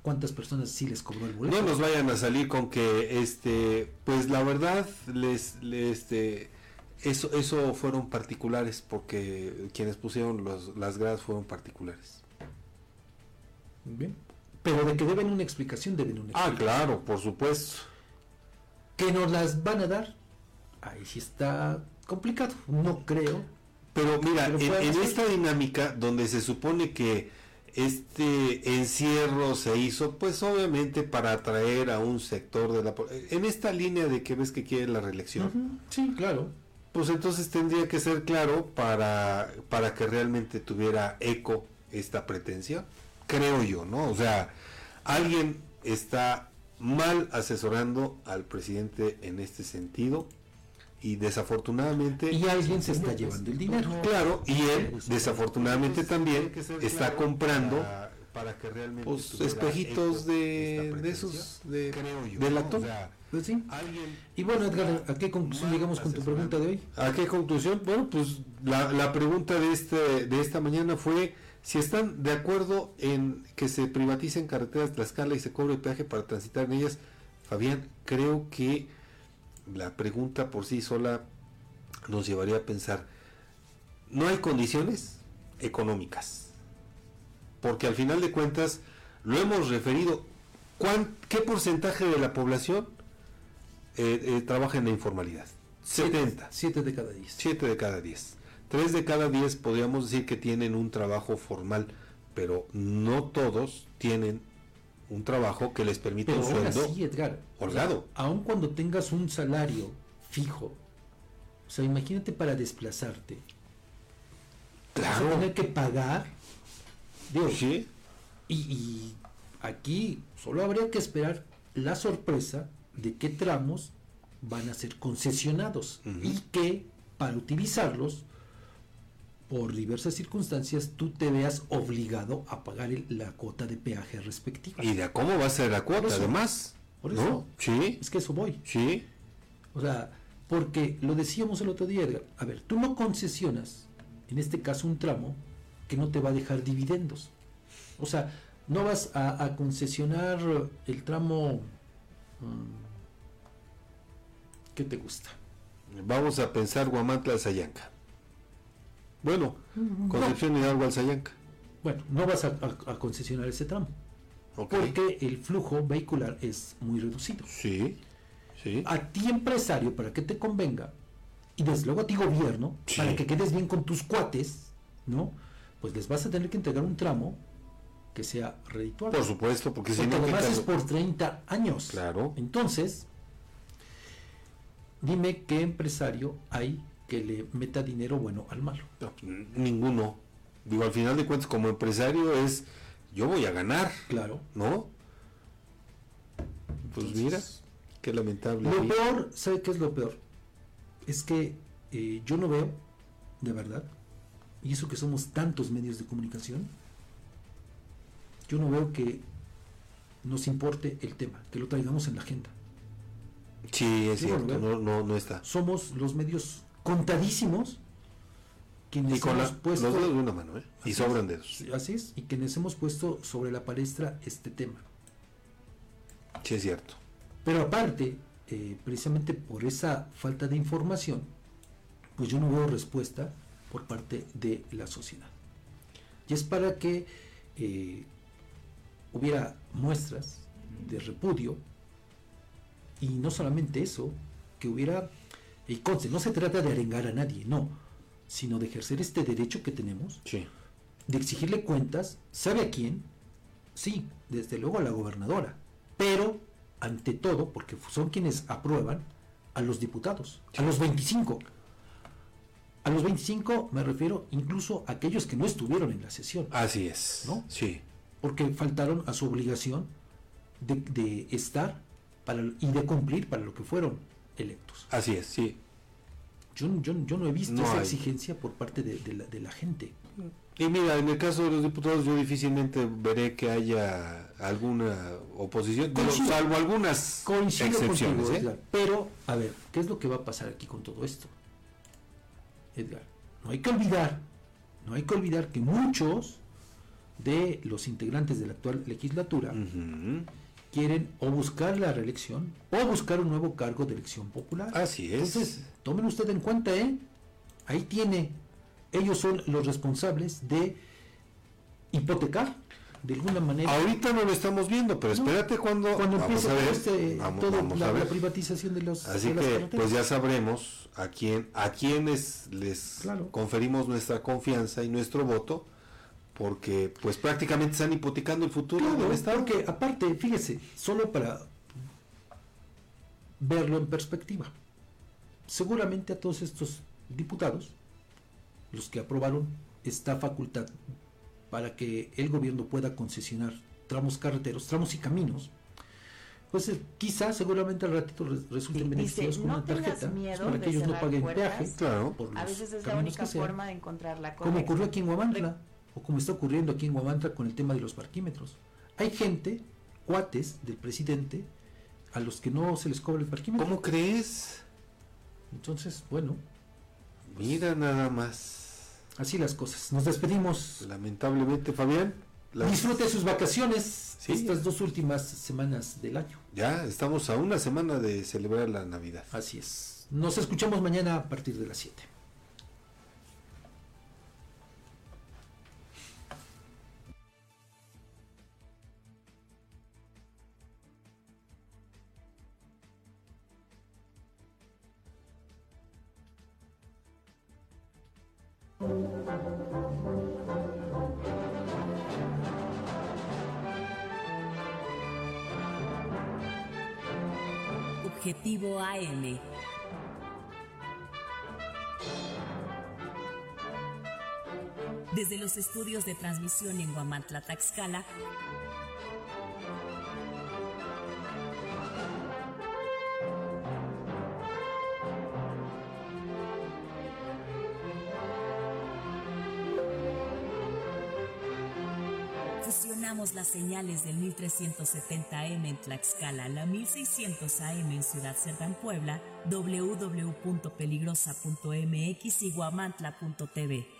cuántas personas sí les cobró el boleto. No nos vayan a salir con que, este, pues la verdad, les, este, eso, eso fueron particulares, porque quienes pusieron los, las gradas fueron particulares. Bien. Pero de que deben una explicación, deben una explicación. Ah, claro, por supuesto. Que nos las van a dar, ahí sí está complicado, no creo. Pero mira, en, esta dinámica donde se supone que este encierro se hizo, pues obviamente para atraer a un sector de la... En esta línea de que ves que quiere la reelección. Sí, claro pues entonces tendría que ser claro para, para que realmente tuviera eco esta pretensión, creo yo, ¿no? O sea, alguien está mal asesorando al presidente en este sentido y desafortunadamente y alguien se está llevando el dinero. Claro y él desafortunadamente también está comprando para que realmente pues, espejitos de, de esos de, del actor pues sí. Y bueno, Edgar, ¿a qué conclusión llegamos con tu pregunta de hoy? ¿A qué conclusión? Bueno, pues la, la pregunta de, este, de esta mañana fue si están de acuerdo en que se privaticen carreteras de Tlaxcala y se cobre peaje para transitar en ellas. Fabián, creo que la pregunta por sí sola nos llevaría a pensar, no hay condiciones económicas, porque al final de cuentas lo hemos referido, ¿qué porcentaje de la población eh, eh, trabaja en la informalidad. 70. 7 de cada 10. 7 de cada 10. 3 de cada 10 podríamos decir que tienen un trabajo formal, pero no todos tienen un trabajo que les permite un sueldo sí, Edgar, holgado. aun cuando tengas un salario fijo, o sea, imagínate para desplazarte. Claro. Vas a tener que pagar. Dios. sí. Y, y aquí solo habría que esperar la sorpresa de qué tramos van a ser concesionados y que para utilizarlos por diversas circunstancias tú te veas obligado a pagar la cuota de peaje respectiva. ¿Y de cómo va a ser la cuota además? Por eso. Sí. Es que eso voy. Sí. O sea, porque lo decíamos el otro día, a ver, tú no concesionas, en este caso un tramo, que no te va a dejar dividendos. O sea, no vas a, concesionar el tramo... Mm, ¿Qué te gusta? Vamos a pensar Guamantla Sayanca. Bueno, Concepción no. Hidalgo Sayanca. Bueno, no vas a, concesionar ese tramo. Porque el flujo vehicular es muy reducido. Sí, sí. A ti empresario, para que te convenga, y desde luego a ti gobierno, para que quedes bien con tus cuates, ¿no? Pues les vas a tener que entregar un tramo que sea redituable. Por supuesto, porque, si no... además es por 30 años. Claro. Entonces, Dime qué empresario hay que le meta dinero bueno al malo. ninguno. Digo, al final de cuentas, como empresario es, yo voy a ganar. Claro. ¿No? Pues mira, qué lamentable. Lo peor, ¿sabe qué es lo peor? Es que eh, yo no veo, de verdad, y eso que somos tantos medios de comunicación, yo no veo que nos importe el tema, que lo traigamos en la agenda. Sí, es cierto, no, no, no, está. Somos los medios contadísimos quienes hemos puesto. Los de una mano, ¿eh? Y sobran dedos. Así es, y quienes hemos puesto sobre la palestra este tema. Sí, es cierto. Pero aparte, eh, precisamente por esa falta de información, pues yo no veo respuesta por parte de la sociedad. Y es para que eh, hubiera muestras de repudio y no solamente eso, que hubiera, y conste, no se trata de arengar a nadie, no, sino de ejercer este derecho que tenemos, de exigirle cuentas, ¿sabe a quién? Sí, desde luego a la gobernadora, pero ante todo, porque son quienes aprueban a los diputados, a los 25. A los 25 me refiero incluso a aquellos que no estuvieron en la sesión. Así es. ¿No? Sí. Porque faltaron a su obligación de, estar para, y de cumplir para lo que fueron electos. Así es, sí. Yo, yo, no he visto esa exigencia por parte de, de, la, gente. Y mira, en el caso de los diputados yo difícilmente veré que haya alguna oposición, salvo algunas excepciones. ¿eh? Pero, a ver, ¿qué es lo que va a pasar aquí con todo esto? Edgar, no hay que olvidar, no hay que olvidar que muchos de los integrantes de la actual legislatura quieren o buscar la reelección o buscar un nuevo cargo de elección popular. Así es. Entonces, tomen usted en cuenta, ¿eh? Ahí tiene. Ellos son los responsables de hipotecar de alguna manera. Ahorita no lo estamos viendo, pero espérate cuando, cuando empiece este, la, privatización de los Así que pues ya sabremos a quién a quienes les conferimos nuestra confianza y nuestro voto porque pues prácticamente están hipotecando el futuro del Estado. Porque aparte, fíjese, solo para verlo en perspectiva, seguramente a todos estos diputados, los que aprobaron esta facultad para que el gobierno pueda concesionar tramos carreteros, tramos y caminos, pues eh, quizá seguramente al ratito resulten beneficios con una tarjeta pues, para que ellos no paguen peaje claro, por los a veces es la única forma de encontrar la Como ocurrió aquí en Huamantla como está ocurriendo aquí en Guamantra con el tema de los parquímetros. Hay gente, cuates del presidente, a los que no se les cobra el parquímetro. ¿Cómo crees? Entonces, bueno. Mira nada más. Así las cosas. Nos despedimos. Lamentablemente, Fabián. Disfrute sus vacaciones estas dos últimas semanas del año. Ya, estamos a una semana de celebrar la Navidad. Así es. Nos escuchamos mañana a partir de las 7. Objetivo AM. Desde los estudios de transmisión en Guamantla, Taxcala, las señales del 1370M en Tlaxcala, la 1600AM en Ciudad Cerdán, Puebla, www.peligrosa.mx y guamantla.tv.